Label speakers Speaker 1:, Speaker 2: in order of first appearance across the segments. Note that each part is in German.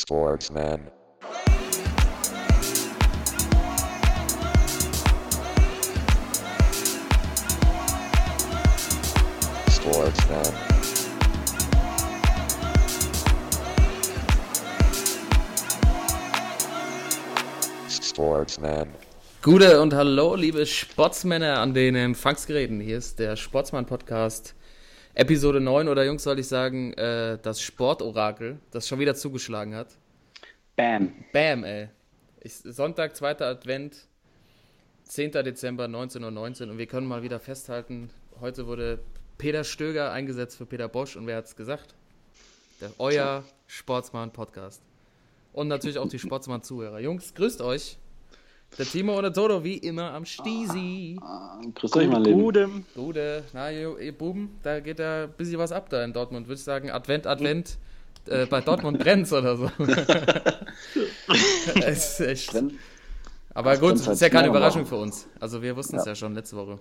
Speaker 1: Sportsman. Sportsman. Sportsman.
Speaker 2: Gute und hallo, liebe Sportsmänner an den Empfangsgeräten. Hier ist der Sportsmann-Podcast, Episode 9 oder Jungs, soll ich sagen, äh, das Sportorakel, das schon wieder zugeschlagen hat.
Speaker 3: Bam.
Speaker 2: Bam, ey. Ich, Sonntag, 2. Advent, 10. Dezember 19.19 Uhr und wir können mal wieder festhalten, heute wurde Peter Stöger eingesetzt für Peter Bosch und wer hat's gesagt? Der, euer Sportsmann-Podcast. Und natürlich auch die Sportsmann-Zuhörer. Jungs, grüßt euch. Der Timo und der Toto, wie immer am Stiesi.
Speaker 3: Ah, grüß euch, mein Lieben.
Speaker 4: Gute.
Speaker 2: Gute, na, ihr, ihr Buben, da geht ja ein bisschen was ab da in Dortmund. Würde ich sagen, Advent, Advent, äh, bei Dortmund brennt's oder so. es ist echt.
Speaker 3: Brennt.
Speaker 2: Aber
Speaker 3: Das
Speaker 2: gut, ist
Speaker 3: seit
Speaker 2: ja keine Überraschung
Speaker 3: Wochen.
Speaker 2: für uns. Also wir wussten es
Speaker 3: Ja.
Speaker 2: ja schon letzte Woche.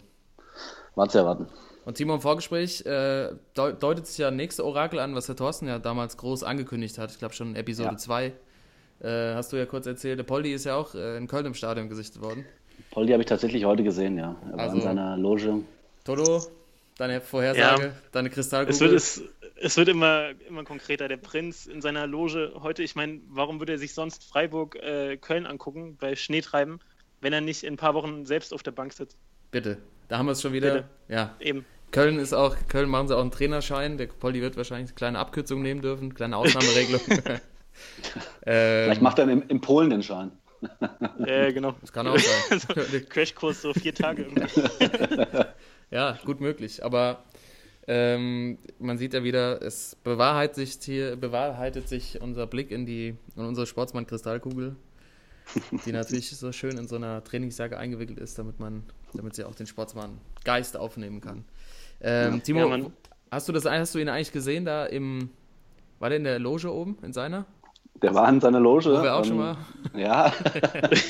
Speaker 3: War zu erwarten.
Speaker 2: Und Timo im Vorgespräch äh, deu deutet sich ja nächste Orakel an, was der Thorsten ja damals groß angekündigt hat. Ich glaube schon in Episode
Speaker 3: Ja.
Speaker 2: 2. Äh, hast du ja kurz erzählt, der Poldi ist ja auch äh, in Köln im Stadion gesichtet worden.
Speaker 3: Poldi habe ich tatsächlich heute gesehen, ja. Er war
Speaker 2: Also-
Speaker 3: in seiner Loge.
Speaker 2: Toto, deine Vorhersage,
Speaker 4: Ja.
Speaker 2: deine Kristallkugel.
Speaker 4: Es wird, es, es wird immer, immer konkreter. Der Prinz in seiner Loge heute, ich meine, warum würde er sich sonst Freiburg, äh, Köln angucken bei Schneetreiben, wenn er nicht in ein paar Wochen selbst auf der Bank sitzt?
Speaker 2: Bitte, da haben wir es schon wieder.
Speaker 4: Bitte.
Speaker 2: Ja,
Speaker 4: Eben.
Speaker 2: Köln ist auch, Köln machen sie auch einen Trainerschein. Der Poldi wird wahrscheinlich eine kleine Abkürzung nehmen dürfen, kleine Ausnahmeregelung.
Speaker 3: Vielleicht
Speaker 2: ähm,
Speaker 3: macht er in, in Polen den Schein.
Speaker 4: Äh, genau.
Speaker 2: das kann auch sein.
Speaker 4: so, Crashkurs so vier Tage. irgendwie.
Speaker 2: Ja, gut möglich. Aber ähm, man sieht ja wieder, es bewahrheitet sich hier, bewahrheitet sich unser Blick in die in unsere Sportsmann-Kristallkugel, die natürlich so schön in so einer Trainingsjacke eingewickelt ist, damit man, damit sie auch den Sportsmann-Geist aufnehmen kann. Ähm,
Speaker 3: Ja.
Speaker 2: Timo,
Speaker 4: Ja,
Speaker 2: hast du das, hast du ihn eigentlich gesehen da im, war der in der Loge oben, in seiner?
Speaker 3: Der war in seiner Loge.
Speaker 2: Wo wir auch schon
Speaker 3: ähm,
Speaker 2: mal.
Speaker 3: Ja.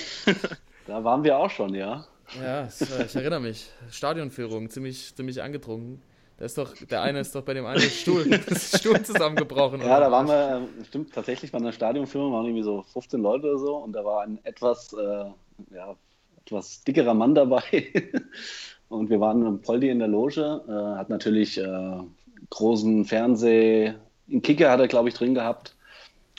Speaker 3: da waren wir auch schon, ja.
Speaker 2: Ja, ich erinnere mich. Stadionführung, ziemlich, ziemlich angetrunken. Da ist doch, der eine ist doch bei dem einen Stuhl, Stuhl zusammengebrochen.
Speaker 3: Ja, da waren wir, äh, stimmt, tatsächlich bei einer Stadionführung waren irgendwie so 15 Leute oder so und da war ein etwas, äh, ja, etwas dickerer Mann dabei. und wir waren mit Poldi in der Loge, äh, hat natürlich äh, großen Fernseh, einen Kicker hat er, glaube ich, drin gehabt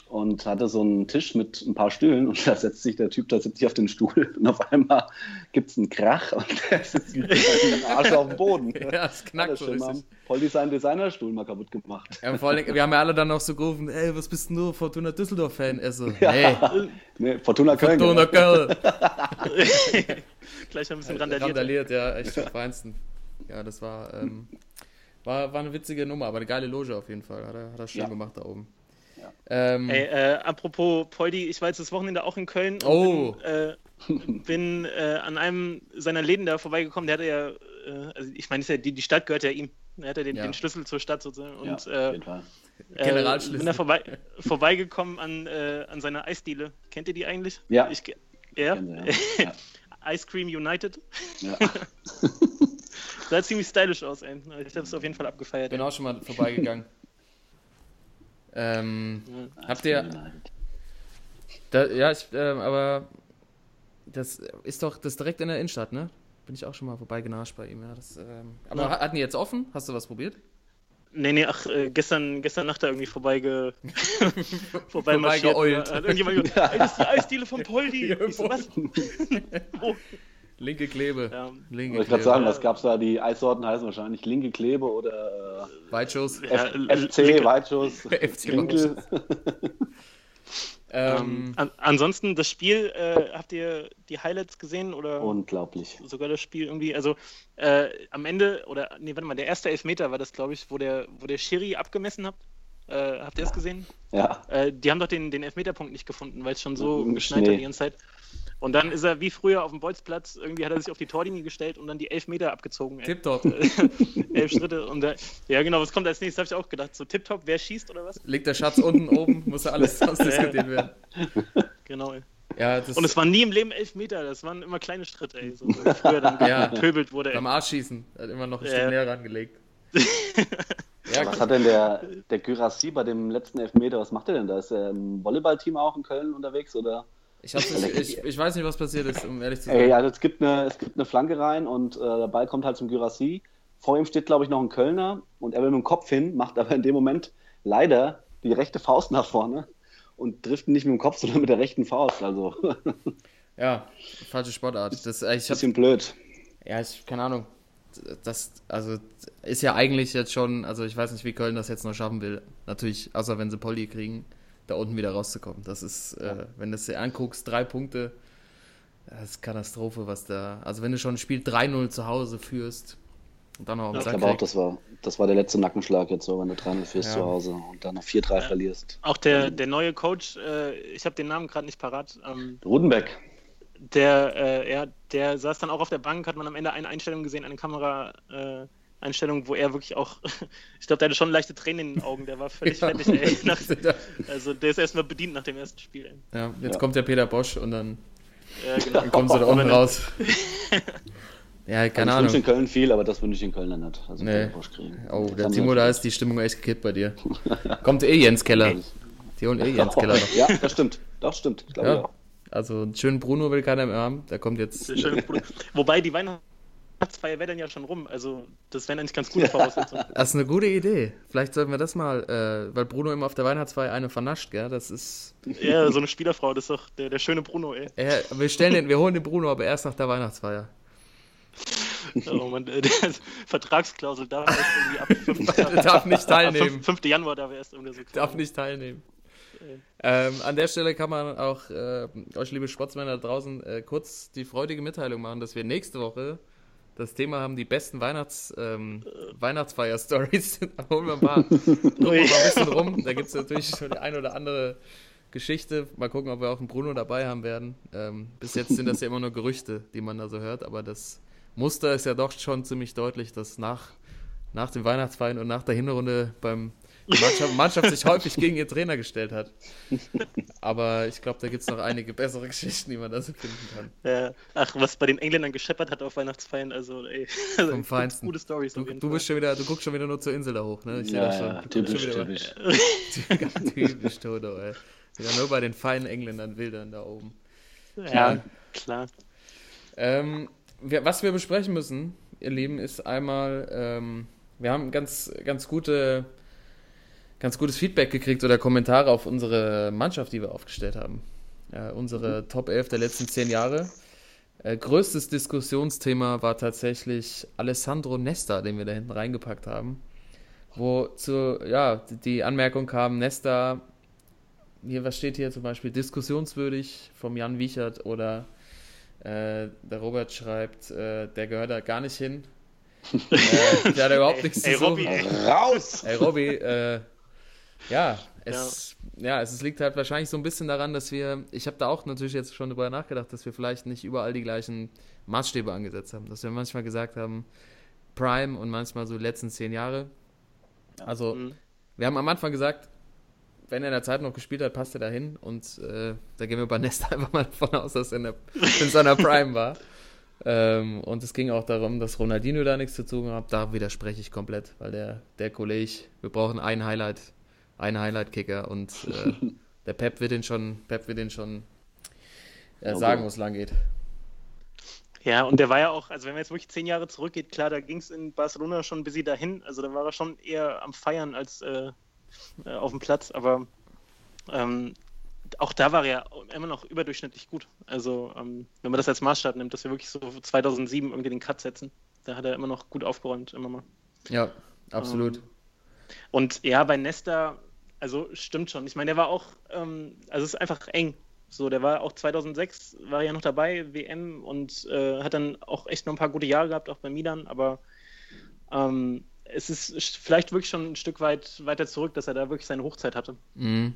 Speaker 3: und hatte so einen Tisch mit ein paar Stühlen und da setzt sich der Typ tatsächlich auf den Stuhl und auf einmal gibt es einen Krach und der sitzt mit seinem Arsch auf dem Boden.
Speaker 2: Ja, es knackt
Speaker 3: er
Speaker 2: so richtig.
Speaker 3: Poldi seinen Designerstuhl mal kaputt gemacht.
Speaker 2: Ja, vor allem, wir haben ja alle dann noch so gerufen, ey, was bist denn du, Fortuna Düsseldorf-Fan? Er so,
Speaker 3: Ja.
Speaker 2: hey,
Speaker 3: Nee, Fortuna Köln.
Speaker 2: Fortuna
Speaker 3: genau.
Speaker 2: Köln.
Speaker 4: Gleich ein bisschen randaliert.
Speaker 2: Randaliert, ja, echt vom Feinsten. Ja, das war, ähm, war, war eine witzige Nummer, aber eine geile Loge auf jeden Fall. Hat er, hat er schön
Speaker 3: Ja.
Speaker 2: gemacht da oben.
Speaker 3: Ja.
Speaker 2: Ähm,
Speaker 4: Ey, äh, apropos Poldi, ich war jetzt das Wochenende auch in Köln und
Speaker 2: Oh.
Speaker 4: bin, äh, bin äh, an einem seiner Läden da vorbeigekommen. Der hatte ja, äh, also ich meine, ja, die, die Stadt gehört ja ihm. Er hat ja den,
Speaker 2: Ja.
Speaker 4: den Schlüssel zur Stadt sozusagen.
Speaker 3: Ja,
Speaker 4: Und
Speaker 3: auf
Speaker 4: äh,
Speaker 3: jeden Fall.
Speaker 4: äh,
Speaker 2: Generalschlüssel.
Speaker 4: bin da vorbei, vorbeigekommen an, äh, an seiner Eisdiele. Kennt ihr die eigentlich?
Speaker 3: Ja.
Speaker 4: Ich, ja?
Speaker 3: Sie, ja.
Speaker 4: Ice Cream United.
Speaker 3: Ja.
Speaker 4: Sah ziemlich stylisch aus, ey. Ich habe es auf jeden Fall abgefeiert.
Speaker 2: bin auch schon mal vorbeigegangen. ähm, habt ihr, Da, ja, ich, ähm, aber das ist doch das direkt in der Innenstadt, ne? Bin ich auch schon mal vorbeigenascht bei ihm, ja. Das, ähm, aber
Speaker 4: Ja.
Speaker 2: hatten die jetzt offen? Hast du was probiert?
Speaker 4: Nee, nee, ach, äh, gestern, gestern Nacht da irgendwie vorbei vorbei.
Speaker 2: Vorbeigeeult.
Speaker 4: Hat irgendjemand gesagt, ey, das ist die Eisdiele von Poldi. Ich so, was? Wo?
Speaker 2: Linke Klebe.
Speaker 4: Ja.
Speaker 2: Linke
Speaker 3: Wollte ich gerade sagen, was gab es da? Die Eissorten heißen wahrscheinlich Linke Klebe oder
Speaker 2: Weitschuss.
Speaker 3: äh,
Speaker 4: Ja,
Speaker 3: F
Speaker 4: L-
Speaker 3: FC,
Speaker 4: Linke.
Speaker 3: Weitschuss,
Speaker 2: FC
Speaker 3: Winkel.
Speaker 2: Ähm,
Speaker 4: Ähm, an, ansonsten, das Spiel, äh, habt ihr die Highlights gesehen oder
Speaker 3: Unglaublich.
Speaker 4: sogar das Spiel irgendwie? Also äh, am Ende, oder nee, warte mal, der erste Elfmeter war das, glaube ich, wo der, wo der Schiri abgemessen hat. Äh, habt ihr das gesehen?
Speaker 3: Ja,
Speaker 4: Äh, die haben doch den, den Elfmeterpunkt nicht gefunden, weil es schon so geschneit hat die ganze Zeit. Und dann ist er wie früher auf dem Bolzplatz, irgendwie hat er sich auf die Torlinie gestellt und dann die Elfmeter abgezogen. ey.
Speaker 2: Tipptopp.
Speaker 4: Elf Schritte und da, ja genau, was kommt als nächstes, habe ich auch gedacht. So tipptopp, wer schießt oder was?
Speaker 2: Liegt der Schatz unten oben, muss ja alles ausdiskutiert werden.
Speaker 4: Genau. ey.
Speaker 2: Ja, das
Speaker 4: Und es waren nie im Leben Elfmeter, das waren immer kleine Schritte, ey. So, wie früher dann
Speaker 2: Ja.
Speaker 4: gepöbelt wurde. Ey.
Speaker 2: beim Arsch schießen. Hat immer noch ein
Speaker 4: Ja.
Speaker 2: Stück näher rangelegt. ja, Ja,
Speaker 3: Was hat denn der, der Gyrassi bei dem letzten Elfmeter, was macht er denn da? Ist er im Volleyballteam auch in Köln unterwegs oder?
Speaker 2: Ich, ich, ich weiß nicht, was passiert ist, um ehrlich zu sein.
Speaker 3: Ey, also es gibt eine, es gibt eine Flanke rein und äh, der Ball kommt halt zum Gyrassi. Vor ihm steht, glaube ich, noch ein Kölner und er will mit dem Kopf hin, macht aber in dem Moment leider die rechte Faust nach vorne und trifft nicht mit dem Kopf, sondern mit der rechten Faust. Also
Speaker 2: Ja, falsche Sportart. Das, äh, ich hab,
Speaker 3: bisschen blöd.
Speaker 2: ja, ich, keine Ahnung. Das, also, ist ja eigentlich jetzt schon, also ich weiß nicht, wie Köln das jetzt noch schaffen will. Natürlich, außer wenn sie Polly kriegen, da unten wieder rauszukommen. Das ist, äh, wenn du es dir anguckst, drei Punkte, das ist Katastrophe, was da, also wenn du schon ein Spiel 3-0 zu Hause führst und dann noch am
Speaker 3: Ich
Speaker 2: Sack
Speaker 3: glaube auch, das war, das war der letzte Nackenschlag jetzt so, wenn du 3 führst
Speaker 2: Ja.
Speaker 3: zu Hause und dann noch 4-3 verlierst.
Speaker 4: Auch der, der neue Coach, äh, ich habe den Namen gerade nicht parat, ähm,
Speaker 3: Rudenbeck.
Speaker 4: der, äh, ja, der saß dann auch auf der Bank, hat man am Ende eine Einstellung gesehen, eine Kamera. Einstellung, wo er wirklich auch, ich glaube, der hatte schon leichte Tränen in den Augen, der war völlig
Speaker 2: Ja.
Speaker 4: fertig, ey. Nach, also der ist erstmal bedient nach dem ersten Spiel. Ey.
Speaker 2: Ja, jetzt
Speaker 3: Ja.
Speaker 2: kommt der Peter Bosch und dann
Speaker 4: Ja, genau.
Speaker 2: kommen sie da unten raus. Ja, keine
Speaker 3: ich
Speaker 2: Ahnung.
Speaker 3: wünsche in Köln viel, aber das wünsche ich in Köln dann nicht. Also
Speaker 2: Nee.
Speaker 3: Peter Bosch kriegen.
Speaker 2: Oh,
Speaker 3: Das
Speaker 2: der Timo, da ist die Stimmung echt gekippt bei dir. Kommt eh Jens Keller. Die holen eh Jens Keller noch.
Speaker 3: Ja, das stimmt. Doch, stimmt. Ich glaube
Speaker 2: Ja.
Speaker 3: auch.
Speaker 2: Also einen schönen Bruno will keiner mehr haben. Der kommt jetzt.
Speaker 4: Wobei die Weihnachtsfeier wäre dann ja schon rum, also das wären eigentlich ganz gute Voraussetzungen.
Speaker 2: Das ist eine gute Idee. Vielleicht sollten wir das mal, äh, weil Bruno immer auf der Weihnachtsfeier eine vernascht, gell? Das ist.
Speaker 4: Ja, so eine Spielerfrau, das ist doch der, der schöne Bruno, ey.
Speaker 2: Äh, wir stellen den, wir holen den Bruno aber erst nach der Weihnachtsfeier.
Speaker 4: Oh Mann, äh, der Vertragsklausel darf erst irgendwie ab 5.
Speaker 2: Der darf nicht teilnehmen.
Speaker 4: Ab 5. Januar darf er erst irgendwie so
Speaker 2: Darf nicht teilnehmen. Ähm, an der Stelle kann man auch äh, euch, liebe Sportsmänner da draußen, äh, kurz die freudige Mitteilung machen, dass wir nächste Woche das Thema haben, die besten Weihnachts, ähm, Weihnachtsfeier-Stories. Da holen wir paar, gucken wir mal ein bisschen rum. Da gibt es natürlich schon die ein oder andere Geschichte. Mal gucken, ob wir auch einen Bruno dabei haben werden. Ähm, bis jetzt sind das ja immer nur Gerüchte, die man da so hört, aber das Muster ist ja doch schon ziemlich deutlich, dass nach, nach den Weihnachtsfeiern und nach der Hinrunde beim Mannschaft, Mannschaft sich häufig gegen ihren Trainer gestellt hat. Aber ich glaube, da gibt es noch einige bessere Geschichten, die man da so finden kann.
Speaker 4: Ja, ach, was bei den Engländern gescheppert hat auf Weihnachtsfeiern, also ey. Also,
Speaker 2: Vom Feinsten.
Speaker 4: Gute Stories
Speaker 2: Du, du, bist schon wieder, du guckst schon wieder nur zur Insel da hoch, ne? Ich sehe
Speaker 3: Ja,
Speaker 2: das schon.
Speaker 3: ja, typisch,
Speaker 2: schon wieder,
Speaker 3: typisch.
Speaker 2: typisch Toto, ey. Wieder nur bei den feinen Engländern wildern da oben.
Speaker 4: Ja, klar.
Speaker 2: Ähm, wir, was wir besprechen müssen, ihr Lieben, ist einmal, ähm, wir haben ganz, ganz gute, ganz gutes Feedback gekriegt oder Kommentare auf unsere Mannschaft, die wir aufgestellt haben. Äh, unsere Top 11 der letzten zehn Jahre. Äh, größtes Diskussionsthema war tatsächlich Alessandro Nesta, den wir da hinten reingepackt haben. Wo zu, ja, die Anmerkung kam, Nesta, hier, was steht hier zum Beispiel, diskussionswürdig vom Jan Wiechert oder äh, der Robert schreibt, äh, der gehört da gar nicht hin. äh, der hat da überhaupt nichts
Speaker 4: Ey,
Speaker 2: zu suchen.
Speaker 4: Robby, ey.
Speaker 3: Raus!
Speaker 2: Ey, Robby, äh, ja, es, ja. es liegt halt wahrscheinlich so ein bisschen daran, dass wir, ich habe da auch natürlich jetzt schon drüber nachgedacht, dass wir vielleicht nicht überall die gleichen Maßstäbe angesetzt haben. Dass wir manchmal gesagt haben, Prime und manchmal so die letzten zehn Jahre. Also,
Speaker 4: Mhm.
Speaker 2: wir haben am Anfang gesagt, wenn er in der Zeit noch gespielt hat, passt er dahin. Und äh, da gehen wir bei Nesta einfach mal davon aus, dass er in, der, in seiner Prime war. Ähm, und es ging auch darum, dass Ronaldinho da nichts zu tun hat. Da widerspreche ich komplett, weil der, der Kollege, wir brauchen einen Highlight, einen Highlight-Kicker und äh, der Pep wird den schon, Pep wird den schon äh,
Speaker 3: Okay.
Speaker 2: sagen, wo es lang geht.
Speaker 4: Ja, und der war ja auch, also wenn man jetzt wirklich zehn Jahre zurückgeht, klar, da ging es in Barcelona schon ein bisschen dahin. Also da war er schon eher am Feiern als äh, äh, auf dem Platz, aber ähm, auch da war er immer noch überdurchschnittlich gut. Also ähm, wenn man das als Maßstab nimmt, dass wir wirklich so 2007 irgendwie den Cut setzen, da hat er immer noch gut aufgeräumt, immer mal.
Speaker 2: Ja, absolut.
Speaker 4: Ähm, Und ja, bei Nesta, also stimmt schon. Ich meine, der war auch, ähm, also es ist einfach eng. So, der war auch 2006, war ja noch dabei, WM, und äh, hat dann auch echt noch ein paar gute Jahre gehabt, auch bei Milan, aber ähm, es ist vielleicht wirklich schon ein Stück weit weiter zurück, dass er da wirklich seine Hochzeit hatte.
Speaker 2: Mhm.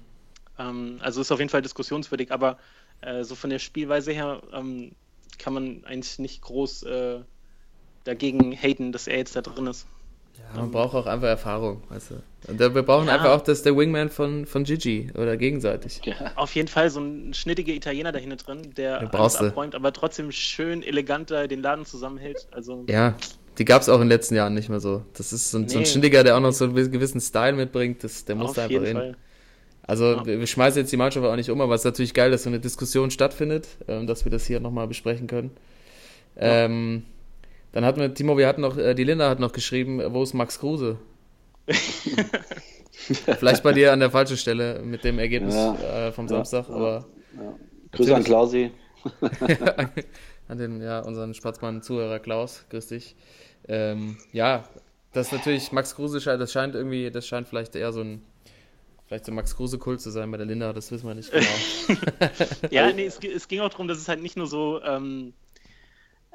Speaker 4: Ähm, also ist auf jeden Fall diskussionswürdig, aber äh, so von der Spielweise her ähm, kann man eigentlich nicht groß äh, dagegen haten, dass er jetzt da drin ist.
Speaker 2: Ja, man braucht auch einfach Erfahrung, weißt du. Und da, wir brauchen
Speaker 4: Ja.
Speaker 2: einfach auch, dass der Wingman von, von Gigi oder gegenseitig.
Speaker 3: Ja.
Speaker 4: Auf jeden Fall so ein schnittiger Italiener da hinten drin, der
Speaker 2: Den
Speaker 4: alles abräumt, aber trotzdem schön elegant da den Laden zusammenhält. Also
Speaker 2: Ja, Die gab es auch in den letzten Jahren nicht mehr so. Das ist so ein, so ein
Speaker 4: Nee.
Speaker 2: Schindiger, der auch noch so einen gewissen Style mitbringt. Das, der muss
Speaker 4: Auf
Speaker 2: da einfach
Speaker 4: jeden
Speaker 2: hin.
Speaker 4: Fall.
Speaker 2: Also
Speaker 4: Ja.
Speaker 2: wir, wir schmeißen jetzt die Mannschaft auch nicht um, aber es ist natürlich geil, dass so eine Diskussion stattfindet, ähm, dass wir das hier nochmal besprechen können. Ähm, dann hatten wir, Timo, wir hatten noch, äh, die Linda hat noch geschrieben, wo ist Max Kruse? Vielleicht bei dir an der falschen Stelle mit dem Ergebnis
Speaker 3: Ja.
Speaker 2: äh, vom
Speaker 3: Ja.
Speaker 2: Samstag, aber
Speaker 3: Grüße an. Klausi.
Speaker 2: an den, ja, unseren Spatzmann-Zuhörer Klaus, grüß dich. Ähm, ja, das ist natürlich, Max Kruse, scheint- das scheint irgendwie, das scheint vielleicht eher so ein, vielleicht so ein Max Kruse-Kult zu sein bei der Linda, das wissen wir nicht genau.
Speaker 4: Ja, nee, es, es ging auch darum, dass es halt nicht nur so, ähm,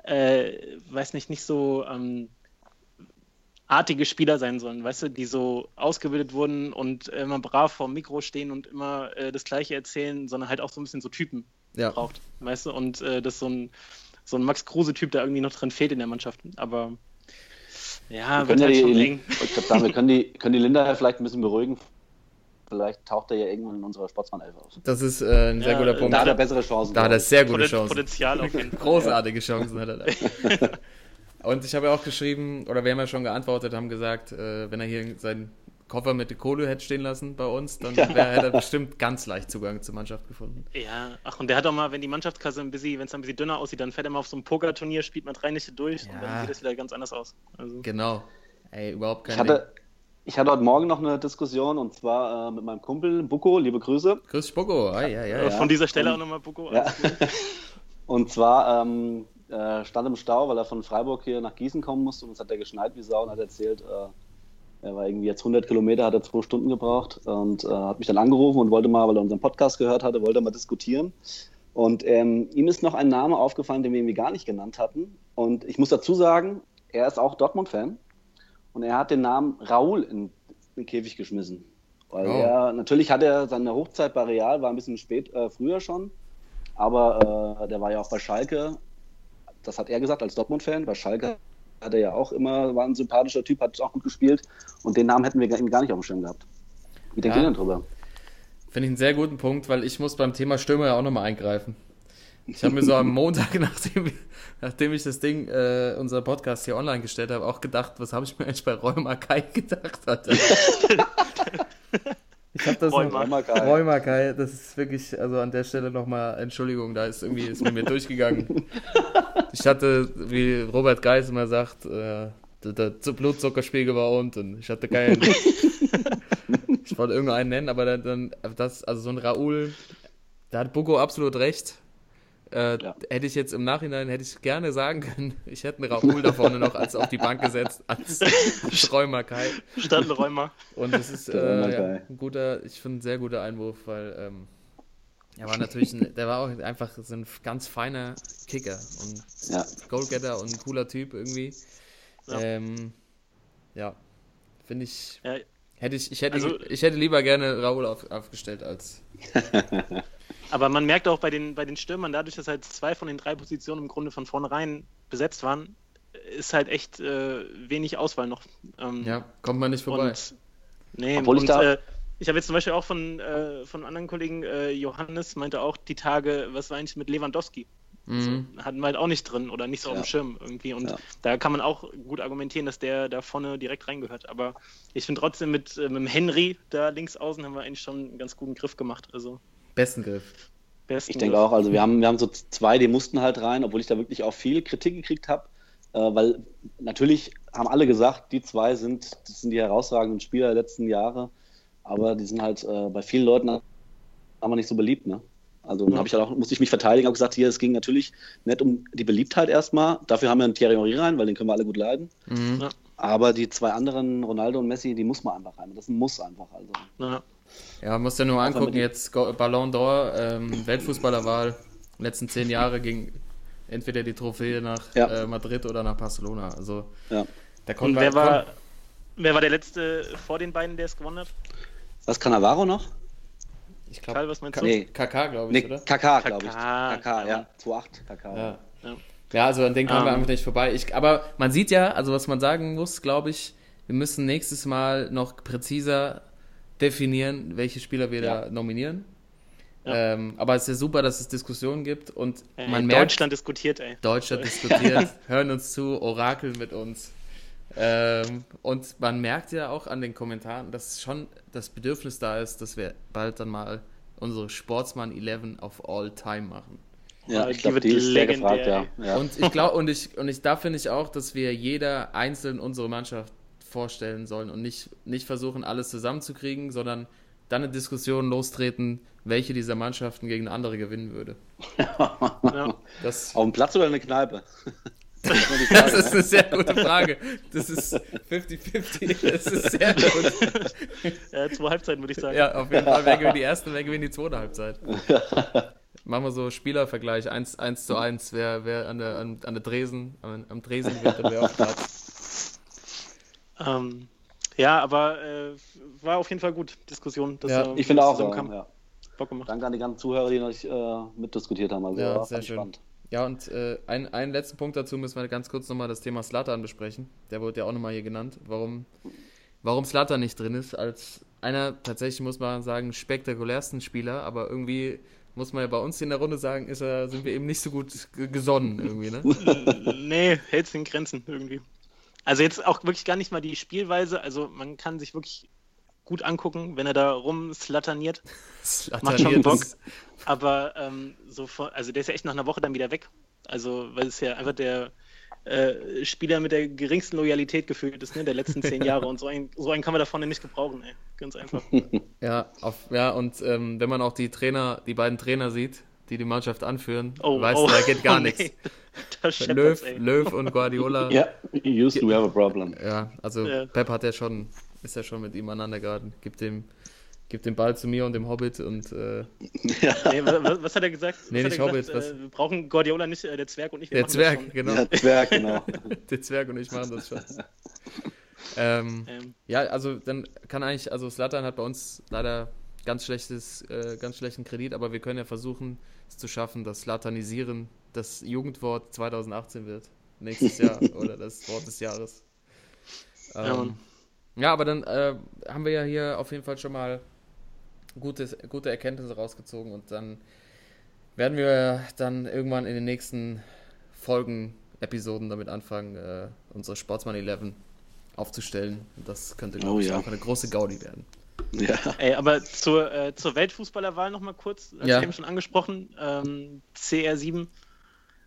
Speaker 4: äh, weiß nicht, nicht so ähm, artige Spieler sein sollen, weißt du, die so ausgebildet wurden und immer brav vorm Mikro stehen und immer äh, das Gleiche erzählen, sondern halt auch so ein bisschen so Typen
Speaker 2: ja,
Speaker 4: braucht, weißt du, und äh, das so ein, so ein Max Kruse-Typ, der irgendwie noch drin fehlt in der Mannschaft. Aber ja,
Speaker 3: Wir
Speaker 4: wird
Speaker 3: können, ja
Speaker 4: halt schon
Speaker 3: die, ich glaub, wir können, die, können die Linda ja vielleicht ein bisschen beruhigen. Vielleicht taucht er ja irgendwann in unserer Sportsmann-Elf auf.
Speaker 2: das ist äh, ein sehr
Speaker 4: Ja,
Speaker 2: guter
Speaker 4: äh,
Speaker 2: Punkt.
Speaker 3: Da hat er bessere Chancen.
Speaker 2: Da hat er sehr gute
Speaker 4: Poten-
Speaker 2: Chancen.
Speaker 4: Potenzial auf jeden Fall.
Speaker 2: Großartige Chancen hat er da. Und ich habe ja auch geschrieben, oder wir haben ja schon geantwortet, haben gesagt, äh, wenn er hier seinen Koffer mit der Kohle hätte stehen lassen bei uns, dann wär, hätte er bestimmt ganz leicht Zugang zur Mannschaft gefunden.
Speaker 4: Ja, ach, und der hat auch mal, wenn die Mannschaftskasse ein bisschen, wenn es ein bisschen dünner aussieht, dann fährt er mal auf so ein Pokerturnier, spielt man drei Nächte durch und
Speaker 2: Ja.
Speaker 4: dann sieht es wieder ganz anders aus. Also,
Speaker 2: Genau. Ey, überhaupt kein
Speaker 3: Ich hatte, ich hatte heute Morgen noch eine Diskussion und zwar äh, mit meinem Kumpel Buko, liebe Grüße.
Speaker 2: Grüß dich, Boko. Ah, ja, ja, ja.
Speaker 4: von dieser Stelle
Speaker 3: und-
Speaker 4: auch nochmal Buko.
Speaker 3: Ja.
Speaker 4: alles gut.
Speaker 3: Und zwar ähm, äh, stand im Stau, weil er von Freiburg hier nach Gießen kommen musste und es hat er geschneit wie Sau und hat erzählt, äh, er war irgendwie jetzt 100 Kilometer, hat er zwei Stunden gebraucht und äh, hat mich dann angerufen und wollte mal, weil er unseren Podcast gehört hatte, wollte mal diskutieren. Und ähm, ihm ist noch ein Name aufgefallen, den wir irgendwie gar nicht genannt hatten. Und ich muss dazu sagen, er ist auch Dortmund-Fan und er hat den Namen Raoul in den Käfig geschmissen. Weil
Speaker 2: Oh.
Speaker 3: er, natürlich hat er seine Hochzeit bei Real, war ein bisschen spät, äh, früher schon, aber äh, der war ja auch bei Schalke. Das hat er gesagt als Dortmund-Fan. Bei Schalke hat er ja auch immer, war ein sympathischer Typ, hat auch gut gespielt. Und den Namen hätten wir ihm gar nicht auf dem Schirm gehabt. Wie denkt
Speaker 2: Ja.
Speaker 3: ihr denn drüber?
Speaker 2: Finde ich einen sehr guten Punkt, weil ich muss beim Thema Stürmer ja auch nochmal eingreifen. Ich habe mir so am Montag, nachdem, nachdem ich das Ding, äh, unser Podcast hier online gestellt habe, auch gedacht, was habe ich mir eigentlich bei Räumer Kai gedacht? Alter? ich habe das
Speaker 4: Rheuma.
Speaker 3: Rheuma Kai.
Speaker 2: Räumer Kai, das ist wirklich, also an der Stelle nochmal Entschuldigung, da ist irgendwie, ist mit mir durchgegangen. Ich hatte, wie Robert Geis immer sagt, äh, der, Blutzuckerspiegel war unten. Ich hatte keinen. ich wollte irgendeinen nennen, aber dann, dann das, also so ein Raoul, da hat Buko absolut recht. Äh,
Speaker 3: Ja.
Speaker 2: Hätte ich jetzt im Nachhinein, hätte ich gerne sagen können, ich hätte einen Raoul da vorne noch als auf die Bank gesetzt, als, Räumer Kai.
Speaker 4: Statt Räumer.
Speaker 2: Und das ist äh, ja, ein guter, ich finde ein sehr guter Einwurf, weil ähm, er war natürlich, ein, der war auch einfach so ein ganz feiner Kicker und
Speaker 3: Ja.
Speaker 2: Goalgetter und ein cooler Typ irgendwie.
Speaker 4: Ja.
Speaker 2: Ähm, ja, finde ich,
Speaker 4: Ja,
Speaker 2: hätte ich, ich hätte,
Speaker 4: Also-
Speaker 2: ich hätte lieber gerne Raoul auf, aufgestellt als.
Speaker 4: Aber man merkt auch bei den, bei den Stürmern, dadurch, dass halt zwei von den drei Positionen im Grunde von vornherein besetzt waren, ist halt echt äh, wenig Auswahl noch. Ähm,
Speaker 2: Ja, kommt man nicht vorbei.
Speaker 4: Und, nee,
Speaker 3: Obwohl ich
Speaker 4: und,
Speaker 3: da-
Speaker 4: äh, ich habe jetzt zum Beispiel auch von, äh, von anderen Kollegen, äh, Johannes meinte auch die Tage, was war eigentlich mit Lewandowski?
Speaker 2: Mhm.
Speaker 4: So, hatten wir halt auch nicht drin oder nicht so auf
Speaker 3: Ja.
Speaker 4: dem Schirm irgendwie. Und
Speaker 3: Ja.
Speaker 4: da kann man auch gut argumentieren, dass der da vorne direkt reingehört. Aber ich finde trotzdem mit, äh, mit dem Henry da links außen haben wir eigentlich schon einen ganz guten Griff gemacht. Also
Speaker 2: Besten Griff.
Speaker 4: besten
Speaker 3: Ich denke
Speaker 4: Griff.
Speaker 3: auch, also wir haben, wir haben so zwei, die mussten halt rein, obwohl ich da wirklich auch viel Kritik gekriegt habe. Äh, weil natürlich haben alle gesagt, die zwei sind, das sind die herausragenden Spieler der letzten Jahre, aber die sind halt äh, bei vielen Leuten aber nicht so beliebt, ne? Also dann
Speaker 4: Ja.
Speaker 3: habe ich halt auch, musste ich mich verteidigen, habe gesagt, hier, es ging natürlich nicht um die Beliebtheit erstmal. Dafür haben wir einen Thierry Henry rein, weil den können wir alle gut leiden.
Speaker 2: Mhm.
Speaker 4: Ja.
Speaker 3: Aber die zwei anderen, Ronaldo und Messi, die muss man einfach rein. Das ist ein Muss einfach. Also.
Speaker 4: Ja.
Speaker 2: Ja, musst du nur angucken, jetzt Ballon d'Or, ähm, Weltfußballerwahl, letzten zehn Jahre ging entweder die Trophäe nach
Speaker 3: Ja.
Speaker 2: äh, Madrid oder nach Barcelona. Also
Speaker 3: Ja.
Speaker 2: da kommt
Speaker 4: Und wer war, wer war der letzte vor den beiden, der es gewonnen hat?
Speaker 3: Was, Cannavaro noch?
Speaker 2: ich glaube,
Speaker 4: was meinst du?
Speaker 3: Nee.
Speaker 2: KK, glaube ich,
Speaker 3: Nee,
Speaker 2: oder?
Speaker 3: KK, glaube ich.
Speaker 4: KK,
Speaker 3: KK, ja.
Speaker 4: ja.
Speaker 3: 2,8 KK.
Speaker 2: Ja.
Speaker 4: Ja.
Speaker 2: Ja, also an den kommen wir
Speaker 4: Ähm.
Speaker 2: einfach nicht vorbei. Ich, aber man sieht ja, also was man sagen muss, glaube ich, wir müssen nächstes Mal noch präziser definieren, welche Spieler wir
Speaker 3: Ja.
Speaker 2: da nominieren. Ja. Ähm, aber es ist ja super, dass es Diskussionen gibt und
Speaker 4: Ey,
Speaker 2: man merkt,
Speaker 4: Deutschland diskutiert, ey.
Speaker 2: Deutschland diskutiert, hören uns zu, orakeln mit uns. Ähm, und man merkt ja auch an den Kommentaren, dass schon das Bedürfnis da ist, dass wir bald dann mal unsere Sportsman 11 auf All Time machen.
Speaker 3: Ja,
Speaker 4: Die
Speaker 3: ich glaube, die ist sehr
Speaker 4: legendär,
Speaker 3: gefragt, ja. ja.
Speaker 2: Und ich glaube, und ich, und ich, da finde ich auch, dass wir jeder einzeln unsere Mannschaft vorstellen sollen und nicht, nicht versuchen, alles zusammenzukriegen, sondern dann eine Diskussion lostreten, welche dieser Mannschaften gegen eine andere gewinnen würde.
Speaker 4: Ja.
Speaker 2: Das,
Speaker 3: Auf dem Platz oder in der Kneipe?
Speaker 2: das ist eine sehr gute Frage. Das ist 50-50. Das ist sehr gut.
Speaker 4: Äh, zwei Halbzeiten, würde ich sagen.
Speaker 2: Ja, auf jeden Fall. Wer gewinnt die erste, wer gewinnt die zweite Halbzeit? Machen wir so Spielervergleich, 1, 1 zu 1, wer, wer an, der, an, an der Dresen, am, am Dresen wird und wer auf Platz.
Speaker 4: Ähm, ja, aber äh, war auf jeden Fall gut, Diskussion. dass,
Speaker 2: Ja,
Speaker 4: äh,
Speaker 3: Ich finde auch, ja.
Speaker 4: Bock gemacht.
Speaker 3: Danke an die ganzen Zuhörer, die noch äh, mitdiskutiert haben. Also,
Speaker 2: Ja, sehr schön.
Speaker 3: spannend.
Speaker 2: Ja, und äh, ein, einen letzten Punkt dazu müssen wir ganz kurz nochmal das Thema Slatan besprechen. Der wurde ja auch nochmal hier genannt. Warum, warum Slatan nicht drin ist, als einer, tatsächlich muss man sagen, spektakulärsten Spieler, aber irgendwie muss man ja bei uns in der Runde sagen, ist er, sind wir eben nicht so gut gesonnen irgendwie, ne?
Speaker 4: nee, hält's in Grenzen irgendwie. Also jetzt auch wirklich gar nicht mal die Spielweise. Also man kann sich wirklich gut angucken, wenn er da rumslattaniert. Macht schon Bock. Aber ähm, so vor, also der ist ja echt nach einer Woche dann wieder weg. Also, weil es ja einfach der äh, Spieler mit der geringsten Loyalität gefühlt ist, ne, der letzten zehn Jahre. Und so einen, so einen kann man da vorne nicht gebrauchen, ey. Ganz einfach.
Speaker 2: Ja, auf, ja und ähm, wenn man auch die Trainer, die beiden Trainer sieht, die die Mannschaft anführen,
Speaker 4: Oh,
Speaker 2: weißt
Speaker 4: oh,
Speaker 2: du, da geht gar
Speaker 4: oh, nee.
Speaker 2: nichts.
Speaker 4: Da
Speaker 2: Löw. Löw und Guardiola.
Speaker 3: Ja, you used to have a problem.
Speaker 2: Ja, also
Speaker 4: Ja.
Speaker 2: Pep hat ja schon, ist ja schon mit ihm aneinander geraten. Gibt dem, gibt den Ball zu mir und dem Hobbit und äh,
Speaker 4: Nee, wa- wa- was hat er gesagt?
Speaker 2: Nee,
Speaker 4: was
Speaker 2: nicht Hobbit,
Speaker 4: gesagt?
Speaker 2: was-
Speaker 4: Äh, wir brauchen Guardiola nicht, äh, der Zwerg und ich. wir
Speaker 2: der
Speaker 4: machen das
Speaker 2: Zwerg,
Speaker 4: schon.
Speaker 2: genau.
Speaker 3: Ja, Zwerg, genau.
Speaker 2: Der Zwerg und ich machen das schon. ähm,
Speaker 4: Ähm,
Speaker 2: ja, also dann kann eigentlich, also Slatan hat bei uns leider ganz schlechtes, äh, ganz schlechten Kredit, aber wir können ja versuchen, es zu schaffen, dass Slatanisieren das Jugendwort 2018 wird. Nächstes Jahr oder das Wort des Jahres.
Speaker 4: Ja,
Speaker 2: Ähm,
Speaker 4: Mann.
Speaker 2: ja, aber dann äh, haben wir ja hier auf jeden Fall schon mal gute, gute Erkenntnisse rausgezogen und dann werden wir dann irgendwann in den nächsten Folgen, Episoden damit anfangen, äh, unsere Sportsman 11 aufzustellen. Und das könnte, glaube
Speaker 3: Oh
Speaker 2: ich,
Speaker 3: ja.
Speaker 2: auch eine große Gaudi werden.
Speaker 3: Ja.
Speaker 4: Ey, aber zur, äh, zur Weltfußballerwahl nochmal kurz, als
Speaker 2: Ja.
Speaker 4: eben schon angesprochen, ähm, CR7.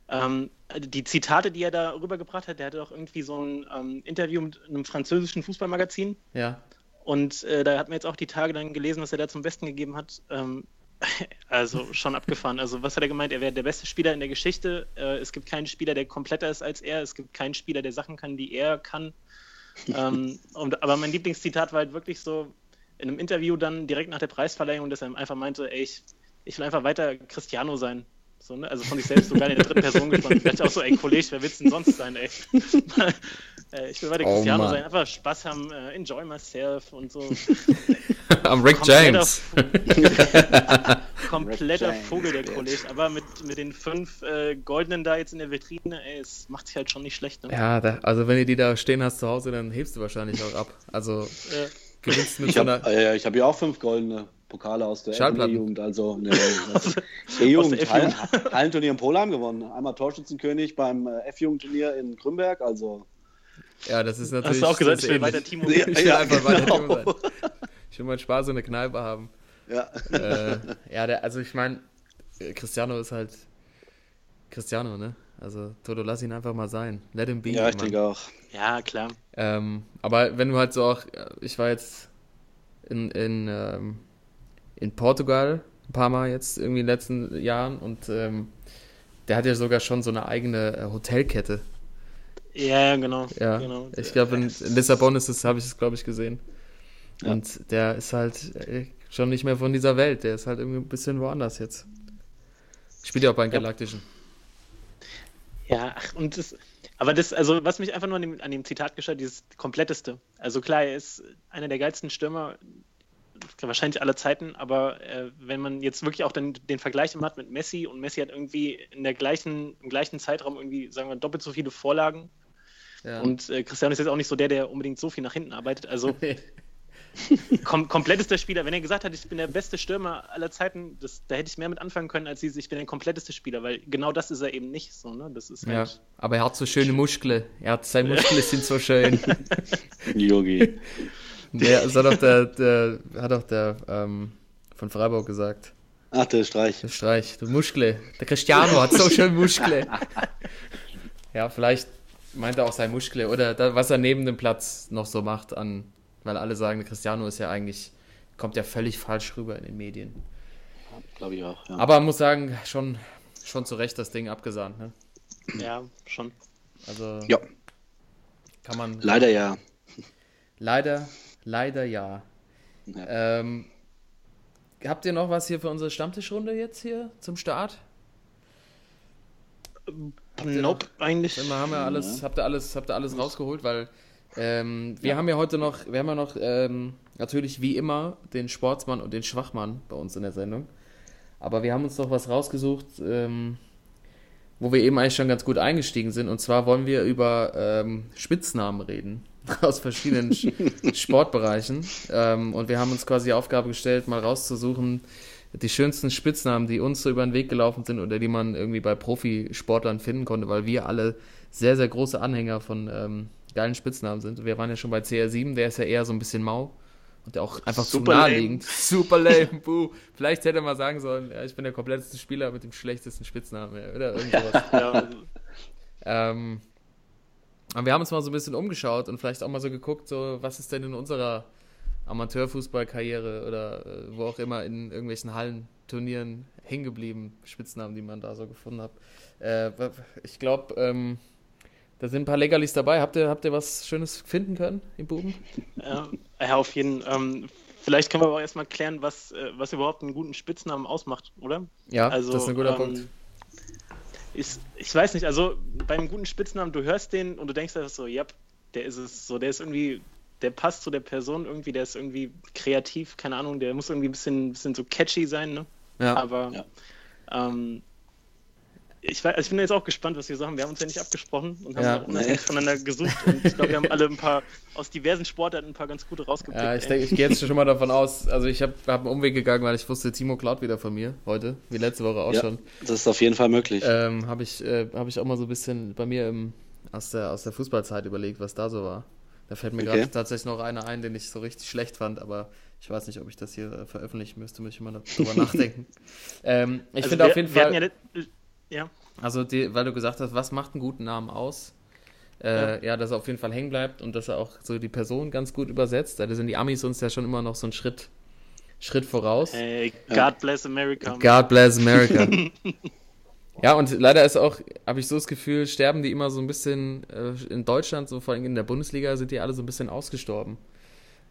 Speaker 4: Ähm, die Zitate, die er da rübergebracht hat, der hatte auch irgendwie so ein ähm, Interview mit einem französischen Fußballmagazin.
Speaker 2: Ja,
Speaker 4: Und äh, da hat man jetzt auch die Tage dann gelesen, was er da zum Besten gegeben hat. Ähm, also schon abgefahren. Also was hat er gemeint? Er wäre der beste Spieler in der Geschichte. Äh, es gibt keinen Spieler, der kompletter ist als er. Es gibt keinen Spieler, der Sachen kann, die er kann. ähm, und, aber mein Lieblingszitat war halt wirklich so in einem Interview dann direkt nach der Preisverleihung, dass er einfach meinte, ey, ich, ich will einfach weiter Cristiano sein. So, ne? Also von sich selbst sogar in der dritten Person gesprochen. Vielleicht auch so, ey, Kollege, wer will's denn sonst sein, ey? Äh, ich will weiter
Speaker 2: Oh,
Speaker 4: Cristiano
Speaker 2: Mann.
Speaker 4: sein, einfach Spaß haben, äh, enjoy myself und so.
Speaker 2: am Rick James.
Speaker 4: Kompletter
Speaker 3: Rick
Speaker 4: Vogel, der. Kollege. Aber mit, mit den fünf äh, Goldenen da jetzt in der Vitrine, ey, es macht sich halt schon nicht schlecht. Ne?
Speaker 2: Ja, da, also wenn ihr die da stehen hast zu Hause, dann hebst du wahrscheinlich auch ab. Also
Speaker 4: Äh,
Speaker 2: gewinnst mit
Speaker 3: Ich habe
Speaker 2: einer.
Speaker 3: äh, ich hab ja auch fünf goldene Pokale aus der. E-Jugend, also ne,
Speaker 4: Aus
Speaker 3: E-Jugend, Hallen. Hallenturnier in Polheim gewonnen. Einmal Torschützenkönig beim äh, F-Jugendturnier in Grünberg, also
Speaker 2: Ja, das ist natürlich.
Speaker 4: hast du auch gesagt, ich will weiter Timo.
Speaker 3: Ja,
Speaker 2: Ich will
Speaker 3: ja,
Speaker 2: einfach weiter
Speaker 3: genau.
Speaker 2: Timo sein. Ich will mal Spaß in der Kneipe haben.
Speaker 3: ja.
Speaker 2: äh, ja, der, also ich meine, Cristiano ist halt Cristiano, ne? Also Toto, lass ihn einfach mal sein. Let him be.
Speaker 3: ja, ich denke auch.
Speaker 4: Ja, klar.
Speaker 2: Ähm, aber wenn du halt so auch, ich war jetzt in, in, ähm, in Portugal ein paar Mal jetzt irgendwie in den letzten Jahren und ähm, der hat ja sogar schon so eine eigene äh, Hotelkette.
Speaker 4: Ja, genau.
Speaker 2: Ja,
Speaker 4: genau.
Speaker 2: ich glaube in, in Lissabon ist es, habe ich es glaube ich gesehen.
Speaker 3: Ja.
Speaker 2: Und der ist halt äh, schon nicht mehr von dieser Welt. Der ist halt irgendwie ein bisschen woanders jetzt. Spielt ja auch beim
Speaker 4: Ja.
Speaker 2: Galaktischen.
Speaker 4: Ja, ach, und das, aber das, also was mich einfach nur an dem, an dem Zitat gestört, dieses kompletteste. Also klar, er ist einer der geilsten Stürmer, wahrscheinlich aller Zeiten, aber äh, wenn man jetzt wirklich auch dann den Vergleich immer hat mit Messi und Messi hat irgendwie in der gleichen, im gleichen Zeitraum irgendwie, sagen wir, doppelt so viele Vorlagen
Speaker 2: Ja.
Speaker 4: und äh, Cristiano ist jetzt auch nicht so der, der unbedingt so viel nach hinten arbeitet. Also kom komplettester Spieler. Wenn er gesagt hat, ich bin der beste Stürmer aller Zeiten, das, da hätte ich mehr mit anfangen können, als dieses, ich bin der kompletteste Spieler, weil genau das ist er eben nicht so. Ne? Das ist
Speaker 2: Ja,
Speaker 4: halt,
Speaker 2: aber er hat so schöne Muskeln. Er hat, seine Muskeln sind so schön.
Speaker 3: Yogi.
Speaker 2: Der, das hat doch der, der, hat doch der ähm, von Freiburg gesagt.
Speaker 3: Ach, der Streich.
Speaker 2: Der Streich, der Muskle. Der Cristiano hat so schön Muskle. Ja, vielleicht meint er auch sein Muskle oder da, was er neben dem Platz noch so macht an, weil alle sagen, der Cristiano ist ja eigentlich, kommt ja völlig falsch rüber in den Medien.
Speaker 3: Glaube ich auch. Ja.
Speaker 2: Aber man muss sagen, schon, schon zu Recht das Ding abgesahnt, ne?
Speaker 4: ja, schon.
Speaker 2: Also
Speaker 3: ja,
Speaker 2: kann man
Speaker 3: leider ja.
Speaker 2: leider, leider ja.
Speaker 3: Ja.
Speaker 2: Ähm, habt ihr noch was hier für unsere Stammtischrunde jetzt hier zum Start? ihr
Speaker 4: Nope, eigentlich.
Speaker 2: Wir haben ja alles, habt ihr alles, habt ihr alles rausgeholt, weil ähm, wir haben ja heute noch, wir haben ja noch ähm, natürlich wie immer den Sportsmann und den Schwachmann bei uns in der Sendung. Aber wir haben uns noch was rausgesucht, ähm, wo wir eben eigentlich schon ganz gut eingestiegen sind. Und zwar wollen wir über ähm, Spitznamen reden aus verschiedenen Sch- Sportbereichen. Ähm, und wir haben uns quasi die Aufgabe gestellt, mal rauszusuchen, die schönsten Spitznamen, die uns so über den Weg gelaufen sind oder die man irgendwie bei Profisportlern finden konnte, weil wir alle sehr, sehr große Anhänger von ähm, geilen Spitznamen sind. Wir waren ja schon bei CR7, der ist ja eher so ein bisschen mau und der auch einfach
Speaker 4: Super
Speaker 2: zu
Speaker 4: lame.
Speaker 2: naheliegend. Super lame, buh. Vielleicht hätte er mal sagen sollen, ja, ich bin der kompletteste Spieler mit dem schlechtesten Spitznamen oder irgend sowas.
Speaker 4: Ja,
Speaker 2: Ähm, aber wir haben uns mal so ein bisschen umgeschaut und vielleicht auch mal so geguckt, so was ist denn in unserer Amateurfußballkarriere oder äh, wo auch immer in irgendwelchen Hallenturnieren hängen geblieben, Spitznamen, die man da so gefunden hat. Äh, ich glaube, ähm, da sind ein paar Leckerlis dabei. Habt ihr, habt ihr was Schönes finden können, im Buben?
Speaker 4: ja, ja, auf jeden Fall. Ähm, vielleicht können wir aber erstmal klären, was, äh, was überhaupt einen guten Spitznamen ausmacht, oder?
Speaker 2: Ja,
Speaker 4: Also,
Speaker 2: das ist ein guter
Speaker 4: ähm,
Speaker 2: Punkt.
Speaker 4: Ich, ich weiß nicht, also beim guten Spitznamen, du hörst den und du denkst einfach so, ja, der ist es so, der ist irgendwie, der passt zu der Person irgendwie, der ist irgendwie kreativ, keine Ahnung, der muss irgendwie ein bisschen, bisschen so catchy sein, ne?
Speaker 2: Ja,
Speaker 4: Aber
Speaker 3: Ja.
Speaker 4: ähm, ich, weiß, also ich bin jetzt auch gespannt, was wir sagen. Wir haben uns ja nicht abgesprochen und haben
Speaker 2: Ja.
Speaker 4: auch unabhängig voneinander gesucht. Und ich glaube, wir haben alle ein paar aus diversen Sportarten ein paar ganz gute rausgepickt.
Speaker 2: ja ich,
Speaker 4: ey.
Speaker 2: denk, ich gehe jetzt schon mal davon aus, also ich habe hab einen Umweg gegangen, weil ich wusste, Timo klaut wieder von mir heute, wie letzte Woche auch
Speaker 3: Ja,
Speaker 2: schon.
Speaker 3: das ist auf jeden Fall möglich.
Speaker 2: Ähm, habe ich, äh, hab ich auch mal so ein bisschen bei mir im, aus, der, aus der Fußballzeit überlegt, was da so war. Da fällt mir
Speaker 3: Okay.
Speaker 2: gerade tatsächlich noch einer ein, den ich so richtig schlecht fand, aber ich weiß nicht, ob ich das hier äh, veröffentlichen müsste, müsste ich mal darüber nachdenken. Ähm, ich
Speaker 4: Also
Speaker 2: finde auf jeden
Speaker 4: wir
Speaker 2: Fall,
Speaker 4: hatten Ja, ja,
Speaker 2: also die, weil du gesagt hast, was macht einen guten Namen aus? Äh, ja. dass er auf jeden Fall hängen bleibt und dass er auch so die Person ganz gut übersetzt. Da sind die Amis uns ja schon immer noch so einen Schritt, Schritt voraus.
Speaker 4: Hey, God bless America.
Speaker 2: God bless America. ja, und leider ist auch, habe ich so das Gefühl, sterben die immer so ein bisschen äh, in Deutschland, so vor allem in der Bundesliga, sind die alle so ein bisschen ausgestorben.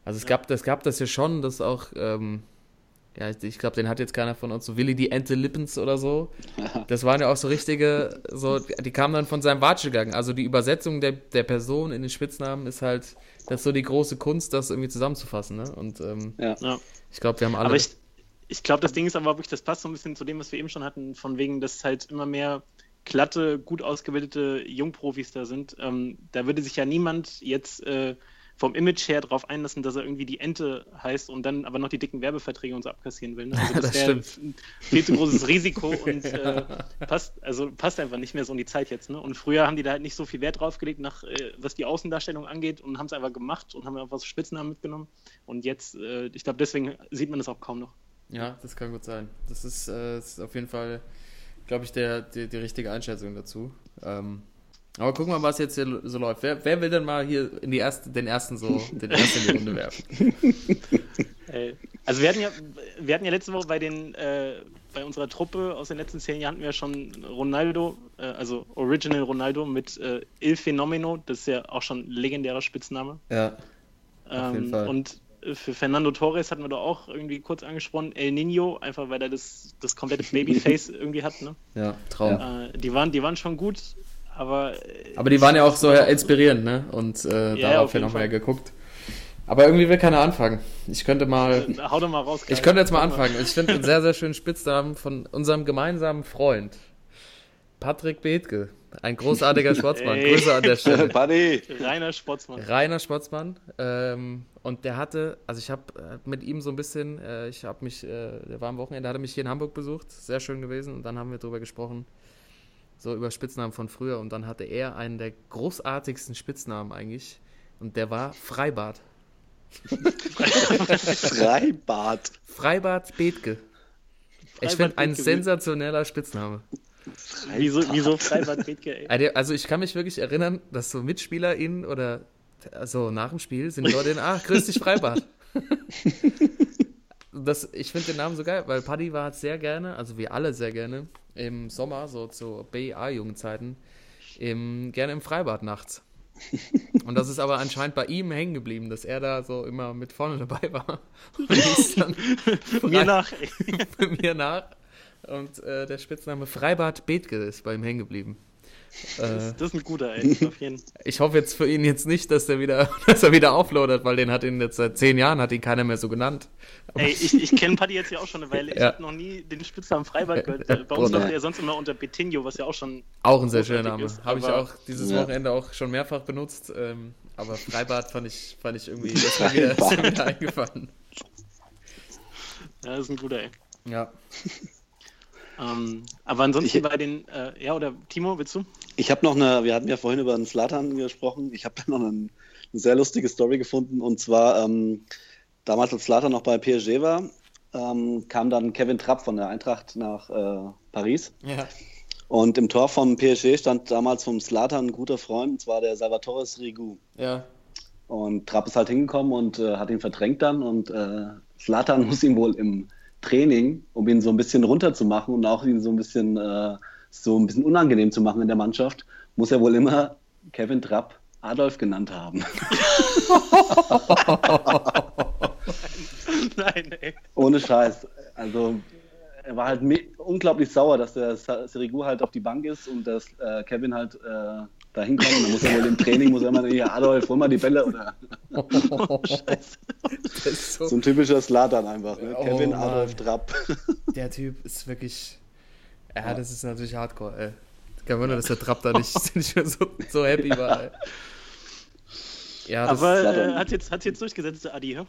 Speaker 2: Also es gab, das gab das ja schon, dass auch, ähm, ja, ich, glaube, den hat jetzt keiner von uns, so Willi die Ente Lippens oder so. Das waren ja auch so richtige, so, die kamen dann von seinem Watsch gegangen. Also die Übersetzung der, der Person in den Spitznamen ist halt, das ist so die große Kunst, das irgendwie zusammenzufassen, ne? Und ähm.
Speaker 3: Ja.
Speaker 2: ich glaube, wir haben alle.
Speaker 4: Aber ich, ich glaube, das Ding ist aber wirklich, das passt so ein bisschen zu dem, was wir eben schon hatten, von wegen, dass halt immer mehr glatte, gut ausgebildete Jungprofis da sind. Ähm, da würde sich ja niemand jetzt äh, vom Image her darauf einlassen, dass er irgendwie die Ente heißt und dann aber noch die dicken Werbeverträge und so abkassieren will. Ne? Also das,
Speaker 2: Das
Speaker 4: wäre viel zu großes Risiko und äh, passt, also passt einfach nicht mehr so in die Zeit jetzt. Ne? Und früher haben die da halt nicht so viel Wert drauf gelegt, nach, äh, was die Außendarstellung angeht und haben es einfach gemacht und haben einfach so Spitznamen mitgenommen. Und jetzt, äh, ich glaube, deswegen sieht man das auch kaum noch.
Speaker 2: Ja, das kann gut sein. Das ist, äh, das ist auf jeden Fall, glaube ich, der, die, die richtige Einschätzung dazu. Ähm, aber gucken wir mal, was jetzt hier so läuft. Wer, wer will denn mal hier in die erste, den ersten so, den ersten in die Runde werfen?
Speaker 4: Also wir hatten ja, wir hatten ja letzte Woche bei den, äh, bei unserer Truppe aus den letzten zehn Jahren hatten wir schon Ronaldo, äh, also Original Ronaldo mit äh, Il Fenomeno, das ist ja auch schon ein legendärer Spitzname.
Speaker 2: Ja. Auf jeden
Speaker 4: Ähm,
Speaker 2: Fall.
Speaker 4: und für Fernando Torres hatten wir doch auch irgendwie kurz angesprochen, El Nino, einfach weil er das, das komplette Babyface irgendwie hat. Ne?
Speaker 2: Ja, Traum.
Speaker 4: Äh, die, waren, die waren schon gut, aber äh,
Speaker 2: Aber die waren ja auch so inspirierend, ne? Und äh,
Speaker 4: Ja,
Speaker 2: darauf
Speaker 4: auf
Speaker 2: ja
Speaker 4: jeden
Speaker 2: noch mehr
Speaker 4: Fall.
Speaker 2: geguckt. Aber irgendwie will keiner anfangen. Ich könnte mal.
Speaker 4: äh, hau doch mal raus.
Speaker 2: Ich
Speaker 4: Kai.
Speaker 2: könnte jetzt mal anfangen. Ich finde einen sehr, sehr schönen Spitznamen von unserem gemeinsamen Freund. Patrick Bethke. Ein großartiger Sportsmann.
Speaker 4: Ey.
Speaker 2: Grüße an der Stelle.
Speaker 3: Buddy!
Speaker 4: Reiner Sportsmann.
Speaker 2: Reiner Sportsmann. Ähm, und der hatte, also ich habe äh, mit ihm so ein bisschen, äh, ich habe mich, äh, der war am Wochenende, hat er mich hier in Hamburg besucht, sehr schön gewesen. Und dann haben wir darüber gesprochen, so über Spitznamen von früher. Und dann hatte er einen der großartigsten Spitznamen eigentlich. Und der war Freibad.
Speaker 3: Freibad.
Speaker 2: Freibad Bethke. Ich
Speaker 4: Freibad
Speaker 2: finde, ein sensationeller Spitzname.
Speaker 4: Wieso, wieso Freibad Bethke, ey?
Speaker 2: Also also ich kann mich wirklich erinnern, dass so MitspielerInnen oder also nach dem Spiel sind die Leute in, ach, grüß dich Freibad. das, ich finde den Namen so geil, weil Paddy war sehr gerne, also wir alle sehr gerne, im Sommer, so zu BA-Jugendzeiten, gerne im Freibad nachts. Und das ist aber anscheinend bei ihm hängen geblieben, dass er da so immer mit vorne dabei war. Und ist dann
Speaker 4: Mir nach,
Speaker 2: mir nach. Und äh, der Spitzname Freibad Bethke ist bei ihm hängen geblieben. Äh,
Speaker 4: Das, das ist ein guter, ey. Auf jeden
Speaker 2: ich hoffe jetzt für ihn jetzt nicht, dass er wieder, dass er wieder auflodert, weil den hat ihn jetzt seit zehn Jahren hat ihn keiner mehr so genannt. Aber
Speaker 4: Ey, ich, ich kenne Paddy jetzt ja auch schon eine Weile. Ich
Speaker 2: Ja.
Speaker 4: habe noch nie den Spitznamen Freibad gehört. Bei uns läuft er sonst immer unter Betinho, was ja auch schon.
Speaker 2: auch ein sehr schöner Name.
Speaker 4: ist,
Speaker 2: Habe ich auch dieses
Speaker 3: Ja.
Speaker 2: Wochenende auch schon mehrfach benutzt. Ähm, aber Freibad fand ich, fand ich irgendwie ist mir wieder, ist mir
Speaker 3: Freibad.
Speaker 2: wieder eingefallen.
Speaker 4: Ja, das ist ein guter, ey.
Speaker 2: Ja.
Speaker 4: Ähm, aber ansonsten
Speaker 3: Ich-
Speaker 4: bei den, äh, ja, oder Timo, willst du?
Speaker 3: Ich habe noch eine, wir hatten ja vorhin über den Slatan gesprochen. Ich habe da noch einen, eine sehr lustige Story gefunden. Und zwar, ähm, damals als Slatan noch bei PSG war, ähm, kam dann Kevin Trapp von der Eintracht nach äh, Paris.
Speaker 2: Ja.
Speaker 3: Und im Tor vom PSG stand damals vom Slatan ein guter Freund, und zwar der Salvatore Srigu.
Speaker 2: Ja.
Speaker 3: Und Trapp ist halt hingekommen und äh, hat ihn verdrängt dann. Und äh, Slatan muss ihm wohl im Training, um ihn so ein bisschen runterzumachen und auch ihn so ein bisschen, äh, so ein bisschen unangenehm zu machen in der Mannschaft, muss er wohl immer Kevin Trapp Adolf genannt haben.
Speaker 4: Nein, ey.
Speaker 3: Ohne Scheiß. Also er war halt unglaublich sauer, dass der Sirigu halt auf die Bank ist und dass äh, Kevin halt äh, da hinkommt. Und dann muss er wohl im Training, muss er immer, hier Adolf, hol mal die Bälle oder
Speaker 4: Oh, Scheiße.
Speaker 2: Das ist so,
Speaker 3: so ein typischer Slatan einfach. Ne?
Speaker 2: Oh,
Speaker 3: Kevin
Speaker 2: Mann.
Speaker 3: Adolf Trapp.
Speaker 2: der Typ ist wirklich. Ja, das ist natürlich hardcore, ey. Kein Wunder, dass der Trapp da nicht, nicht mehr so, so happy war, ey. Ja, das
Speaker 4: Aber äh, hat jetzt, hat's jetzt durchgesetzt, der Adi, ja?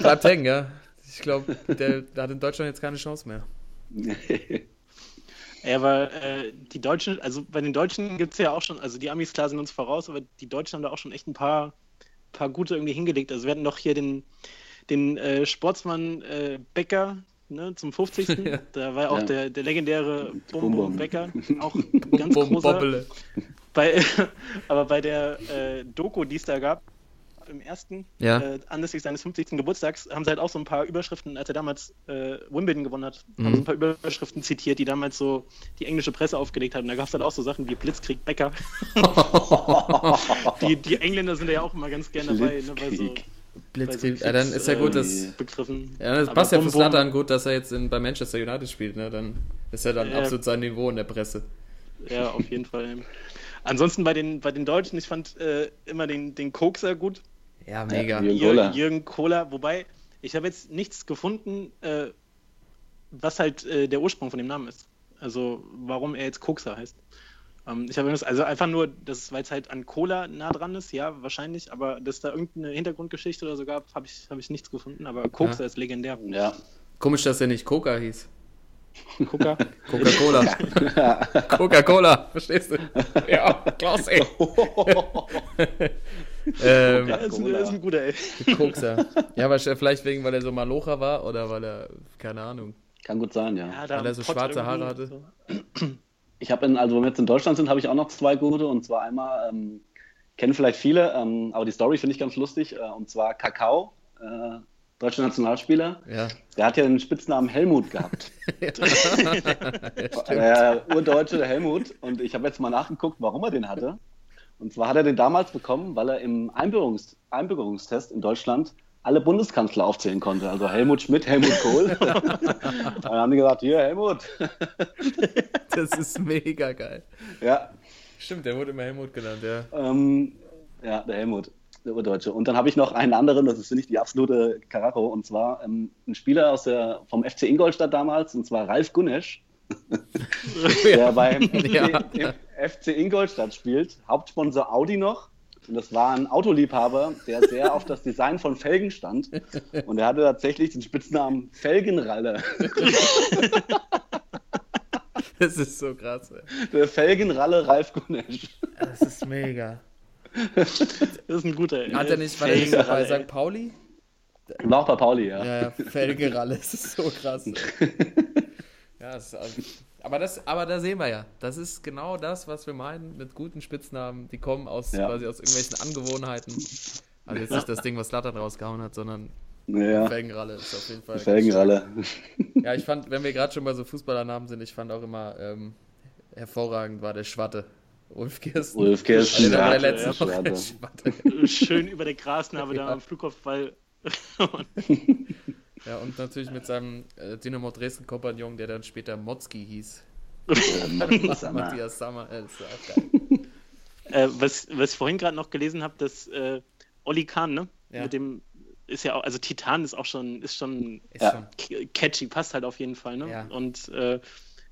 Speaker 2: bleibt hängen, ja. Ich glaube, der, der hat in Deutschland jetzt keine Chance mehr.
Speaker 4: Ja, aber äh, die Deutschen, also bei den Deutschen gibt es ja auch schon, also die Amis klar sind uns voraus, aber die Deutschen haben da auch schon echt ein paar, paar gute irgendwie hingelegt. Also wir hatten doch hier den, den äh, Sportsmann äh, Becker ne, zum 50.
Speaker 2: Ja.
Speaker 4: Da war ja auch
Speaker 3: Ja.
Speaker 4: der, der legendäre Bum
Speaker 3: Bum.
Speaker 4: Becker, auch ganz
Speaker 2: bum,
Speaker 4: großer. Bei, aber bei der äh, Doku, die es da gab, im ersten,
Speaker 2: Ja.
Speaker 4: äh, anlässlich seines 50. Geburtstags, haben sie halt auch so ein paar Überschriften, als er damals äh, Wimbledon gewonnen hat,
Speaker 2: Mhm.
Speaker 4: haben so ein paar Überschriften zitiert, die damals so die englische Presse aufgelegt haben. Da gab es halt auch so Sachen wie Blitzkrieg Becker. die, die Engländer sind ja auch immer ganz gerne dabei, ne, bei so,
Speaker 3: Blitzkrieg.
Speaker 4: bei so
Speaker 2: Blitzkrieg. Ja, dann ist ja gut, dass.
Speaker 4: Begriffen.
Speaker 2: Ja, das passt ja für Slatan gut, dass er jetzt in, bei Manchester United spielt, ne? Dann ist er dann
Speaker 4: Ja.
Speaker 2: absolut sein Niveau in der Presse.
Speaker 4: Ja, auf jeden Fall. Ansonsten bei den, bei den Deutschen, ich fand äh, immer den, den Kokser gut.
Speaker 2: Ja, mega.
Speaker 3: Jürgen
Speaker 4: Jürgen
Speaker 3: Kohler.
Speaker 4: Jürgen Kohler, wobei ich habe jetzt nichts gefunden, äh, was halt äh, der Ursprung von dem Namen ist. Also warum er jetzt Kokser heißt. Ähm, ich habe also einfach nur, weil es halt an Cola nah dran ist, ja, wahrscheinlich, aber dass da irgendeine Hintergrundgeschichte oder so gab, habe ich, hab ich nichts gefunden. Aber Kokser
Speaker 2: Ja.
Speaker 4: ist legendär.
Speaker 3: Ja.
Speaker 2: Komisch, dass er nicht Coca hieß.
Speaker 4: Coca.
Speaker 2: Coca-Cola. Coca-Cola, verstehst du? Ja, Klaus, ey. Ähm,
Speaker 4: Ja, ist, ein- ist ein guter, ey.
Speaker 2: Kokser. Ja, aber vielleicht wegen, weil er so Malocher war oder weil er, keine Ahnung.
Speaker 3: Kann gut sein, ja.
Speaker 4: Ja, da
Speaker 2: Weil er so
Speaker 4: Pott
Speaker 2: schwarze Haare hatte.
Speaker 4: so.
Speaker 3: Ich habe in, also wenn wir jetzt in Deutschland sind, habe ich auch noch zwei gute. Und zwar einmal, ähm, kennen vielleicht viele, ähm, aber die Story finde ich ganz lustig. Äh, und zwar Kakao, äh, deutscher Nationalspieler.
Speaker 2: Ja.
Speaker 3: Der hat ja den Spitznamen Helmut gehabt.
Speaker 2: ja
Speaker 3: Der urdeutsche Helmut. Und ich habe jetzt mal nachgeguckt, warum er den hatte. Und zwar hat er den damals bekommen, weil er im Einbürgerungs Einbürgerungstest in Deutschland alle Bundeskanzler aufzählen konnte. Also Helmut Schmidt, Helmut Kohl. Dann haben die gesagt, hier, Helmut.
Speaker 2: Das ist mega geil.
Speaker 3: Ja,
Speaker 2: Stimmt, der wurde immer Helmut genannt, ja.
Speaker 3: ähm, ja, der Helmut, der Urdeutsche. Und dann habe ich noch einen anderen, das ist, finde ich, die absolute Karacho. Und zwar ähm, ein Spieler aus der, vom FC Ingolstadt damals, und zwar Ralf Gunesch. der beim
Speaker 2: Ja.
Speaker 3: im FC Ingolstadt spielt, Hauptsponsor Audi noch. Und das war ein Autoliebhaber, der sehr auf das Design von Felgen stand. Und er hatte tatsächlich den Spitznamen Felgenralle.
Speaker 2: Das ist so krass. Ey.
Speaker 3: Der Felgenralle Ralf Gunesch.
Speaker 2: Das ist mega.
Speaker 4: Das ist ein guter.
Speaker 2: Hat er nicht war nicht bei St. Pauli?
Speaker 3: War auch bei Pauli, ja.
Speaker 2: Ja, ja, Felgeralle, das ist so krass. ey. Ja, das ist, aber, das, aber da sehen wir ja, das ist genau das, was wir meinen mit guten Spitznamen. Die kommen aus,
Speaker 3: Ja.
Speaker 2: quasi aus irgendwelchen Angewohnheiten. Also jetzt nicht das Ding, was Slattern rausgehauen hat, sondern
Speaker 3: Ja,
Speaker 2: Felgenralle ist auf jeden Fall.
Speaker 3: Felgenralle.
Speaker 2: Ja, ich fand, wenn wir gerade schon bei so Fußballernamen sind, ich fand auch immer ähm, hervorragend war der Schwatte. Ulf Kirsten.
Speaker 3: Ulf Kirsten,
Speaker 2: Also, der war
Speaker 3: ja,
Speaker 2: der letzte
Speaker 3: ja,
Speaker 2: Woche.
Speaker 3: Schwatte.
Speaker 2: Schwatte.
Speaker 4: Schön über der Grasnarbe da
Speaker 2: Ja.
Speaker 4: am Flugkopfball.
Speaker 2: Ja, und natürlich mit seinem äh, Dynamo Dresden-Kompagnon, der dann später Motzki hieß. Matthias Sammer. Äh, das geil.
Speaker 4: äh, was, was ich vorhin gerade noch gelesen habe, dass äh, Olli Kahn, ne?
Speaker 2: Ja.
Speaker 4: Mit dem ist ja auch, also Titan ist auch schon, ist schon
Speaker 2: Ist
Speaker 3: Ja.
Speaker 2: schon.
Speaker 4: catchy, passt halt auf jeden Fall, ne?
Speaker 2: Ja.
Speaker 4: Und äh,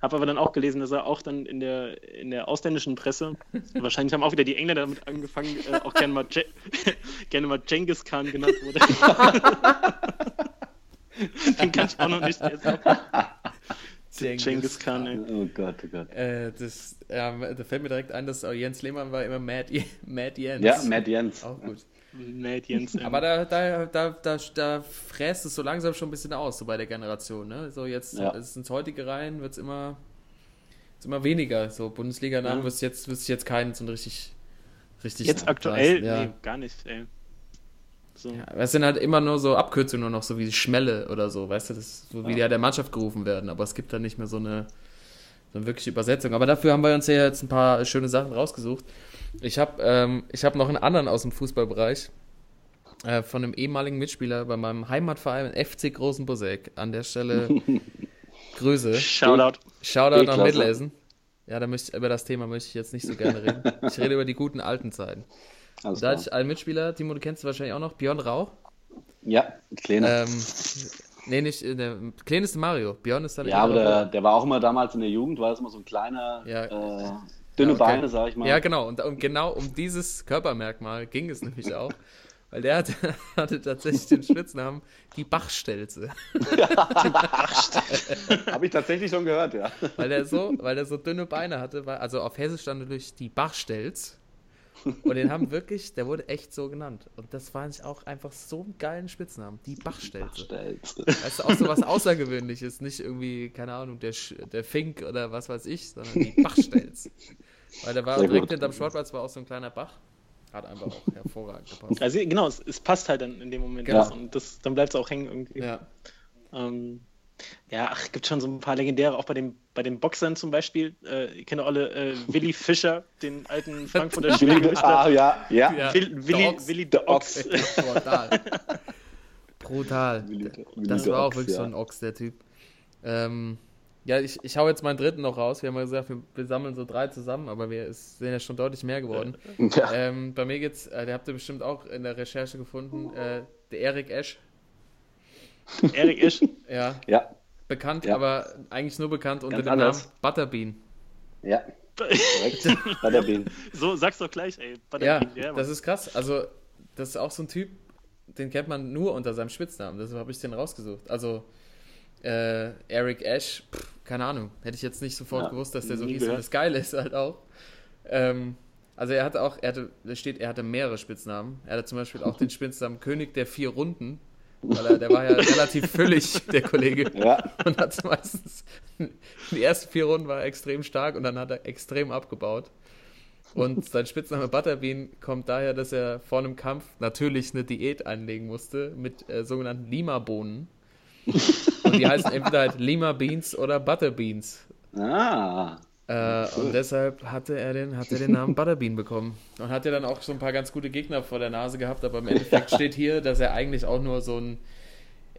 Speaker 4: habe aber dann auch gelesen, dass er auch dann in der, in der ausländischen Presse, wahrscheinlich haben auch wieder die Engländer damit angefangen, äh, auch gerne mal, Je gerne mal Genghis Khan genannt wurde. Den kann ich auch noch nicht lesen. Genghis Khan, ey.
Speaker 3: Oh Gott, oh Gott.
Speaker 2: Äh, das, ja, da fällt mir direkt ein, dass auch Jens Lehmann war immer Mad, Mad Jens.
Speaker 3: Ja, Matt Jens.
Speaker 2: Auch gut.
Speaker 4: Mad Jens. ey.
Speaker 2: Aber da, da, da, da, da fräst es so langsam schon ein bisschen aus, so bei der Generation. Ne? So jetzt
Speaker 3: Ja.
Speaker 2: ist ins heutige rein, wird es immer, wird's immer weniger. So Bundesliga-Namen
Speaker 4: Ja.
Speaker 2: wirst jetzt, wirst jetzt keinen so ein richtig, richtig.
Speaker 4: Jetzt aktuell,
Speaker 2: Ja.
Speaker 4: nee, gar nicht, ey. So.
Speaker 2: Ja, es sind halt immer nur so Abkürzungen nur noch, so wie Schmelle oder so, weißt du, das so wie die ja der Mannschaft gerufen werden, aber es gibt da nicht mehr so eine, so eine wirkliche Übersetzung. Aber dafür haben wir uns ja jetzt ein paar schöne Sachen rausgesucht. Ich habe ähm, ich hab noch einen anderen aus dem Fußballbereich äh, von einem ehemaligen Mitspieler bei meinem Heimatverein FC Großen Boseck. An der Stelle Grüße.
Speaker 4: Shoutout.
Speaker 2: Shoutout nach
Speaker 3: Klasse.
Speaker 2: Mittelhessen. Ja, da möchte, über das Thema möchte ich jetzt nicht so gerne reden. Ich rede über die guten alten Zeiten.
Speaker 3: Alles
Speaker 2: Da hatte
Speaker 3: klar.
Speaker 2: ich einen Mitspieler, Timo, du kennst wahrscheinlich auch noch, Björn Rauch.
Speaker 3: Ja, Kleiner.
Speaker 2: Ähm, nee, nicht äh, der kleinste Mario. Björn ist dann
Speaker 3: ja, aber der, der war auch immer damals in der Jugend, war das immer so ein kleiner,
Speaker 2: Ja.
Speaker 3: äh, dünne
Speaker 2: okay.
Speaker 3: Beine, sag ich mal.
Speaker 2: Ja, genau. Und, und genau um dieses Körpermerkmal ging es nämlich auch. Weil der hatte, hatte tatsächlich den Spitznamen die Bachstelze.
Speaker 3: Habe ich tatsächlich schon gehört, ja.
Speaker 2: Weil der so, weil der so dünne Beine hatte. War, also auf Hessisch stand natürlich die Bachstelz. Und den haben wirklich, der wurde echt so genannt. Und das fand ich auch einfach so einen geilen Spitznamen. Die Bachstelze.
Speaker 3: Stellt.
Speaker 2: Weißt du, auch so was Außergewöhnliches. Nicht irgendwie, keine Ahnung, der, Sch der Fink oder was weiß ich, sondern die Bachstelz. Weil da war
Speaker 3: Sehr
Speaker 2: direkt
Speaker 3: gut.
Speaker 2: hinterm Sportplatz war auch so ein kleiner Bach. Hat einfach auch hervorragend gepasst.
Speaker 4: Also genau, es, es passt halt dann in dem Moment.
Speaker 2: Genau.
Speaker 4: Und das, dann bleibt es auch hängen irgendwie.
Speaker 2: Ja.
Speaker 4: Ähm, ja, ach, gibt schon so ein paar legendäre, auch bei den, bei den Boxern zum Beispiel. Äh, ihr kennt doch alle äh, Willi Fischer, den alten Frankfurter Schwergewichter.
Speaker 3: ah, ja, ja.
Speaker 2: Ja.
Speaker 4: Will, Willi,
Speaker 2: Der Ochs.
Speaker 4: Willi the Ochs.
Speaker 2: Brutal. Brutal. Das
Speaker 3: der
Speaker 2: war auch wirklich so
Speaker 3: ja.
Speaker 2: ein Ochs, der Typ. Ähm, ja, ich, ich hau jetzt meinen dritten noch raus. Wir haben ja gesagt, wir, wir sammeln so drei zusammen, aber wir es sind ja schon deutlich mehr geworden.
Speaker 3: Ja.
Speaker 2: Ähm, bei mir geht's, äh, der habt ihr bestimmt auch in der Recherche gefunden, äh, der Erik Esch.
Speaker 4: Erik Esch.
Speaker 2: Ja,
Speaker 3: ja,
Speaker 2: bekannt,
Speaker 3: Ja.
Speaker 2: aber eigentlich nur bekannt unter
Speaker 3: Ganz
Speaker 2: dem
Speaker 3: anders.
Speaker 2: Namen Butterbean.
Speaker 3: ja, korrekt. Bei der Bean.
Speaker 4: So, sag's doch gleich, ey. Bei
Speaker 2: Ja,
Speaker 4: der-
Speaker 2: das ist krass. Also, das ist auch so ein Typ, den kennt man nur unter seinem Spitznamen. Deshalb habe ich den rausgesucht. Also, äh, Eric Ash, pff, keine Ahnung. Hätte ich jetzt nicht sofort
Speaker 3: Ja,
Speaker 2: gewusst, dass der so hieß. Und das Geile ist halt auch. Ähm, also, er hatte auch, er hatte, da steht, er hatte mehrere Spitznamen. Er hatte zum Beispiel auch den Spitznamen König der vier Runden. Weil er, der war ja relativ füllig, der Kollege.
Speaker 3: Ja,
Speaker 2: Und hat meistens die ersten vier Runden war er extrem stark und dann hat er extrem abgebaut. Und sein Spitzname Butterbean kommt daher, dass er vor einem Kampf natürlich eine Diät einlegen musste mit äh, sogenannten Lima-Bohnen. Und die heißen entweder halt Lima Beans oder Butterbeans.
Speaker 3: ah,
Speaker 2: Äh, und deshalb hatte er, den, hat er den Namen Butterbean bekommen. Und hat ja dann auch so ein paar ganz gute Gegner vor der Nase gehabt, aber im Endeffekt steht hier, dass er eigentlich auch nur so ein.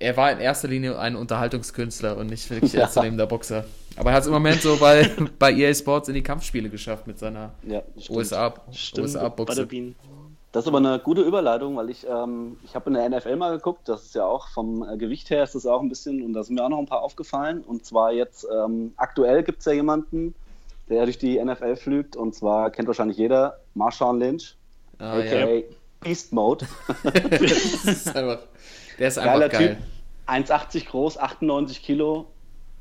Speaker 2: Er war in erster Linie ein Unterhaltungskünstler und nicht wirklich
Speaker 3: Ja.
Speaker 2: ernstzunehmender Boxer. Aber er hat es im Moment so bei, bei EA Sports in die Kampfspiele geschafft mit seiner
Speaker 3: ja.
Speaker 2: USA, USA-Boxe.
Speaker 4: Butterbean.
Speaker 3: Das ist aber eine gute Überleitung, weil ich, ähm, ich habe in der NFL mal geguckt, das ist ja auch vom äh, Gewicht her ist das auch ein bisschen, und da sind mir auch noch ein paar aufgefallen. Und zwar jetzt, ähm, aktuell gibt es ja jemanden, der durch die NFL flügt. Und zwar kennt wahrscheinlich jeder Marshawn Lynch,
Speaker 2: Ah,
Speaker 3: aka
Speaker 2: ja.
Speaker 3: Beast Mode.
Speaker 2: das ist einfach, der ist einfach
Speaker 3: Geiler
Speaker 2: geil.
Speaker 3: Typ, 1,80 groß, 98 Kilo,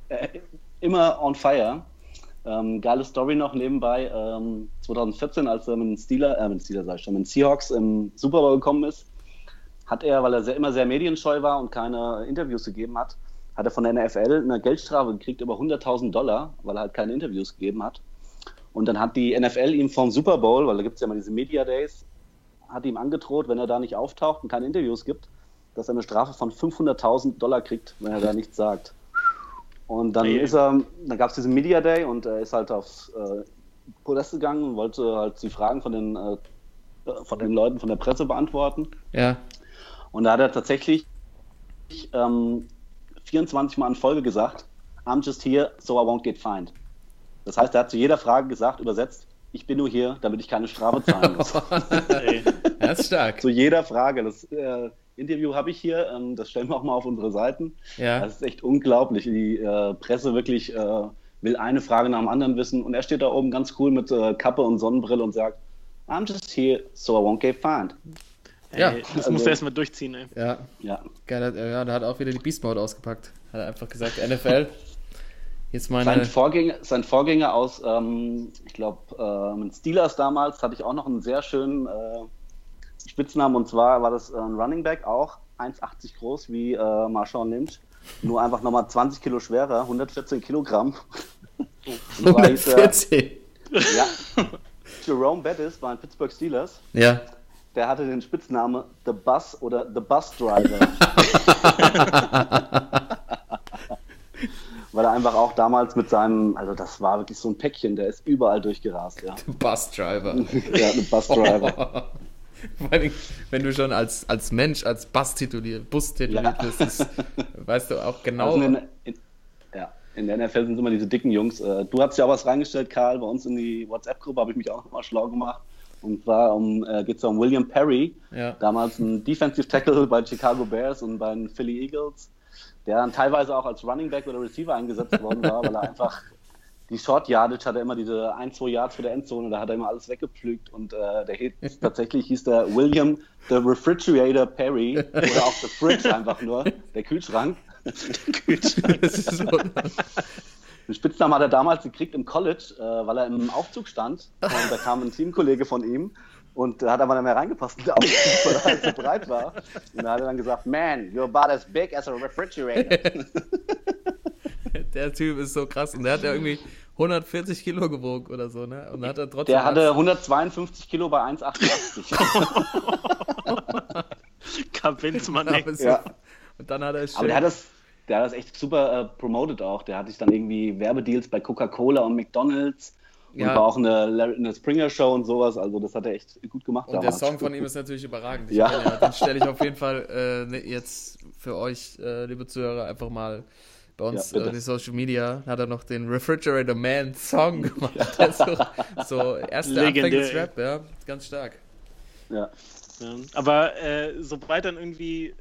Speaker 3: äh, immer on fire. Ähm, geile Story noch nebenbei. Ähm, 2014, als er mit den Steelers, äh, mit den Steelers sag ich schon, mit den Seahawks im Super Bowl gekommen ist, hat er, weil er sehr, immer sehr medienscheu war und keine Interviews gegeben hat, hat er von der NFL eine Geldstrafe gekriegt über 100.000 Dollar, weil er halt keine Interviews gegeben hat. Und dann hat die NFL ihm vom Super Bowl, weil da gibt es ja mal diese Media Days, hat ihm angedroht, wenn er da nicht auftaucht und keine Interviews gibt, dass er eine Strafe von 500.000 Dollar kriegt, wenn er da nichts sagt. Und dann
Speaker 4: ei.
Speaker 3: ist er, dann gab es diesen Media Day und er ist halt aufs äh, Podest gegangen und wollte halt die Fragen von den, äh, von den Leuten von der Presse beantworten.
Speaker 2: Ja.
Speaker 3: Und da hat er tatsächlich ähm, 24 Mal in Folge gesagt, I'm just here, so I won't get fined. Das heißt, er hat zu jeder Frage gesagt, übersetzt, ich bin nur hier, damit ich keine Strafe zahlen muss.
Speaker 4: Ey.
Speaker 2: Das ist stark.
Speaker 3: zu jeder Frage. Das äh, Interview habe ich hier, ähm, das stellen wir auch mal auf unsere Seiten.
Speaker 2: Ja.
Speaker 3: Das ist echt unglaublich. Die äh, Presse wirklich äh, will eine Frage nach dem anderen wissen und er steht da oben ganz cool mit äh, Kappe und Sonnenbrille und sagt, I'm just here, so I won't get fined.
Speaker 2: Ja,
Speaker 4: das
Speaker 3: also-
Speaker 4: musst du erstmal durchziehen, ey.
Speaker 2: Ja,
Speaker 3: Ja,
Speaker 2: geil. Ja, da hat er auch wieder die Beast Mode ausgepackt. Hat er einfach gesagt, NFL. Jetzt meine.
Speaker 3: Sein Vorgänger, sein Vorgänger aus, ähm, ich glaube, äh, mit Steelers damals hatte ich auch noch einen sehr schönen äh, Spitznamen und zwar war das äh, ein Running Back, auch 1,80 groß wie äh, Marshawn Lynch, nur einfach nochmal 20 Kilo schwerer, 114 Kilogramm. Und zwar hieß er,
Speaker 2: 114.
Speaker 3: ja, Jerome Bettis bei den Pittsburgh Steelers.
Speaker 2: Ja.
Speaker 3: Der hatte den Spitznamen The Bus oder The Bus Driver. Weil er einfach auch damals mit seinem, also das war wirklich so ein Päckchen, der ist überall durchgerast, ja.
Speaker 2: Bus Driver.
Speaker 3: Ja, ein Bus Driver.
Speaker 2: Vor allem, wenn du schon als, als Mensch, als Bus tituliert, Bus tituliert
Speaker 3: Ja.
Speaker 2: bist, ist, weißt du auch genau.
Speaker 3: Also in, in, ja, in der NFL sind immer diese dicken Jungs. Äh, Du hast ja auch was reingestellt, Karl, bei uns in die WhatsApp-Gruppe habe ich mich auch nochmal schlau gemacht. Und zwar um, äh, geht es um William Perry,
Speaker 2: Ja.
Speaker 3: damals ein Defensive Tackle bei Chicago Bears und bei den Philly Eagles, der dann teilweise auch als Running Back oder Receiver eingesetzt worden war, weil er einfach die Short Yardage hatte immer diese 1, 2 Yards vor der Endzone, da hat er immer alles weggepflügt und äh, der hieß, tatsächlich hieß der William the Refrigerator Perry oder auch the Fridge einfach nur, der Kühlschrank.
Speaker 2: ist so,
Speaker 3: Den Spitznamen hat er damals gekriegt im College, äh, weil er im Aufzug stand und da kam ein Teamkollege von ihm und der hat aber nicht mehr reingepasst in den Aufzug, weil er halt so breit war. Und da hat er dann gesagt, man, you're about as big as a refrigerator.
Speaker 2: der Typ ist so krass. Und der hat ja irgendwie 140 Kilo gewogen oder so, ne? Und dann hat er trotzdem.
Speaker 3: Der hatte
Speaker 2: als-
Speaker 3: 152 Kilo bei 1,88.
Speaker 4: Kabinzmann, ey.
Speaker 2: Ja. Und dann hat er schön,
Speaker 3: Aber der hat das, der hat das echt super äh, promoted auch. Der hatte sich dann irgendwie Werbedeals bei Coca-Cola und McDonalds und
Speaker 2: Ja.
Speaker 3: war auch eine, eine Springer Show und sowas. Also das hat er echt gut gemacht
Speaker 2: Und der
Speaker 3: damals.
Speaker 2: Song von ihm ist natürlich überragend. Ich
Speaker 3: Ja.
Speaker 2: meine, den stelle ich auf jeden Fall äh, ne, jetzt für euch, äh, liebe Zuhörer, einfach mal bei uns
Speaker 3: Ja,
Speaker 2: äh, die Social Media. Hat er noch den Refrigerator Man Song gemacht. Der ist so, so erste
Speaker 4: Legendär,
Speaker 2: Anfänge des
Speaker 4: ey.
Speaker 2: Rap, ja, ganz stark.
Speaker 3: Ja.
Speaker 4: Ja. Aber äh, sobald dann irgendwie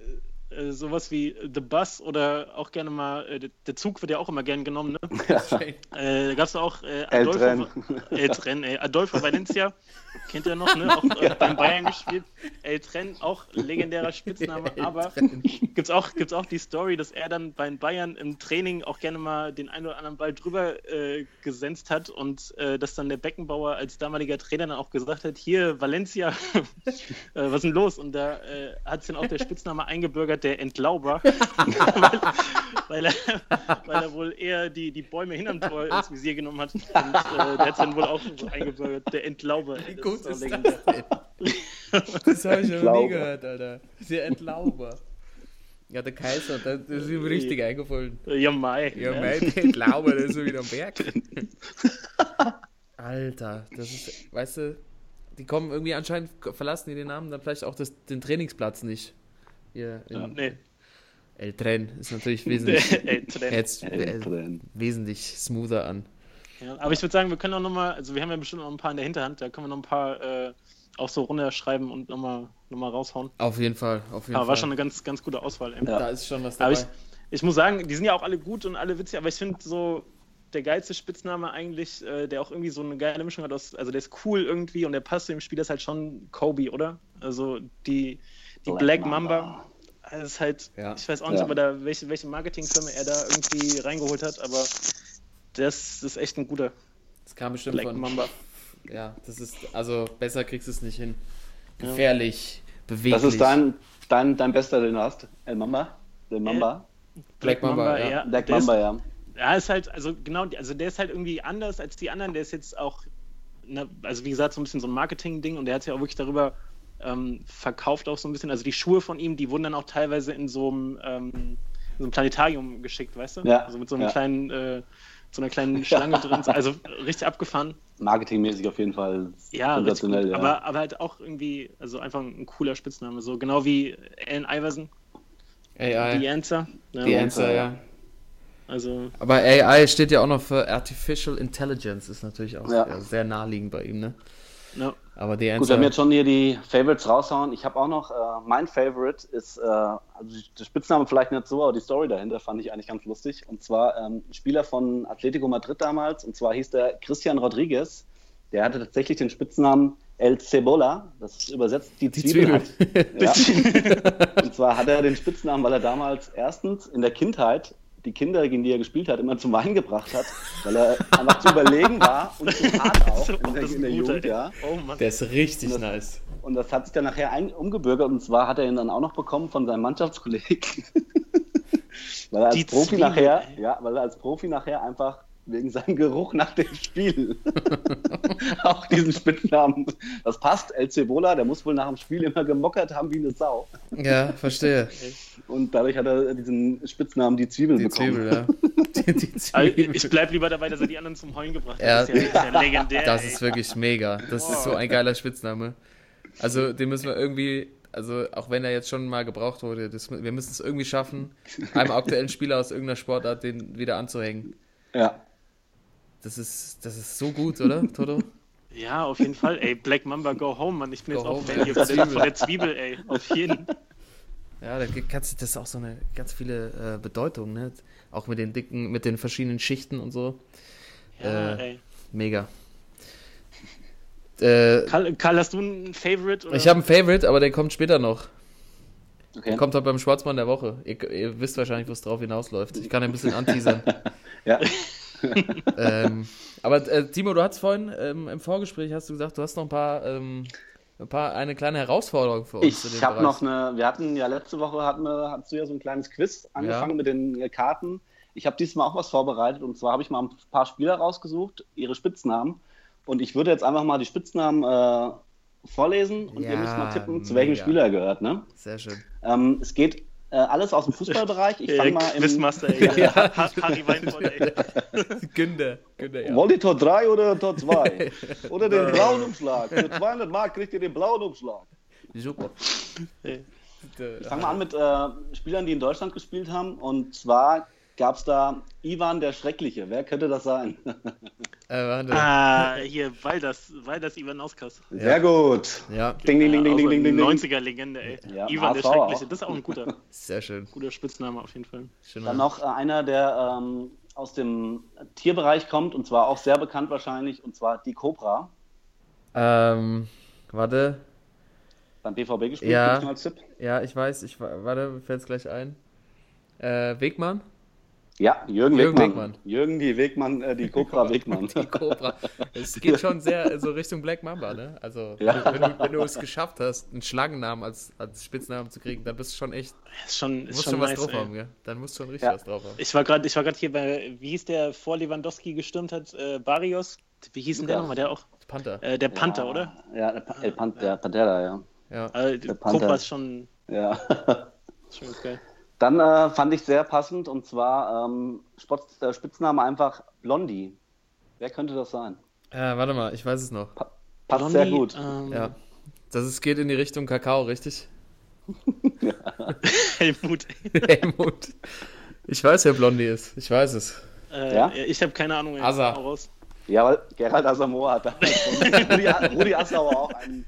Speaker 4: äh, sowas wie The Bus oder auch gerne mal, äh, der- Zug wird ja auch immer gern genommen, ne? Äh, da gab es auch äh,
Speaker 3: El
Speaker 4: Adolfo,
Speaker 3: Tren.
Speaker 4: El Tren, ey. Adolfo Valencia, kennt ihr noch, ne? Auch äh, beim Bayern gespielt. El Tren, auch legendärer Spitzname, aber gibt's auch, gibt's auch die Story, dass er dann bei den Bayern im Training auch gerne mal den einen oder anderen Ball drüber äh, gesenzt hat und äh, dass dann der Beckenbauer als damaliger Trainer dann auch gesagt hat, hier Valencia, äh, was ist denn los? Und da äh, hat sich dann auch der Spitzname eingebürgert, der Entlauber, weil, weil, er, weil er wohl eher die, die Bäume hinterm Tor ins Visier genommen hat. Und äh, der hat dann wohl auch so eingebürgert, der Entlauber.
Speaker 2: Wie gut
Speaker 4: doch
Speaker 2: ist das denn? Das habe ich noch nie gehört, Alter. Der Entlauber. Ja, der Kaiser, der, der ist ihm richtig eingefallen.
Speaker 4: Ja, Mai.
Speaker 2: Ja,
Speaker 4: ne?
Speaker 2: mein Entlauber, der ist so wieder am Berg. Alter, das ist, weißt du, die kommen irgendwie anscheinend, verlassen die den Namen dann vielleicht auch das, den Trainingsplatz nicht. Hier in
Speaker 4: Nee.
Speaker 2: El Tren ist natürlich wesentlich,
Speaker 4: El Tren.
Speaker 2: jetzt,
Speaker 3: El
Speaker 2: äh,
Speaker 3: Tren.
Speaker 2: wesentlich smoother an.
Speaker 4: Ja, aber ich würde sagen, wir können auch nochmal, also wir haben ja bestimmt noch ein paar in der Hinterhand, da können wir noch ein paar äh, auch so runterschreiben und nochmal noch mal raushauen.
Speaker 2: Auf jeden Fall, auf jeden
Speaker 4: Aber
Speaker 2: Fall.
Speaker 4: war schon eine ganz, ganz gute Auswahl.
Speaker 3: Ja.
Speaker 2: da ist schon was
Speaker 4: Aber
Speaker 2: dabei.
Speaker 4: ich, ich muss sagen, die sind ja auch alle gut und alle witzig, aber ich finde so, der geilste Spitzname eigentlich, äh, der auch irgendwie so eine geile Mischung hat aus, also der ist cool irgendwie und der passt zu dem Spiel, ist halt schon Kobe, oder? Also die, die Black,
Speaker 3: Black
Speaker 4: Mamba.
Speaker 3: Mamba.
Speaker 4: Das ist halt,
Speaker 2: Ja.
Speaker 4: ich weiß auch nicht,
Speaker 3: Ja.
Speaker 4: er da, welche, welche Marketingfirma er da irgendwie reingeholt hat, aber das ist echt ein guter
Speaker 2: Das kam bestimmt
Speaker 4: Black
Speaker 2: von.
Speaker 4: Mamba.
Speaker 2: Ja, das ist, also besser kriegst du es nicht hin. Gefährlich, beweglich.
Speaker 3: Das ist dein, dein, dein bester, den du hast. El Mamba. El Mamba.
Speaker 2: Black Mamba, ja.
Speaker 3: Black
Speaker 4: der
Speaker 3: Mamba,
Speaker 4: ist,
Speaker 3: ja.
Speaker 4: Ja, ist halt, also genau, also der ist halt irgendwie anders als die anderen. Der ist jetzt auch, ne, also wie gesagt, so ein bisschen so ein Marketing-Ding und der hat sich auch wirklich darüber ähm, verkauft, auch so ein bisschen. Also die Schuhe von ihm, die wurden dann auch teilweise in so einem, ähm, in so einem Planetarium geschickt, weißt du?
Speaker 3: Ja,
Speaker 4: Also mit so einem
Speaker 3: ja.
Speaker 4: kleinen, äh, so einer kleinen Schlange drin. Also richtig abgefahren.
Speaker 3: Marketingmäßig auf jeden Fall
Speaker 4: Ja,
Speaker 3: sensationell, ja.
Speaker 4: Aber, aber halt auch irgendwie, also einfach ein cooler Spitzname. So genau wie Allen Iverson,
Speaker 2: AI.
Speaker 4: The Answer. Ja,
Speaker 2: Die Answer, ja.
Speaker 4: Also,
Speaker 2: Aber AI steht ja auch noch für Artificial Intelligence, ist natürlich auch
Speaker 3: Ja.
Speaker 2: sehr, sehr naheliegend bei ihm, ne?
Speaker 4: No.
Speaker 2: Aber die
Speaker 3: Gut, wir haben jetzt schon hier die Favorites raushauen. Ich habe auch noch, äh, mein Favorite ist, äh, also der Spitzname vielleicht nicht so, aber die Story dahinter fand ich eigentlich ganz lustig. Und zwar ähm, ein Spieler von Atletico Madrid damals, und zwar hieß der Christian Rodriguez. Der hatte tatsächlich den Spitznamen El Cebola, das ist übersetzt die,
Speaker 2: die
Speaker 3: Zwiebel.
Speaker 2: Zwiebel.
Speaker 3: Ja. Und zwar hat er den Spitznamen, weil er damals erstens in der Kindheit die Kinder, gegen die er gespielt hat, immer zum Wein gebracht hat, weil er einfach zu überlegen war und zu hart auch in der,
Speaker 4: Das ist
Speaker 3: in der Jugend, ja.
Speaker 4: Oh Mann.
Speaker 2: Der ist richtig
Speaker 3: Das-
Speaker 2: nice.
Speaker 3: Und das hat sich dann nachher ein, umgebürgert und zwar hat er ihn dann auch noch bekommen von seinem Mannschaftskollegen. weil er als
Speaker 4: Die
Speaker 3: Profi
Speaker 4: Zwiebel,
Speaker 3: nachher,
Speaker 4: ey.
Speaker 3: ja, weil er als Profi nachher einfach wegen seinem Geruch nach dem Spiel auch diesen Spitznamen. Das passt, El Cebola, der muss wohl nach dem Spiel immer gemockert haben wie eine Sau.
Speaker 2: Ja, verstehe.
Speaker 3: Und dadurch hat er diesen Spitznamen die Zwiebel
Speaker 2: Die
Speaker 3: bekommen.
Speaker 2: Zwiebel, ja. Die, die
Speaker 4: Also,
Speaker 2: Zwiebel.
Speaker 4: ich bleib lieber dabei, dass er die anderen zum Heulen gebracht hat.
Speaker 2: Ja.
Speaker 4: Das ist ja, das ist ja legendär.
Speaker 2: Das
Speaker 4: ey.
Speaker 2: ist wirklich mega. Das ist so ein geiler Spitzname. Also, den müssen wir irgendwie, also auch wenn er jetzt schon mal gebraucht wurde, das, wir müssen es irgendwie schaffen, einem aktuellen Spieler aus irgendeiner Sportart den wieder anzuhängen.
Speaker 3: Ja.
Speaker 2: Das ist, das ist so gut, oder, Toto?
Speaker 4: Ja, auf jeden Fall. Ey, Black Mamba, go home, Mann. Ich bin
Speaker 2: Go
Speaker 4: jetzt auch Fan hier von der,
Speaker 2: Zwiebel.
Speaker 4: von der Zwiebel, ey. Auf jeden.
Speaker 2: Ja, da kannst du das ist auch so eine ganz viele äh, Bedeutungen, ne? Auch mit den dicken, mit den verschiedenen Schichten und so.
Speaker 4: Ja,
Speaker 2: Äh,
Speaker 4: ey.
Speaker 2: Mega. Äh,
Speaker 4: Karl, Karl, hast du einen Favorite? Oder?
Speaker 2: ich habe einen Favorite, aber der kommt später noch.
Speaker 3: Okay.
Speaker 2: Der kommt halt beim Schwarzmann der Woche. Ihr, ihr wisst wahrscheinlich, wo es drauf hinausläuft. Ich kann ein bisschen anteasern.
Speaker 3: Ja.
Speaker 2: ähm, aber äh, Timo, du hast vorhin ähm, im Vorgespräch hast du gesagt, du hast noch ein paar, ähm, ein paar eine kleine Herausforderung für uns.
Speaker 3: Ich habe noch eine, wir hatten ja letzte Woche, hatten wir, hattest du ja so ein kleines Quiz angefangen
Speaker 2: Ja.
Speaker 3: mit den äh, Karten. Ich habe diesmal auch was vorbereitet und zwar habe ich mal ein paar Spieler rausgesucht, ihre Spitznamen. Und ich würde jetzt einfach mal die Spitznamen äh, vorlesen und ihr
Speaker 2: Ja,
Speaker 3: müsst mal tippen, zu welchem
Speaker 2: mega.
Speaker 3: Spieler er gehört. Ne?
Speaker 2: Sehr schön.
Speaker 3: Ähm, es geht äh, alles aus dem Fußballbereich. Ich fange
Speaker 4: Äh,
Speaker 3: mal im
Speaker 4: Quizmaster, ey.
Speaker 2: Ja.
Speaker 4: Ha- Harry Weinfurt, ey.
Speaker 2: Günder. Günder ja.
Speaker 3: Wollt ihr Tor 3 oder Tor 2? oder den blauen Umschlag? Für 200 Mark kriegt ihr den blauen Umschlag.
Speaker 2: Super.
Speaker 3: Ich fange mal an mit äh, Spielern, die in Deutschland gespielt haben. Und zwar gab es da Ivan der Schreckliche. Wer könnte das sein?
Speaker 2: Äh, warte.
Speaker 4: Ah, hier, weil das, weil das Ivanauskas.
Speaker 3: Sehr gut.
Speaker 2: Ja,
Speaker 3: Ding, ding, ding, ding, ding, ding, ding, ding.
Speaker 4: 90er-Legende, ey.
Speaker 3: Ja,
Speaker 4: Ivan der. Schreckliche. Das ist auch ein guter,
Speaker 2: sehr schön.
Speaker 4: guter Spitzname auf jeden Fall.
Speaker 2: Schöner.
Speaker 3: Dann noch äh, einer, der ähm, aus dem Tierbereich kommt und zwar auch sehr bekannt wahrscheinlich, und zwar die Cobra.
Speaker 2: Ähm, warte.
Speaker 3: Beim BVB gespielt,
Speaker 2: Ja. Ja, ich weiß, ich wa- warte, mir fällt es gleich ein. Äh, Wegmann?
Speaker 3: Ja, Jürgen,
Speaker 2: Jürgen
Speaker 3: Wegmann.
Speaker 2: Wegmann.
Speaker 3: Jürgen die Wegmann, äh, die Cobra Wegmann.
Speaker 2: Die Cobra. Es geht schon sehr so Richtung Black Mamba, ne? Also,
Speaker 3: Ja.
Speaker 2: wenn, du, wenn du es geschafft hast, einen Schlangennamen als, als Spitznamen zu kriegen, dann bist du schon echt,
Speaker 4: Ist schon,
Speaker 2: du
Speaker 4: ist
Speaker 2: musst
Speaker 4: schon
Speaker 2: schon was
Speaker 4: nice,
Speaker 2: drauf
Speaker 4: ey.
Speaker 2: haben, gell? Dann musst du schon richtig
Speaker 3: Ja.
Speaker 2: was drauf haben.
Speaker 4: Ich war gerade, ich war gerade hier bei, wie hieß der vor Lewandowski gestürmt hat, äh, Barrios? Wie hieß denn der nochmal? Der auch,
Speaker 2: Panther.
Speaker 4: äh, der Panther,
Speaker 3: ja,
Speaker 4: oder?
Speaker 3: Ja, der, Pa- El Pan der Pantera, ja.
Speaker 2: Ja.
Speaker 4: Also,
Speaker 3: Der Panther.
Speaker 4: Cobra ist schon,
Speaker 3: ja.
Speaker 4: schon geil.
Speaker 3: Dann äh, fand ich sehr passend und zwar ähm, Spot, äh, Spitzname einfach Blondie. Wer könnte das sein?
Speaker 2: Äh, warte mal, ich weiß es noch.
Speaker 3: Passt sehr
Speaker 4: Blondie,
Speaker 3: gut.
Speaker 4: Ähm,
Speaker 2: Ja. Das ist, geht in die Richtung Kakao, richtig?
Speaker 4: Helmut.
Speaker 2: Helmut. Ich weiß, wer Blondie ist. Ich weiß es.
Speaker 4: Äh,
Speaker 3: Ja?
Speaker 4: Ich habe keine Ahnung.
Speaker 2: Asa.
Speaker 4: Raus.
Speaker 3: Ja, weil Gerald Asamoah hat schon. Rudi, Rudi Assauer auch ein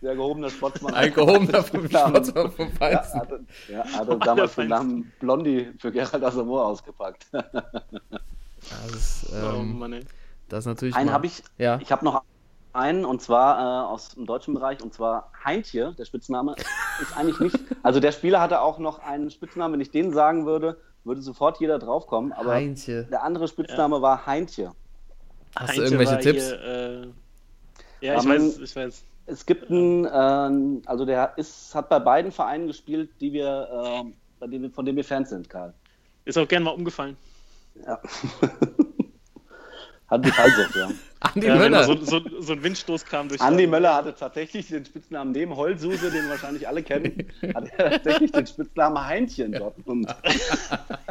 Speaker 3: sehr gehobener Sportsmann.
Speaker 2: Ein gehobener. Sportsmann vom
Speaker 3: Ja,
Speaker 2: Feinsten.
Speaker 3: hatte, ja, hatte damals den Namen Blondie für Gerald Asamoah ausgepackt.
Speaker 2: Das ist,
Speaker 4: Oh
Speaker 2: ähm,
Speaker 4: ey.
Speaker 2: das ist natürlich.
Speaker 3: Einen habe ich,
Speaker 2: Ja.
Speaker 3: ich habe noch einen und zwar äh, aus dem deutschen Bereich und zwar Heintje, der Spitzname ist eigentlich nicht. Also der Spieler hatte auch noch einen Spitznamen, wenn ich den sagen würde, würde sofort jeder draufkommen. Aber
Speaker 2: Heintje.
Speaker 3: der andere Spitzname war Heintje.
Speaker 2: Hast du
Speaker 4: Heinze
Speaker 2: irgendwelche Tipps?
Speaker 4: Hier, äh, ja, ich
Speaker 3: Ähm,
Speaker 4: weiß, ich weiß.
Speaker 3: Es gibt einen, äh, also der ist, hat bei beiden Vereinen gespielt, die wir, äh, bei denen, von denen wir Fans sind, Karl.
Speaker 4: Ist auch gern mal umgefallen.
Speaker 3: Ja. hat die Fallsucht, ja.
Speaker 2: Andi
Speaker 4: Ja,
Speaker 2: Möller.
Speaker 4: so, so, so ein Windstoß kam durch.
Speaker 3: Andi Möller hatte tatsächlich den Spitznamen neben Heulsuse, den wahrscheinlich alle kennen, hat er tatsächlich den Spitznamen Heinchen in Dortmund.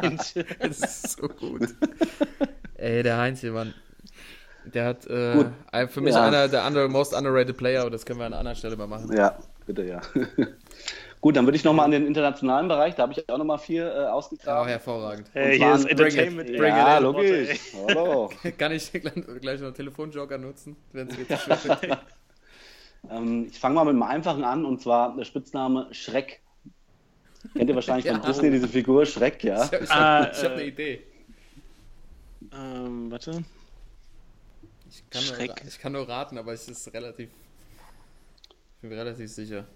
Speaker 2: Das ist so gut. Ey, der Heinzchen, Mann. Der hat äh, für mich
Speaker 3: Ja.
Speaker 2: einer der under, most underrated Player, aber das können wir an einer anderen Stelle mal machen.
Speaker 3: Ja, bitte, ja. Gut, dann würde ich nochmal an den internationalen Bereich, da habe ich auch nochmal vier äh,
Speaker 2: Ja,
Speaker 3: ausgegraben.
Speaker 2: hervorragend.
Speaker 4: Hey, hier ist
Speaker 3: ein-
Speaker 4: Entertainment.
Speaker 2: Bring it, bring
Speaker 3: ja,
Speaker 2: it in.
Speaker 3: logisch. Hallo.
Speaker 2: Kann ich gleich, noch einen Telefonjoker nutzen, wenn es wird?
Speaker 3: Ähm, ich fange mal mit einem einfachen an und zwar der Spitzname Schreck. Kennt ihr wahrscheinlich von
Speaker 2: Ja.
Speaker 3: Disney diese Figur Schreck, ja?
Speaker 2: Ich habe ich
Speaker 4: Ah,
Speaker 2: hab, ich hab
Speaker 4: äh,
Speaker 2: eine Idee.
Speaker 4: Ähm, warte.
Speaker 2: Ich kann, nur, ich kann nur raten, aber es ist relativ. Ich bin mir relativ sicher.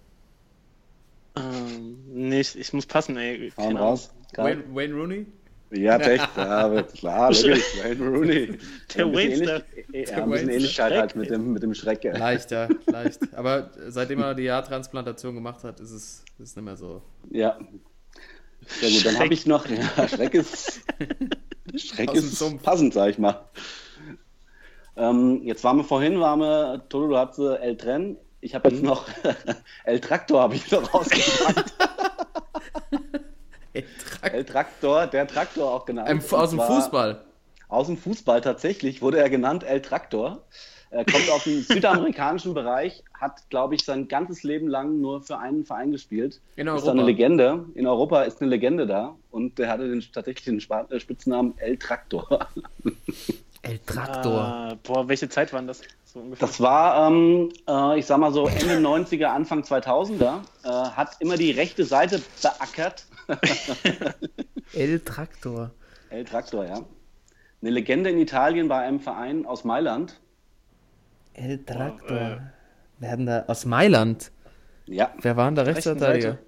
Speaker 4: Ähm, nee, ich, ich muss passen, ey. Ahnung.
Speaker 3: raus.
Speaker 2: Wayne, Wayne Rooney?
Speaker 3: Ja, echt, ja, klar, logisch. Wayne Rooney.
Speaker 4: Der
Speaker 3: ein bisschen,
Speaker 4: Waynster.
Speaker 3: ähnlich, ja, ein bisschen. Ähnlichkeit halt mit dem, mit dem Schreck. Ja.
Speaker 2: Leicht, ja, leicht. Aber seitdem er die Haartransplantation gemacht hat, ist es ist nicht mehr so.
Speaker 3: ja. Sehr gut, dann habe ich noch, ja, Schreck ist, Schreck ist passend, sag ich mal. Ähm, jetzt waren wir vorhin, waren wir, Toto, du hast äh, El Tren. Ich habe
Speaker 2: Mhm.
Speaker 3: jetzt noch El Traktor habe ich noch rausgebracht.
Speaker 2: Ey, Track-
Speaker 3: El Traktor, der Traktor auch genannt.
Speaker 2: Ein- aus dem Fußball.
Speaker 3: Aus dem Fußball tatsächlich wurde er genannt El Traktor. Er kommt aus dem südamerikanischen Bereich, hat, glaube ich, sein ganzes Leben lang nur für einen Verein gespielt.
Speaker 2: In
Speaker 3: Ist da eine
Speaker 2: Europa.
Speaker 3: Legende. In Europa ist eine Legende da und der hatte den, tatsächlich den äh, Spitznamen El Traktor.
Speaker 2: El Traktor.
Speaker 4: Ah, boah, welche Zeit waren das? So ungefähr.
Speaker 3: Das war, ähm, äh, ich sag mal so, Ende 90er, Anfang 2000er. Äh, hat immer die rechte Seite beackert.
Speaker 2: El Traktor.
Speaker 3: El Traktor, ja. Eine Legende in Italien bei einem Verein aus Mailand.
Speaker 2: El Traktor.
Speaker 4: äh.
Speaker 2: Wer hat denn da? Aus Mailand.
Speaker 3: Ja,
Speaker 2: Wer war denn der
Speaker 4: Rechten
Speaker 2: Rechtsverteidiger?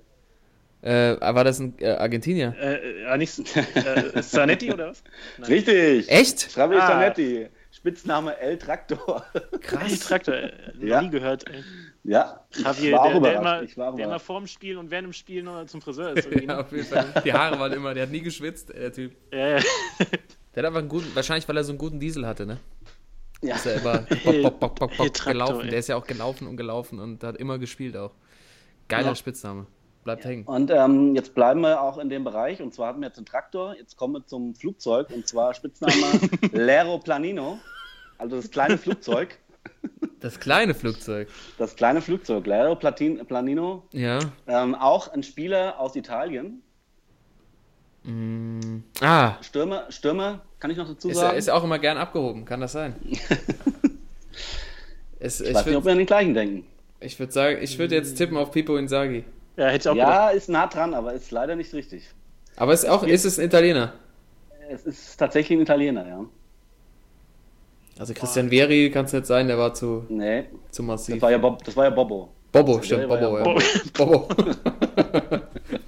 Speaker 2: Äh, war das ein äh, Argentinier?
Speaker 4: Äh, äh, nicht, äh, Zanetti oder was? Nein.
Speaker 3: richtig.
Speaker 2: Echt?
Speaker 3: Fabio
Speaker 4: Ah.
Speaker 3: Zanetti. Spitzname El Traktor.
Speaker 4: El
Speaker 2: Krass.
Speaker 4: Traktor, äh,
Speaker 3: Ja.
Speaker 4: nie gehört, ey.
Speaker 3: ja, ich
Speaker 4: Javier,
Speaker 3: war auch
Speaker 4: der, der, immer,
Speaker 3: ich war
Speaker 4: der immer vorm Spiel und während dem Spiel noch zum Friseur ist.
Speaker 2: Ja,
Speaker 4: ne?
Speaker 2: auf jeden Fall. Die Haare waren immer, der hat nie geschwitzt, der Typ.
Speaker 4: ja, ja.
Speaker 2: Der hat einfach einen guten, wahrscheinlich weil er so einen guten Diesel hatte, ne?
Speaker 3: Ja.
Speaker 2: Ist er immer
Speaker 4: El-
Speaker 2: bock, bock, bock, bock,
Speaker 4: El
Speaker 2: bock
Speaker 4: Traktor,
Speaker 2: gelaufen.
Speaker 4: ey.
Speaker 2: Der ist ja auch gelaufen und gelaufen und hat immer gespielt auch. Geiler
Speaker 3: Ja.
Speaker 2: Spitzname. Bleibt hängen.
Speaker 3: Und ähm, jetzt bleiben wir auch in dem Bereich. Und zwar hatten wir jetzt den Traktor. Jetzt kommen wir zum Flugzeug. Und zwar Spitzname L'Aeroplanino. Also das kleine Flugzeug.
Speaker 2: Das kleine Flugzeug.
Speaker 3: Das kleine Flugzeug, L'Aeroplanino.
Speaker 2: Ja.
Speaker 3: Ähm, auch ein Spieler aus Italien.
Speaker 2: Mm. Ah,
Speaker 3: Stürmer, Stürmer, kann ich noch dazu
Speaker 2: ist,
Speaker 3: sagen?
Speaker 2: ist auch immer gern abgehoben, kann das sein? es,
Speaker 3: ich
Speaker 2: ich
Speaker 3: weiß nicht, ob
Speaker 2: würde
Speaker 3: wir an den gleichen denken.
Speaker 2: ich würd sagen, ich würde jetzt tippen auf Pippo Inzaghi.
Speaker 4: Ja, hätte ich auch gedacht.
Speaker 3: Ja, ist nah dran, aber ist leider nicht richtig.
Speaker 2: Aber ist auch, ist es ein Italiener?
Speaker 3: Es ist tatsächlich ein Italiener, ja.
Speaker 2: Also Christian Vieri kann es nicht sein, der war zu,
Speaker 3: Nee,
Speaker 2: zu
Speaker 3: das
Speaker 2: massiv.
Speaker 3: war ja, Bob, das war ja Bobo.
Speaker 2: Bobo, stimmt,
Speaker 3: war ja
Speaker 2: Bobo, ja. Bobo.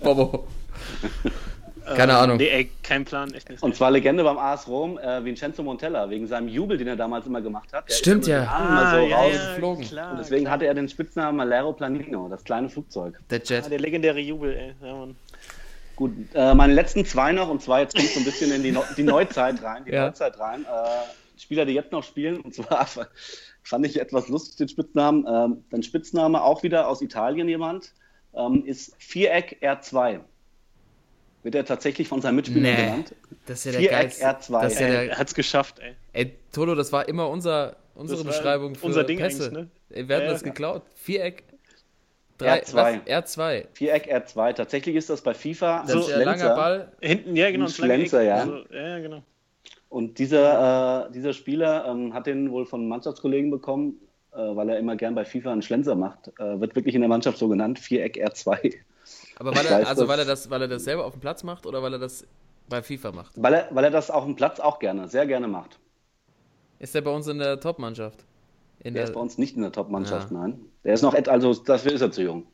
Speaker 2: Bobo. Keine
Speaker 4: Ähm,
Speaker 2: Ahnung.
Speaker 4: Nee, ey, kein Plan, echt nicht.
Speaker 3: Und zwar Legende beim AS Rom, äh, Vincenzo Montella, wegen seinem Jubel, den er damals immer gemacht hat. Der
Speaker 2: Stimmt, ja.
Speaker 3: mal so raus.
Speaker 2: geflogen.
Speaker 4: klar.
Speaker 3: Und deswegen
Speaker 4: klar.
Speaker 3: hatte er den Spitznamen L'Aeroplanino, das kleine Flugzeug.
Speaker 2: Der
Speaker 4: Ah,
Speaker 2: Jet.
Speaker 4: der legendäre Jubel, ey. Ja, Mann.
Speaker 3: Gut, äh, meine letzten zwei noch, und zwar jetzt kommt so ein bisschen in die, Neu- die Neuzeit rein, die
Speaker 2: Ja.
Speaker 3: Neuzeit rein. Äh, Spieler, die jetzt noch spielen, und zwar fand ich etwas lustig den Spitznamen. Ähm, dein Spitzname auch wieder aus Italien jemand, ähm, ist Viereck R2. Wird er tatsächlich von seinem Mitspieler
Speaker 2: Nee.
Speaker 3: genannt?
Speaker 2: Das ist ja der
Speaker 3: Viereck
Speaker 2: geilste.
Speaker 3: R2.
Speaker 2: Das ist ja der,
Speaker 4: er hat's geschafft, ey.
Speaker 2: ey, Toto, das war immer unser, unsere Beschreibung für
Speaker 4: unser Ding
Speaker 2: Pässe.
Speaker 4: ne?
Speaker 2: Ey, Wir hatten
Speaker 4: Ja,
Speaker 2: das
Speaker 4: ja.
Speaker 2: geklaut. Viereck. Drei,
Speaker 3: R2.
Speaker 2: Was? R2.
Speaker 3: Viereck R2. Tatsächlich ist das bei FIFA
Speaker 2: Das
Speaker 3: ein
Speaker 2: ist langer. Ball.
Speaker 4: Hinten, ja, genau.
Speaker 3: Ein Schlenzer, ja.
Speaker 4: Also, ja, genau.
Speaker 3: Und dieser, äh, dieser Spieler ähm, hat den wohl von Mannschaftskollegen bekommen, äh, weil er immer gern bei FIFA einen Schlenzer macht. Äh, wird wirklich in der Mannschaft so genannt, Viereck R2.
Speaker 2: Aber weil er, also
Speaker 3: das.
Speaker 2: weil er das, weil er das selber auf dem Platz macht oder weil er das bei FIFA macht.
Speaker 3: Weil er, weil er das auf dem Platz auch gerne, sehr gerne macht.
Speaker 2: Ist er bei uns in der Top-Mannschaft?
Speaker 3: Der
Speaker 2: der,
Speaker 3: ist bei uns nicht in der Top-Mannschaft,
Speaker 2: Ja.
Speaker 3: nein. Der ist noch, also dafür ist er zu jung.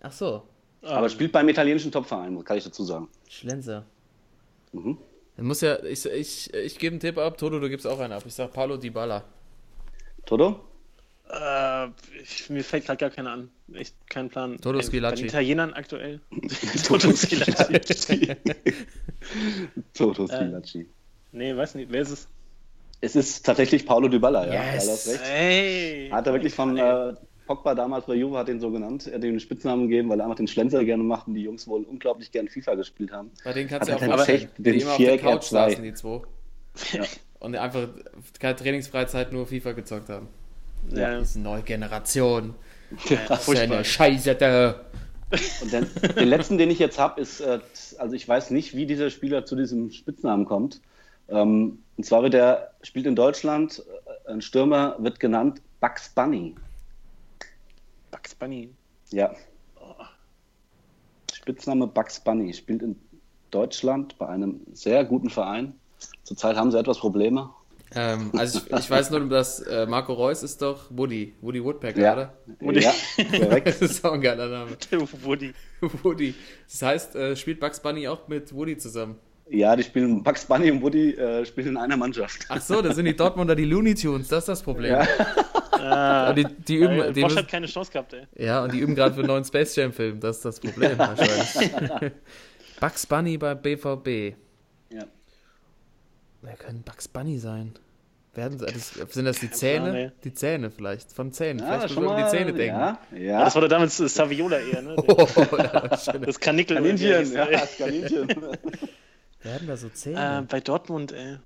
Speaker 2: Ach so,
Speaker 3: Aber spielt beim italienischen Topverein, kann ich dazu sagen.
Speaker 2: Schlenzer.
Speaker 3: Mhm.
Speaker 2: Dann muss ja, ich, ich, ich gebe einen Tipp ab, Toto, du gibst auch einen ab. Ich sag Paulo Dybala.
Speaker 3: Toto?
Speaker 4: Äh, ich, mir fällt gerade gar keiner an. Echt kein Plan.
Speaker 2: Toto Schillaci.
Speaker 4: Bei den Italienern aktuell. Toto Schillaci.
Speaker 3: Toto
Speaker 4: Äh.
Speaker 3: Schillaci.
Speaker 4: nee, weiß nicht. Wer ist es?
Speaker 3: Es ist tatsächlich Paulo Dybala, ja.
Speaker 2: Yes.
Speaker 3: Recht.
Speaker 4: Hey!
Speaker 3: Hat er wirklich von äh, Pogba damals bei Juve hat ihn so genannt. Er hat ihm den Spitznamen gegeben, weil er einfach den Schlenzer gerne macht und die Jungs wohl unglaublich gern FIFA gespielt haben.
Speaker 2: Bei denen kannst du
Speaker 3: Hat
Speaker 2: ja
Speaker 3: er
Speaker 2: auch vorstellen,
Speaker 3: echt den
Speaker 2: immer auf der Couch
Speaker 3: R2.
Speaker 2: saßen, die zwei.
Speaker 3: Ja.
Speaker 2: Und einfach keine Trainingsfreizeit nur FIFA gezockt haben.
Speaker 4: Ja.
Speaker 2: Das ist eine neue Generation.
Speaker 4: Ja,
Speaker 2: Das ist ja eine Scheiße da.
Speaker 3: Und den, den letzten, den ich jetzt habe, ist, äh, also ich weiß nicht, wie dieser Spieler zu diesem Spitznamen kommt. Ähm, und zwar wird er, spielt in Deutschland, äh, ein Stürmer wird genannt Bugs Bunny.
Speaker 4: Bugs Bunny.
Speaker 3: Ja. Spitzname Bugs Bunny. Spielt in Deutschland bei einem sehr guten Verein. Zurzeit haben sie etwas Probleme.
Speaker 2: Ähm, also ich, ich weiß nur, dass äh, Marco Reus ist doch Woody. Woody Woodpecker,
Speaker 3: Ja,
Speaker 2: oder?
Speaker 4: Woody.
Speaker 3: ja korrekt.
Speaker 2: Das ist auch ein geiler Name.
Speaker 4: Woody.
Speaker 2: Woody. Das heißt, äh, spielt Bugs Bunny auch mit Woody zusammen.
Speaker 3: Ja, die spielen Bugs Bunny und Woody äh, spielen in einer Mannschaft.
Speaker 2: Ach so, das sind die Dortmunder die Looney Tunes, das ist das Problem.
Speaker 3: Ja.
Speaker 4: Ah,
Speaker 2: Die, die üben, die
Speaker 4: Bosch
Speaker 2: müssen,
Speaker 4: hat keine Chance gehabt, ey.
Speaker 2: ja, und die üben gerade für einen neuen Space Jam Film, das ist das Problem wahrscheinlich. Bugs Bunny bei BVB.
Speaker 3: Ja.
Speaker 2: Wer können Bugs Bunny sein? Werden, das, sind das die
Speaker 4: Plan,
Speaker 2: Zähne?
Speaker 4: ey.
Speaker 2: Die Zähne vielleicht, von Zähnen.
Speaker 3: Ja,
Speaker 2: vielleicht
Speaker 3: schon
Speaker 2: müssen wir
Speaker 3: mal,
Speaker 2: um die Zähne denken.
Speaker 3: Ja,
Speaker 4: Ja. Das war doch damals äh, Saviola eher, ne?
Speaker 2: Oh, ja.
Speaker 4: Das Kanickel.
Speaker 3: Kaninchen, ja, das Kaninchen.
Speaker 2: Werden da so
Speaker 4: Äh,
Speaker 2: Zähne?
Speaker 4: bei Dortmund, ey.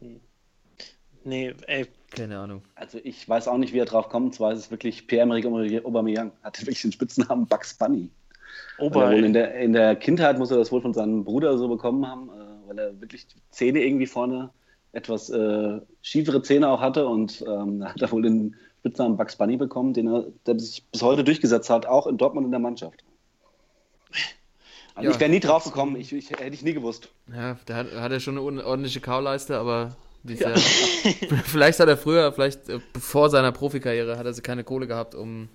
Speaker 4: Hm. Nee, ey.
Speaker 2: Keine Ahnung.
Speaker 3: Also ich weiß auch nicht, wie er drauf kommt. Zwar ist es wirklich Pierre-Emerick Aubameyang. Hat wirklich den Spitznamen Bugs Bunny.
Speaker 4: Ober,
Speaker 3: er in der, in der Kindheit muss er das wohl von seinem Bruder so bekommen haben, äh, weil er wirklich die Zähne irgendwie vorne etwas äh, schiefere Zähne auch hatte und ähm, da hat er wohl den Spitznamen Bugs Bunny bekommen, den er der sich bis heute durchgesetzt hat, auch in Dortmund in der Mannschaft. Also
Speaker 2: Ja.
Speaker 3: ich wäre nie drauf gekommen, ich, ich, hätte ich nie gewusst.
Speaker 2: Ja, da hat, hat er schon eine ordentliche Kauleiste, aber die ist ja. vielleicht hat er früher, vielleicht äh, vor seiner Profikarriere, hat er keine Kohle gehabt, um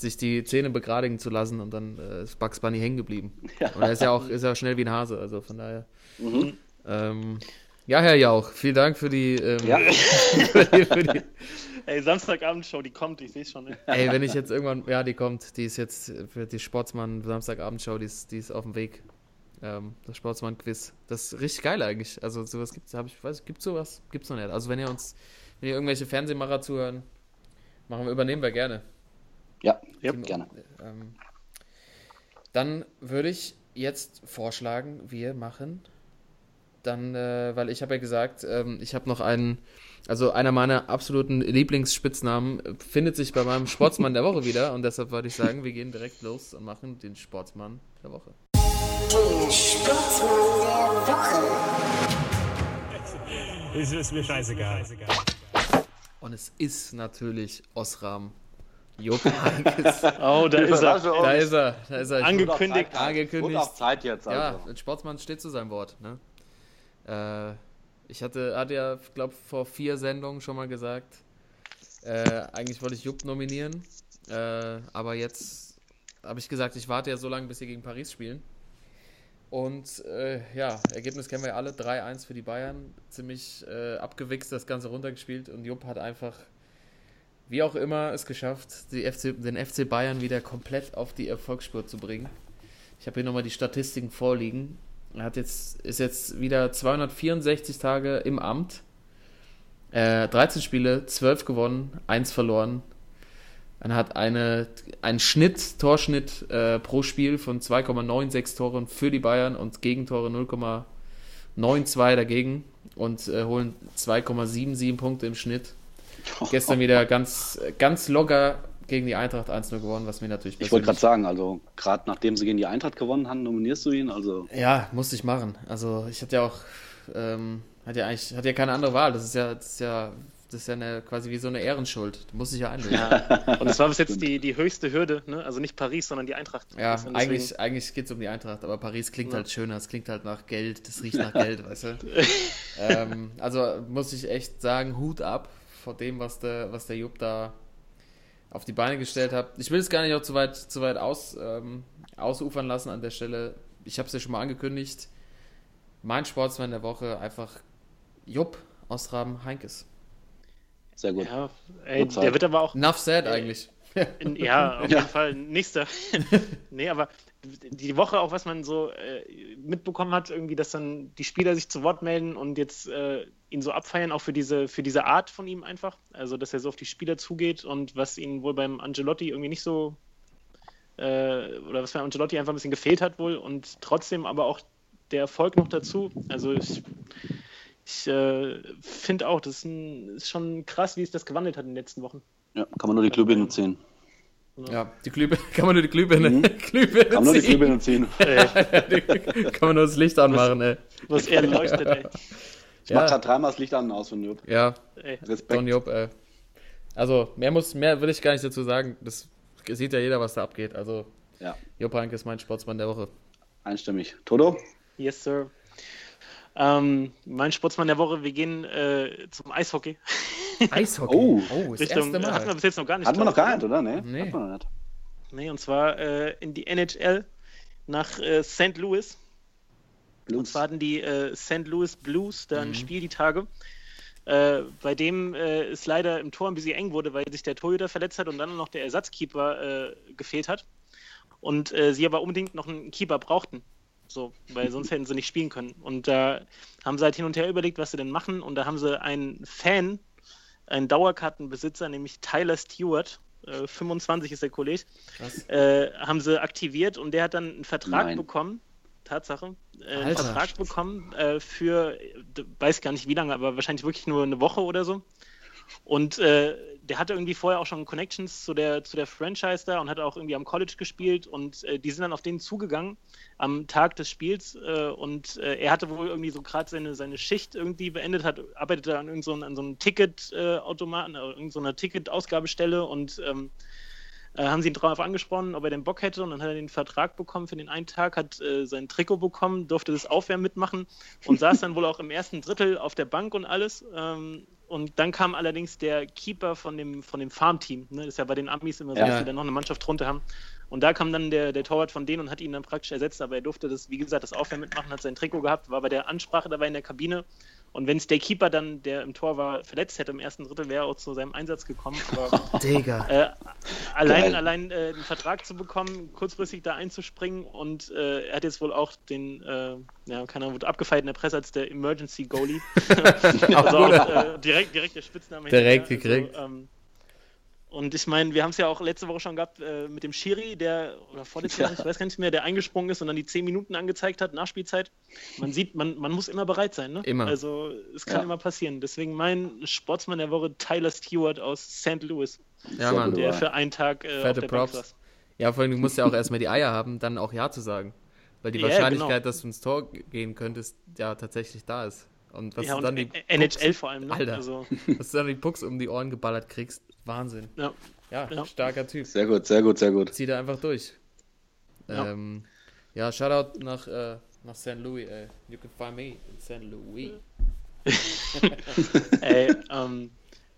Speaker 2: sich die Zähne begradigen zu lassen und dann äh, ist Bugs Bunny hängen geblieben.
Speaker 3: Ja.
Speaker 2: Und er ist ja auch ist ja schnell wie ein Hase, also von daher.
Speaker 3: Mhm.
Speaker 2: Ähm, ja, Herr Jauch, vielen Dank für die, ähm,
Speaker 3: Ja.
Speaker 2: für die, für die
Speaker 4: Ey, Samstagabendshow, die kommt, ich sehe schon. Ey.
Speaker 2: Ey, wenn ich jetzt irgendwann, ja, die kommt, die ist jetzt für die Sportsmann Samstagabendshow, die ist, die ist auf dem Weg. Ähm, das Sportsmann-Quiz. Das ist richtig geil eigentlich. Also sowas gibt's, habe ich, weiß, gibt's sowas? Gibt's noch nicht. Also wenn ihr uns, wenn ihr irgendwelche Fernsehmacher zuhören, machen wir, übernehmen wir gerne.
Speaker 3: Ja,
Speaker 4: Ja.
Speaker 3: gerne.
Speaker 2: Ähm, dann würde ich jetzt vorschlagen, wir machen dann, äh, weil ich habe ja gesagt, ähm, ich habe noch einen, also einer meiner absoluten Lieblingsspitznamen äh, findet sich bei meinem Sportsmann der Woche wieder und deshalb würde ich sagen, wir gehen direkt los und machen den Sportsmann der Woche.
Speaker 5: Der Sportsmann der Woche.
Speaker 6: Ist, ist mir scheißegal.
Speaker 2: Und es ist natürlich Osram Jupp Heynckes.
Speaker 4: Oh, da ist er.
Speaker 2: Da ist er, da ist er.
Speaker 4: Angekündigt.
Speaker 2: Angekündigt.
Speaker 3: Wurde auf Zeit jetzt. Also.
Speaker 2: Ja, ein Sportsmann steht zu seinem Wort. Ne? Äh, ich hatte, hatte ja, glaube vor vier Sendungen schon mal gesagt, äh, eigentlich wollte ich Jupp nominieren, äh, aber jetzt habe ich gesagt, ich warte ja so lange, bis sie gegen Paris spielen. Und äh, ja, Ergebnis kennen wir ja alle, 3-1 für die Bayern, ziemlich äh, abgewichst das Ganze runtergespielt und Jupp hat einfach, wie auch immer, es geschafft, FC, den FC Bayern wieder komplett auf die Erfolgsspur zu bringen. Ich habe hier nochmal die Statistiken vorliegen. Er hat jetzt, ist jetzt wieder 264 Tage im Amt. Äh, 13 Spiele, 12 gewonnen, 1 verloren. Er hat eine, einen Schnitt, Torschnitt äh, pro Spiel von 2,96 Toren für die Bayern und Gegentore 0,92 dagegen und äh, holen 2,77 Punkte im Schnitt. Gestern wieder ganz, ganz locker gegen die Eintracht 1-0 gewonnen, was mir natürlich
Speaker 3: Ich wollte gerade sagen, also gerade nachdem sie gegen die Eintracht gewonnen haben, nominierst du ihn. Also
Speaker 2: Ja, musste ich machen. Also ich hatte ja auch, ähm, hat ja eigentlich, hat ja keine andere Wahl. Das ist ja, das ist ja Das ist ja eine, quasi wie so eine Ehrenschuld. Du musst dich ja einlösen.
Speaker 4: Ja. Und das war bis jetzt die, die höchste Hürde, ne? Also nicht Paris, sondern die Eintracht.
Speaker 2: Ja,
Speaker 4: Deswegen-
Speaker 2: eigentlich, eigentlich geht es um die Eintracht, aber Paris klingt
Speaker 4: Ja.
Speaker 2: halt schöner, es klingt halt nach Geld, das riecht nach Geld, weißt du. ähm, also muss ich echt sagen, Hut ab vor dem, was der, was der Jupp da auf die Beine gestellt hat. Ich will es gar nicht auch zu weit, zu weit aus, ähm, ausufern lassen an der Stelle. Ich habe es ja schon mal angekündigt. Mein Sportsmann der Woche einfach Jupp aus Raben Heinkes.
Speaker 3: Sehr gut.
Speaker 4: Ja, ey,
Speaker 3: Gut
Speaker 4: der wird aber auch
Speaker 2: Enough said eigentlich.
Speaker 4: In, ja, auf
Speaker 3: Ja.
Speaker 4: jeden Fall. Nächster. nee, aber die Woche auch, was man so äh, mitbekommen hat, irgendwie, dass dann die Spieler sich zu Wort melden und jetzt äh, ihn so abfeiern, auch für diese, für diese Art von ihm einfach. Also, dass er so auf die Spieler zugeht und was ihnen wohl beim Angelotti irgendwie nicht so äh, oder was bei Angelotti einfach ein bisschen gefehlt hat wohl und trotzdem aber auch der Erfolg noch dazu. Also ich, ich äh, finde auch, das ist, ein, ist schon krass, wie es das gewandelt hat in den letzten Wochen.
Speaker 3: Ja, kann man nur die Glühbirne ziehen.
Speaker 2: Ja, die Glühbirne, kann man nur die Glühbirne, Glühbirne
Speaker 3: Kann man nur die
Speaker 2: ziehen.
Speaker 3: Glühbirne ziehen.
Speaker 2: kann man nur das Licht anmachen, ey.
Speaker 4: Was er leuchtet, ey.
Speaker 3: Ich mach
Speaker 2: Ja.
Speaker 3: grad dreimal das Licht an und aus von Jupp.
Speaker 2: Ja,
Speaker 4: ey.
Speaker 3: Respekt.
Speaker 2: Don Job, ey. Also, mehr muss, mehr will ich gar nicht dazu sagen. Das sieht ja jeder, was da abgeht. Also,
Speaker 3: Ja,
Speaker 2: Job Hanke ist mein Sportsmann der Woche.
Speaker 3: einstimmig. Toto?
Speaker 4: Yes, sir. Ähm, mein Sportsmann der Woche, wir gehen äh, zum Eishockey.
Speaker 2: Eishockey.
Speaker 3: Oh.
Speaker 2: das
Speaker 4: Richtung,
Speaker 2: erste
Speaker 4: hatten wir
Speaker 2: Mal.
Speaker 4: bis jetzt noch gar nicht.
Speaker 3: Hatten wir noch gar
Speaker 4: ich,
Speaker 3: nicht, oder? Nee,
Speaker 2: Nee.
Speaker 3: Hatten wir noch nicht.
Speaker 4: Nee, und zwar äh, in die NHL nach äh, St. Louis. Und
Speaker 3: Blues.
Speaker 4: zwar hatten die äh, St. Louis Blues da
Speaker 2: Mhm.
Speaker 4: ein Spiel die Tage, äh, bei dem äh, es leider im Tor ein bisschen eng wurde, weil sich der Torhüter verletzt hat und dann noch der Ersatzkeeper äh, gefehlt hat. Und äh, sie aber unbedingt noch einen Keeper brauchten. So, weil sonst hätten sie nicht spielen können. Und da haben sie halt hin und her überlegt, was sie denn machen. Und da haben sie einen Fan, einen Dauerkartenbesitzer, nämlich Tyler Stewart, äh, 25 ist der Kollege, äh, haben sie aktiviert und der hat dann einen Vertrag
Speaker 3: Nein.
Speaker 4: bekommen. Tatsache, äh, einen. Vertrag bekommen äh, für, weiß gar nicht wie lange, aber wahrscheinlich wirklich nur eine Woche oder so. Und äh, der hatte irgendwie vorher auch schon Connections zu der, zu der Franchise da und hat auch irgendwie am College gespielt und äh, die sind dann auf den zugegangen am Tag des Spiels äh, und äh, er hatte wohl irgendwie so gerade seine, seine Schicht irgendwie beendet, hat, arbeitete an, irgend so, an so einem Ticketautomaten, äh, irgend so einer Ticketausgabestelle und ähm, äh, haben sie ihn darauf angesprochen, ob er den Bock hätte und dann hat er den Vertrag bekommen für den einen Tag, hat äh, sein Trikot bekommen, durfte das Aufwärmen mitmachen und saß dann wohl auch im ersten Drittel auf der Bank und alles. Ähm, und dann kam allerdings der Keeper von dem, von dem Farmteam. Ne? Das ist ja bei den Amis immer so,
Speaker 3: Ja.
Speaker 4: dass sie dann noch eine Mannschaft drunter haben. Und da kam dann der, der Torwart von denen und hat ihn dann praktisch ersetzt, aber er durfte das, wie gesagt, das Aufwärmen mitmachen, hat sein Trikot gehabt, war bei der Ansprache dabei in der Kabine. Und wenn es der Keeper dann, der im Tor war, verletzt hätte im ersten Drittel, wäre er auch zu seinem Einsatz gekommen. Aber
Speaker 2: Digga.
Speaker 4: äh, allein
Speaker 3: Geil.
Speaker 4: allein äh, einen Vertrag zu bekommen, kurzfristig da einzuspringen und äh, er hat jetzt wohl auch den, äh, ja, keine Ahnung, wurde abgefeiert in der Presse als der Emergency Goalie. also auch äh, direkt, direkt der Spitzname.
Speaker 2: Direkt
Speaker 4: hinterher.
Speaker 2: gekriegt.
Speaker 4: Also, ähm, und ich meine, wir haben es ja auch letzte Woche schon gehabt äh, mit dem Schiri, der, oder vorletzte Woche, ich weiß gar nicht mehr, der eingesprungen ist und dann die 10 Minuten angezeigt hat, Nachspielzeit. Man sieht, man, man muss immer bereit sein, ne?
Speaker 2: Immer.
Speaker 4: Also es kann
Speaker 3: Ja.
Speaker 4: immer passieren. Deswegen mein Sportsmann der Woche, Tyler Stewart aus St. Louis,
Speaker 2: Ja, Mann.
Speaker 4: der
Speaker 3: Ja.
Speaker 4: für einen Tag äh,
Speaker 2: Fette
Speaker 4: Bank
Speaker 2: Props.
Speaker 4: saß.
Speaker 2: Ja, vor allem, du musst ja auch erstmal die Eier haben, dann auch Ja zu sagen. Weil die
Speaker 4: Ja,
Speaker 2: Wahrscheinlichkeit,
Speaker 4: genau.
Speaker 2: dass du ins Tor gehen könntest, ja tatsächlich da ist. Und was
Speaker 4: Ja,
Speaker 2: du dann die
Speaker 4: NHL
Speaker 2: Pucks,
Speaker 4: vor allem, ne?
Speaker 2: Alter.
Speaker 4: Also,
Speaker 2: was du dann die Pucks um die Ohren geballert kriegst, Wahnsinn.
Speaker 4: ja.
Speaker 2: Ja,
Speaker 4: Ja.
Speaker 2: starker Typ.
Speaker 3: Sehr gut, sehr gut, sehr gut.
Speaker 2: Zieh da einfach durch.
Speaker 4: Ja.
Speaker 2: Ja, ähm, ja Shoutout nach, äh, nach St. Louis, ey. You can find me in St. Louis.
Speaker 4: Ey, ähm,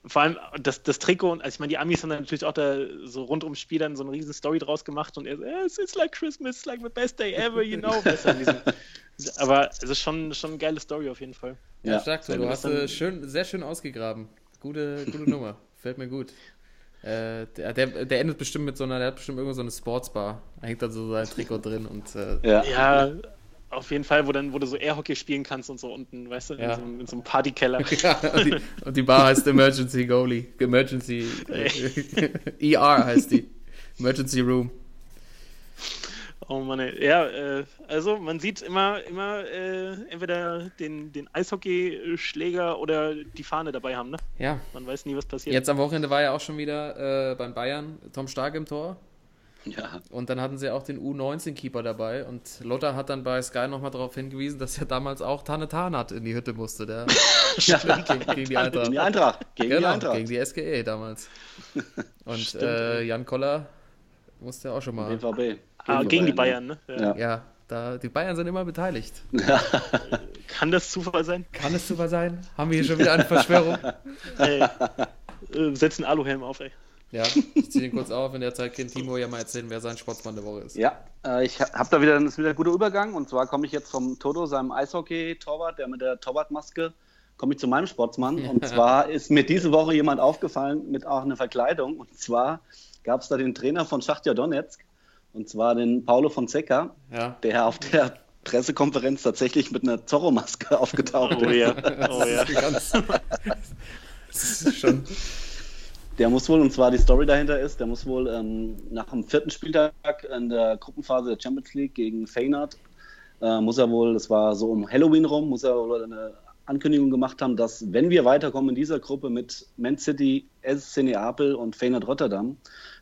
Speaker 4: vor allem das, das Trikot, und also ich meine, die Amis haben dann natürlich auch da so rund ums Spiel dann so eine riesen Story draus gemacht und er so, "Yeah, it's, it's like Christmas, it's like the best day ever, you know. Diesem, aber es ist schon, schon eine geile Story auf jeden Fall.
Speaker 2: Ja, stark, so. Du hast äh, schön, sehr schön ausgegraben. Gute, gute Nummer. Fällt mir gut. Äh, der, der, der endet bestimmt mit so einer, der hat bestimmt irgendwo so eine Sportsbar. Da hängt dann so sein Trikot drin und äh,
Speaker 3: Ja.
Speaker 4: Ja, auf jeden Fall, wo, dann, wo du so Airhockey spielen kannst und so unten, weißt du,
Speaker 2: Ja.
Speaker 4: in, so, einem- in so einem Partykeller.
Speaker 2: Ja, und die, und die Bar heißt Emergency Goalie. Emergency. Äh, ER heißt die. Emergency Room.
Speaker 4: Oh Mann, ey. ja, äh, also man sieht immer, immer äh, entweder den, den Eishockeyschläger oder die Fahne dabei haben, ne?
Speaker 2: Ja.
Speaker 4: Man weiß nie, was passiert.
Speaker 2: Jetzt am Wochenende war ja auch schon wieder äh, beim Bayern Tom Stark im Tor.
Speaker 3: Ja,
Speaker 2: Und dann hatten sie auch den U19-Keeper dabei. Und Lotta hat dann bei Sky nochmal darauf hingewiesen, dass ja damals auch Tanne Tarnat in die Hütte musste. Der gegen, gegen die Eintracht.
Speaker 3: gegen die Eintracht. Gegen die
Speaker 2: genau,
Speaker 3: Eintracht.
Speaker 2: gegen die SGE damals. Und äh, Jan Koller musste ja auch schon mal.
Speaker 3: BVB.
Speaker 4: Ah, gegen die Bayern, ne? Ja.
Speaker 3: Ja.
Speaker 2: Ja, da, die Bayern sind immer beteiligt.
Speaker 4: Kann das Zufall sein?
Speaker 2: Kann es Zufall sein? Haben wir hier schon wieder eine Verschwörung?
Speaker 4: Ey, äh, setzen Aluhelm auf, ey.
Speaker 2: Ja, ich ziehe ihn kurz auf. In der Zeit kann Timo ja mal erzählen, wer sein Sportsmann der Woche ist.
Speaker 3: Ja, äh, ich habe da wieder, das ist wieder ein guter Übergang. Und zwar komme ich jetzt vom Toto, seinem Eishockey-Torwart, der mit der Torwartmaske, komme ich zu meinem Sportsmann. Und zwar ist mir diese Woche jemand aufgefallen mit auch einer Verkleidung. Und zwar gab es da den Trainer von Schachtja Donetsk, und zwar den Paulo Fonseca,
Speaker 2: Ja.
Speaker 3: der auf der Pressekonferenz tatsächlich mit einer Zorro-Maske aufgetaucht
Speaker 4: Oh
Speaker 3: ist.
Speaker 4: ja, oh ja.
Speaker 2: Ganz, das ist schon.
Speaker 3: Der muss wohl, und zwar die Story dahinter ist, der muss wohl ähm, nach dem vierten Spieltag in der Gruppenphase der Champions League gegen Feyenoord, äh, muss er wohl, das war so um Halloween rum, muss er wohl eine Ankündigung gemacht haben, dass wenn wir weiterkommen in dieser Gruppe mit Man City, SC Neapel und Feyenoord Rotterdam,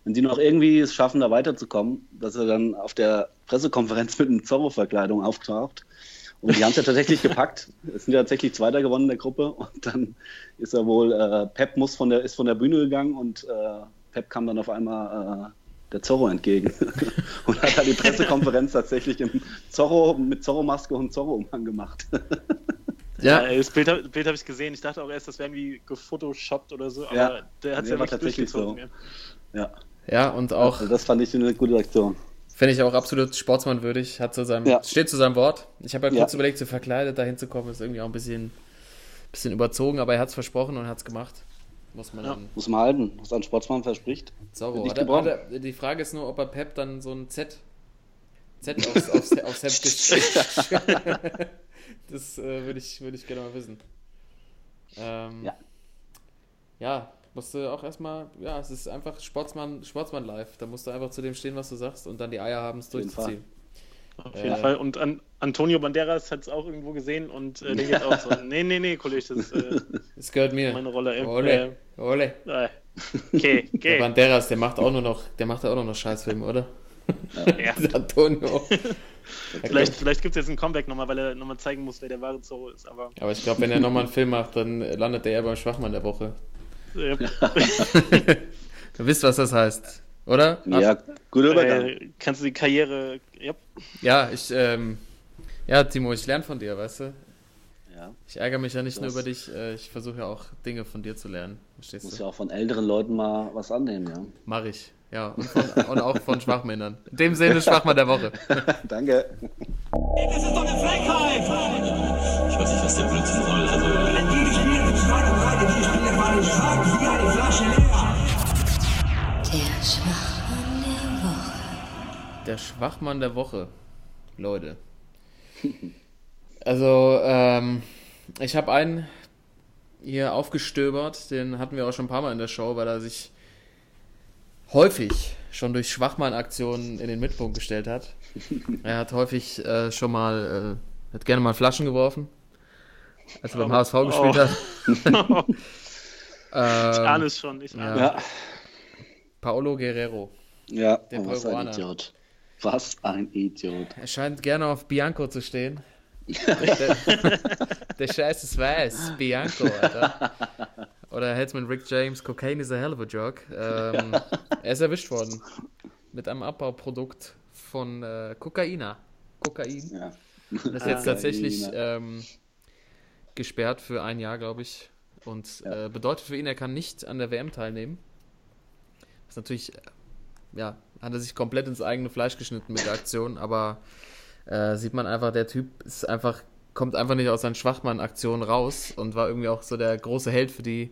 Speaker 3: wenn sie noch irgendwie es schaffen, da weiterzukommen, dass er dann auf der Pressekonferenz mit einer Zorro-Verkleidung auftaucht. Und die haben es ja tatsächlich gepackt. Es sind ja tatsächlich Zweiter gewonnen in der Gruppe. Und dann ist er wohl, äh, Pep muss von der, ist von der Bühne gegangen und äh, Pep kam dann auf einmal äh, der Zorro entgegen. und hat da die Pressekonferenz tatsächlich im Zorro, mit Zorro-Maske und Zorro-Umhang gemacht.
Speaker 4: Ja,
Speaker 2: Ja,
Speaker 4: ey, das Bild, hab- Bild habe ich gesehen. Ich dachte auch erst, das wäre irgendwie gefotoshoppt oder so, aber
Speaker 3: Ja.
Speaker 4: der hat es
Speaker 3: Nee,
Speaker 4: ja
Speaker 3: war
Speaker 4: wirklich
Speaker 3: tatsächlich
Speaker 4: durchgezogen.
Speaker 3: so.
Speaker 4: Ja.
Speaker 3: ja.
Speaker 2: Ja, und auch,
Speaker 3: Also das fand ich eine gute Aktion.
Speaker 2: finde ich auch absolut sportsmannwürdig, hat zu seinem,
Speaker 3: Ja.
Speaker 2: steht zu seinem Wort. Ich habe ja
Speaker 3: Ja.
Speaker 2: kurz überlegt, so verkleidet dahin zu kommen, ist irgendwie auch ein bisschen, bisschen überzogen, aber er hat es versprochen und hat es gemacht. Muss man
Speaker 4: Ja.
Speaker 2: dann
Speaker 3: Muss man halten, was ein Sportsmann verspricht. Nicht
Speaker 2: Hat er, hat er, die Frage ist nur, ob er Pep dann so ein Z, Z aufs, aufs, aufs Hemd geschickt Das äh, würde ich, würd ich gerne mal wissen. Ähm,
Speaker 3: Ja.
Speaker 2: Ja, musst du auch erstmal, ja, es ist einfach Sportsmann, Sportsmann live. Da musst du einfach zu dem stehen, was du sagst und dann die Eier haben, es durchzuziehen.
Speaker 4: Auf jeden
Speaker 2: Ja.
Speaker 4: Fall. Und an, Antonio Banderas hat es auch irgendwo gesehen und äh, der geht auch so. Nee, nee, nee, Kollege, das äh,
Speaker 2: Es gehört mir.
Speaker 4: meine Rolle. Ey.
Speaker 2: Ole, ole.
Speaker 4: Äh, äh, okay,
Speaker 2: Der
Speaker 4: okay.
Speaker 2: Banderas, der macht auch nur noch, der macht auch nur noch Scheißfilme, oder?
Speaker 4: Ja.
Speaker 2: Antonio.
Speaker 4: Vielleicht, vielleicht gibt es jetzt ein Comeback nochmal, weil er nochmal zeigen muss, wer der wahre Zorro ist. Aber
Speaker 2: Aber ich glaube, wenn er nochmal einen Film macht, dann landet er eher beim Schwachmann der Woche.
Speaker 4: Äh,
Speaker 2: Du wisst, was das heißt, oder?
Speaker 3: Ja, guter Übergang.
Speaker 4: äh, kannst du die Karriere. Ja,
Speaker 2: Ja, ich, ähm, ja, Timo, ich lerne von dir, weißt du?
Speaker 3: Ja.
Speaker 2: Ich ärgere mich ja nicht nur
Speaker 3: Das-
Speaker 2: über dich, äh, ich versuche ja auch Dinge von dir zu lernen. Verstehst
Speaker 3: Muss
Speaker 2: du?
Speaker 3: ja auch von älteren Leuten mal was annehmen, ja.
Speaker 2: Mach ich. Ja, und, von, und auch von Schwachmännern. In dem Sinne, Schwachmann der Woche.
Speaker 3: Danke.
Speaker 6: Das ist doch eine Frechheit!
Speaker 7: Ich weiß nicht, was der Blödsinn soll. Also,
Speaker 8: Wie eine Flasche leer.
Speaker 5: Der Schwachmann der Woche.
Speaker 2: Der Schwachmann der Woche. Leute. Also, ähm, ich habe einen hier aufgestöbert, den hatten wir auch schon ein paar Mal in der Show, weil er sich häufig schon durch Schwachmann-Aktionen in den Mittelpunkt gestellt hat. Er hat häufig äh, schon mal, äh, hat gerne mal Flaschen geworfen, als er beim HSV gespielt hat.
Speaker 4: ich
Speaker 2: Ähm,
Speaker 4: ahne es schon. Ich ahne
Speaker 2: ja. Paolo Guerrero.
Speaker 3: ja.
Speaker 2: Der
Speaker 3: Oh, was ein. Idiot. Was ein Idiot.
Speaker 2: Er scheint gerne auf Bianco zu stehen. der, der Scheiß ist weiß. Bianco, Alter. Oder Headsman Rick James, Cocaine is a hell of a joke. Ähm, er ist erwischt worden. Mit einem Abbauprodukt von äh, Kokaina. Kokain.
Speaker 3: Ja.
Speaker 2: Das ist jetzt tatsächlich ähm, gesperrt für ein Jahr, glaube ich. Und
Speaker 3: Ja.
Speaker 2: äh, bedeutet für ihn, er kann nicht an der WM teilnehmen. Das ist natürlich, äh, ja, hat er sich komplett ins eigene Fleisch geschnitten mit der Aktion, aber äh, sieht man einfach, der Typ ist einfach, kommt einfach nicht aus seinen Schwachmann-Aktionen raus und war irgendwie auch so der große Held für die,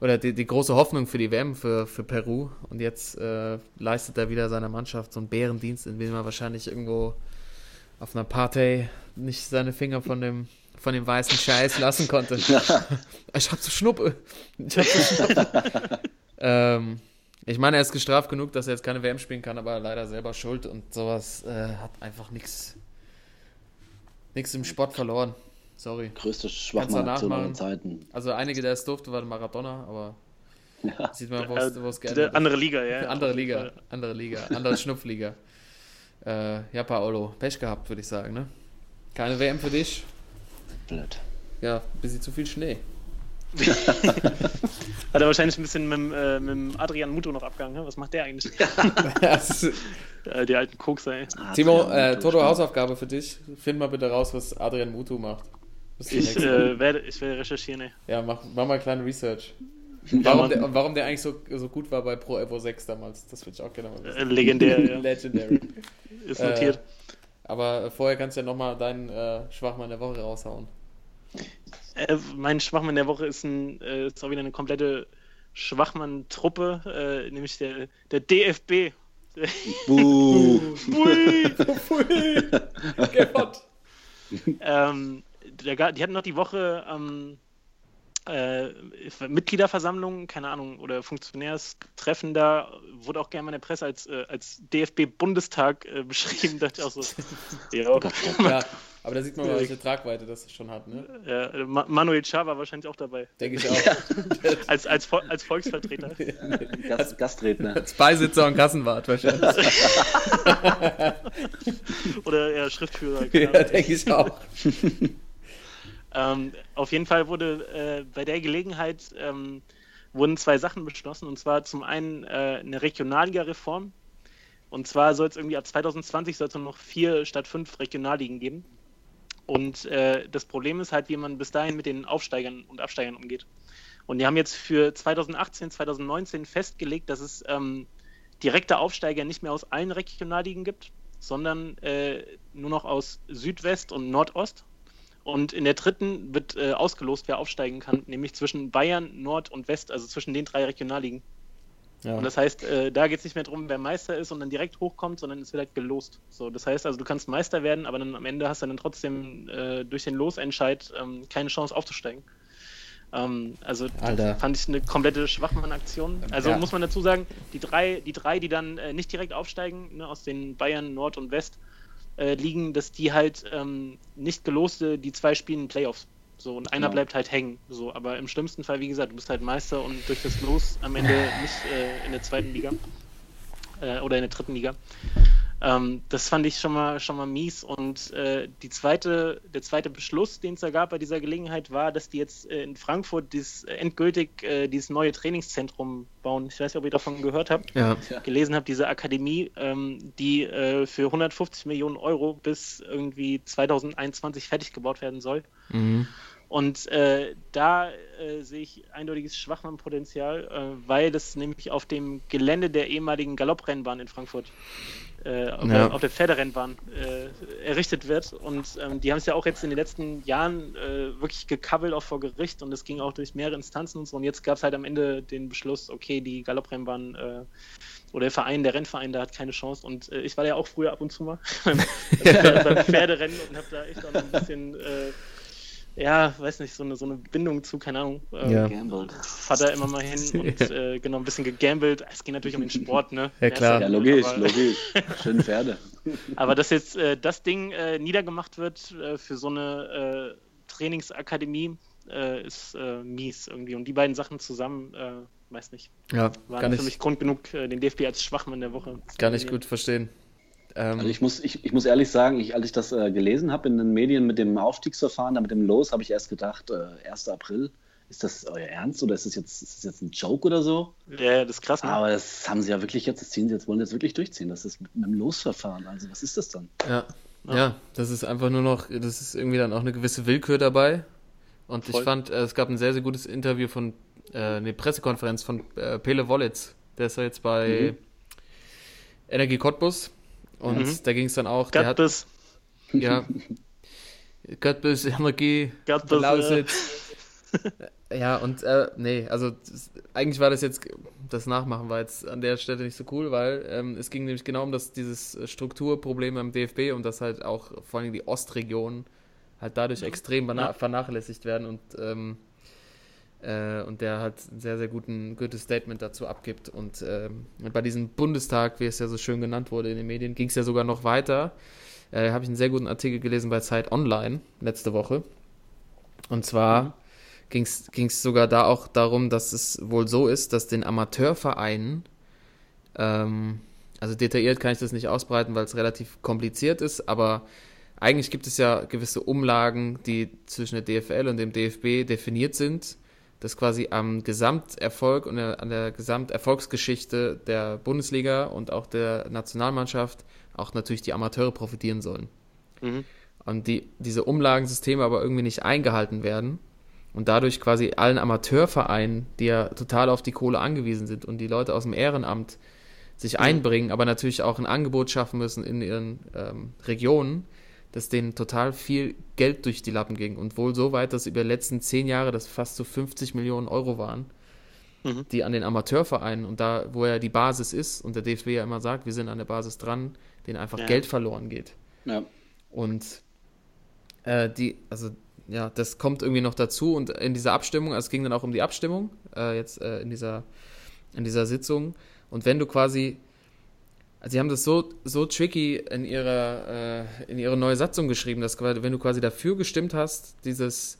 Speaker 2: oder die, die große Hoffnung für die WM für, für Peru. Und jetzt äh, leistet er wieder seiner Mannschaft so einen Bärendienst, in dem er wahrscheinlich irgendwo auf einer Party nicht seine Finger von dem, von dem weißen Scheiß lassen konnte. ich hab so Schnuppe. Ich hab so Schnuppe. ähm, ich meine, er ist gestraft genug, dass er jetzt keine WM spielen kann, aber leider selber schuld und sowas äh, hat einfach nichts nichts im Sport verloren. Sorry.
Speaker 3: Größte
Speaker 2: Kannst du
Speaker 3: Schwachmann-Aktion aller? Zeiten.
Speaker 2: Also einige, der es durfte, war Maradona, aber Sieht man, wo es
Speaker 4: Äh,
Speaker 2: geändert ist.
Speaker 4: andere Liga, ja.
Speaker 2: Andere Liga, andere Liga, andere Schnupfliga. Äh, ja, Paolo, Pech gehabt, würde ich sagen, ne? Keine WM für dich.
Speaker 3: Blöd.
Speaker 2: Ja, ein bisschen zu viel Schnee.
Speaker 4: Hat er wahrscheinlich ein bisschen mit, dem, äh, mit Adrian Muto noch abgegangen. ne? Was macht der eigentlich?
Speaker 2: Das ist-
Speaker 4: äh, die alten Kokser, ey.
Speaker 2: Timo, äh, Toto. Hausaufgabe für dich. Find mal bitte raus, was Adrian Mutu macht. Das ist die
Speaker 4: Ich,
Speaker 2: nächste.
Speaker 4: äh, werde, ich werde recherchieren, ey.
Speaker 2: Ja, mach, mach mal kleine Research. Warum der, und warum der eigentlich so, so gut war bei Pro Evo 6 damals, das würde ich auch gerne mal
Speaker 4: Äh,
Speaker 2: wissen.
Speaker 4: legendär, ja.
Speaker 2: Legendary.
Speaker 4: Ist
Speaker 2: Äh,
Speaker 4: notiert.
Speaker 2: Aber vorher kannst du ja nochmal deinen äh, Schwachmann der Woche raushauen.
Speaker 4: Äh, mein Schwachmann der Woche ist, ein, äh, ist auch wieder eine komplette Schwachmann-Truppe, äh, nämlich der, der DFB.
Speaker 3: Buh.
Speaker 2: Pfui, Gott.
Speaker 4: ähm, der, die hatten noch die Woche ähm, äh, Mitgliederversammlung, keine Ahnung, oder Funktionärstreffen da, wurde auch gerne mal in der Presse als, äh, als DFB-Bundestag äh, beschrieben. Da dachte ich auch so, ja,
Speaker 2: Ja, aber da sieht man mal, welche Tragweite das schon hat, ne?
Speaker 4: ja, Ma Manuel Char war wahrscheinlich auch dabei,
Speaker 2: Denke ich auch.
Speaker 4: als, als, Vol- als Volksvertreter.
Speaker 3: Gast, Gastredner.
Speaker 2: Als Beisitzer und Kassenwart wahrscheinlich.
Speaker 4: Oder ja, Schriftführer.
Speaker 2: ja, denke ich auch.
Speaker 4: Ähm, auf jeden Fall wurde äh, bei der Gelegenheit ähm, wurden zwei Sachen beschlossen. Und zwar zum einen äh, eine Regionalliga-Reform. Und zwar soll es irgendwie ab 2020 soll es nur noch vier statt fünf Regionalligen geben. Und äh, das Problem ist halt, wie man bis dahin mit den Aufsteigern und Absteigern umgeht. Und die haben jetzt für 2018, 2019 festgelegt, dass es ähm, direkte Aufsteiger nicht mehr aus allen Regionalligen gibt, sondern äh, nur noch aus Südwest und Nordost. Und in der dritten wird äh, ausgelost, wer aufsteigen kann, nämlich zwischen Bayern, Nord und West, also zwischen den drei Regionalligen.
Speaker 2: Ja.
Speaker 4: Und das heißt, äh, da geht es nicht mehr darum, wer Meister ist und dann direkt hochkommt, sondern es wird halt gelost. So, das heißt also, du kannst Meister werden, aber dann am Ende hast du dann trotzdem äh, durch den Losentscheid ähm, keine Chance aufzusteigen. Ähm, also
Speaker 2: Alter.
Speaker 4: fand ich eine komplette Schwachmann-Aktion. Also
Speaker 2: Ja.
Speaker 4: muss man dazu sagen, die drei, die drei, die dann äh, nicht direkt aufsteigen, ne, aus den Bayern, Nord und West, äh, liegen, dass die halt ähm, nicht geloste, die zwei spielen Playoffs. So, und einer
Speaker 3: Genau.
Speaker 4: bleibt halt hängen. So, aber im schlimmsten Fall, wie gesagt, du bist halt Meister und durch das Los am Ende nicht äh, in der zweiten Liga äh, oder in der dritten Liga. Ähm, das fand ich schon mal schon mal mies. Und äh, die zweite, der zweite Beschluss, den es da gab bei dieser Gelegenheit, war, dass die jetzt äh, in Frankfurt dieses, äh, endgültig äh, dieses neue Trainingszentrum bauen. Ich weiß nicht, ob ihr davon gehört habt
Speaker 2: Ja.
Speaker 4: gelesen habe, diese Akademie, ähm, die äh, für 150 Millionen Euro bis irgendwie 2021 fertig gebaut werden soll.
Speaker 2: Mhm.
Speaker 4: Und äh, da äh, sehe ich eindeutiges Schwachmann-Potenzial, äh, weil das nämlich auf dem Gelände der ehemaligen Galopprennbahn in Frankfurt, äh, auf,
Speaker 2: Ja.
Speaker 4: der, auf der Pferderennbahn äh, errichtet wird. Und ähm, die haben es ja auch jetzt in den letzten Jahren äh, wirklich gekabbelt, auch vor Gericht. Und es ging auch durch mehrere Instanzen und so. Und jetzt gab es halt am Ende den Beschluss, okay, die Galopprennbahn äh, oder der Verein, der Rennverein, da hat keine Chance. Und äh, ich war ja auch früher ab und zu mal beim, beim Pferderennen und habe da echt auch noch ein bisschen, äh, ja, weiß nicht, so eine, so eine Bindung zu, keine Ahnung. Äh,
Speaker 2: Ja.
Speaker 4: Vater immer mal hin und äh, genau ein bisschen gegambelt. Es geht natürlich um den Sport, ne?
Speaker 2: Ja, klar.
Speaker 3: Ja, logisch,
Speaker 4: aber,
Speaker 3: logisch. Schöne Pferde.
Speaker 4: aber dass jetzt äh, das Ding äh, niedergemacht wird äh, für so eine äh, Trainingsakademie, äh, ist äh, mies irgendwie. Und die beiden Sachen zusammen, äh, weiß nicht,
Speaker 2: Ja,
Speaker 4: waren
Speaker 2: kann
Speaker 4: für mich
Speaker 2: ich,
Speaker 4: Grund genug, äh, den DFB als Schwachmann der Woche
Speaker 2: kann ich
Speaker 4: nominieren.
Speaker 2: gut verstehen. Ähm,
Speaker 3: Also ich muss, ich, ich muss ehrlich sagen, ich, als ich das äh, gelesen habe in den Medien mit dem Aufstiegsverfahren, da mit dem Los, habe ich erst gedacht, äh, 1. April, ist das euer Ernst oder ist das jetzt, ist das jetzt ein Joke oder so?
Speaker 4: Ja, das ist krass, ne?
Speaker 3: Aber das haben sie ja wirklich jetzt, das ziehen sie jetzt, wollen jetzt wirklich durchziehen. Das ist mit, mit dem Losverfahren. Also was ist das dann?
Speaker 2: Ja.
Speaker 4: Ja.
Speaker 2: ja, das ist einfach nur noch, das ist irgendwie dann auch eine gewisse Willkür dabei. Und ich
Speaker 4: Voll.
Speaker 2: fand, äh, es gab ein sehr, sehr gutes Interview von, äh, eine Pressekonferenz von äh, Pele Wollitz. Der ist ja jetzt bei Energie Cottbus. Und
Speaker 4: Mhm.
Speaker 2: da ging es dann auch, der hat,
Speaker 4: Gattbis,
Speaker 2: ja, Cottbus, Energie,
Speaker 4: Gattbis,
Speaker 2: Lausitz. Ja, und äh, nee, also das, eigentlich war das jetzt, das Nachmachen war jetzt an der Stelle nicht so cool, weil ähm, es ging nämlich genau um das, dieses Strukturproblem am DFB und dass halt auch vor allem die Ostregionen halt dadurch extrem
Speaker 4: Ja.
Speaker 2: vernachlässigt werden und ähm, äh, und der halt ein sehr, sehr guten, gutes Statement dazu abgibt. Und ähm, bei diesem Bundestag, wie es ja so schön genannt wurde in den Medien, ging es ja sogar noch weiter. Äh, Habe ich einen sehr guten Artikel gelesen bei Zeit Online letzte Woche. Und zwar ging es sogar da auch darum, dass es wohl so ist, dass den Amateurvereinen, ähm, also detailliert kann ich das nicht ausbreiten, weil es relativ kompliziert ist, aber eigentlich gibt es ja gewisse Umlagen, die zwischen der DFL und dem DFB definiert sind, dass quasi am Gesamterfolg und an der Gesamterfolgsgeschichte der Bundesliga und auch der Nationalmannschaft auch natürlich die Amateure profitieren sollen. Mhm. Und die, diese Umlagensysteme aber irgendwie nicht eingehalten werden und dadurch quasi allen Amateurvereinen, die ja total auf die Kohle angewiesen sind und die Leute aus dem Ehrenamt sich mhm. einbringen, aber natürlich auch ein Angebot schaffen müssen in ihren ähm, Regionen, dass denen total viel Geld durch die Lappen ging und wohl so weit, dass über die letzten zehn Jahre das fast so 50 Millionen Euro waren, mhm. die an den Amateurvereinen und da, wo ja die Basis ist und der DFB ja immer sagt, wir sind an der Basis dran, denen einfach ja. Geld verloren geht. Ja. Und äh, die, also ja, das kommt irgendwie noch dazu und in dieser Abstimmung, also es ging dann auch um die Abstimmung, äh, jetzt äh, in, dieser, in dieser Sitzung. Und wenn du quasi also sie haben das so, so tricky in ihrer, äh, in ihre neue Satzung geschrieben, dass wenn du quasi dafür gestimmt hast, dieses,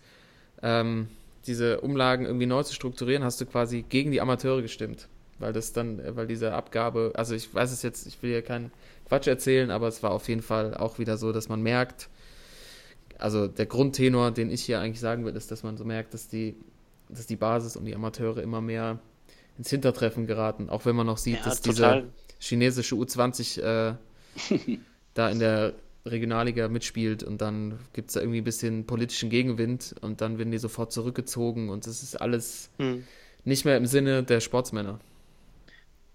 Speaker 2: ähm, diese Umlagen irgendwie neu zu strukturieren, hast du quasi gegen die Amateure gestimmt. Weil das dann, weil diese Abgabe, also ich weiß es jetzt, ich will hier keinen Quatsch erzählen, aber es war auf jeden Fall auch wieder so, dass man merkt, also der Grundtenor, den ich hier eigentlich sagen will, ist, dass man so merkt, dass die, dass die Basis und die Amateure immer mehr ins Hintertreffen geraten, auch wenn man noch sieht, ja, dass total. diese chinesische U20 äh, da in der Regionalliga mitspielt und dann gibt es da irgendwie ein bisschen politischen Gegenwind und dann werden die sofort zurückgezogen und das ist alles hm. nicht mehr im Sinne der Sportsmänner.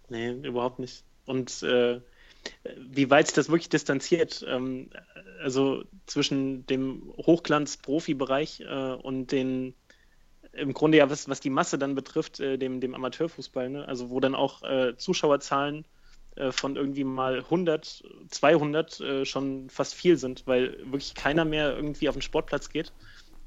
Speaker 4: Nee, überhaupt nicht. Und äh, wie weit sich das wirklich distanziert, ähm, also zwischen dem Hochglanz-Profi-Bereich äh, und den im Grunde ja, was, was die Masse dann betrifft, äh, dem, dem Amateurfußball, ne? also wo dann auch äh, Zuschauerzahlen von irgendwie mal 100, 200 äh, schon fast viel sind, weil wirklich keiner mehr irgendwie auf den Sportplatz geht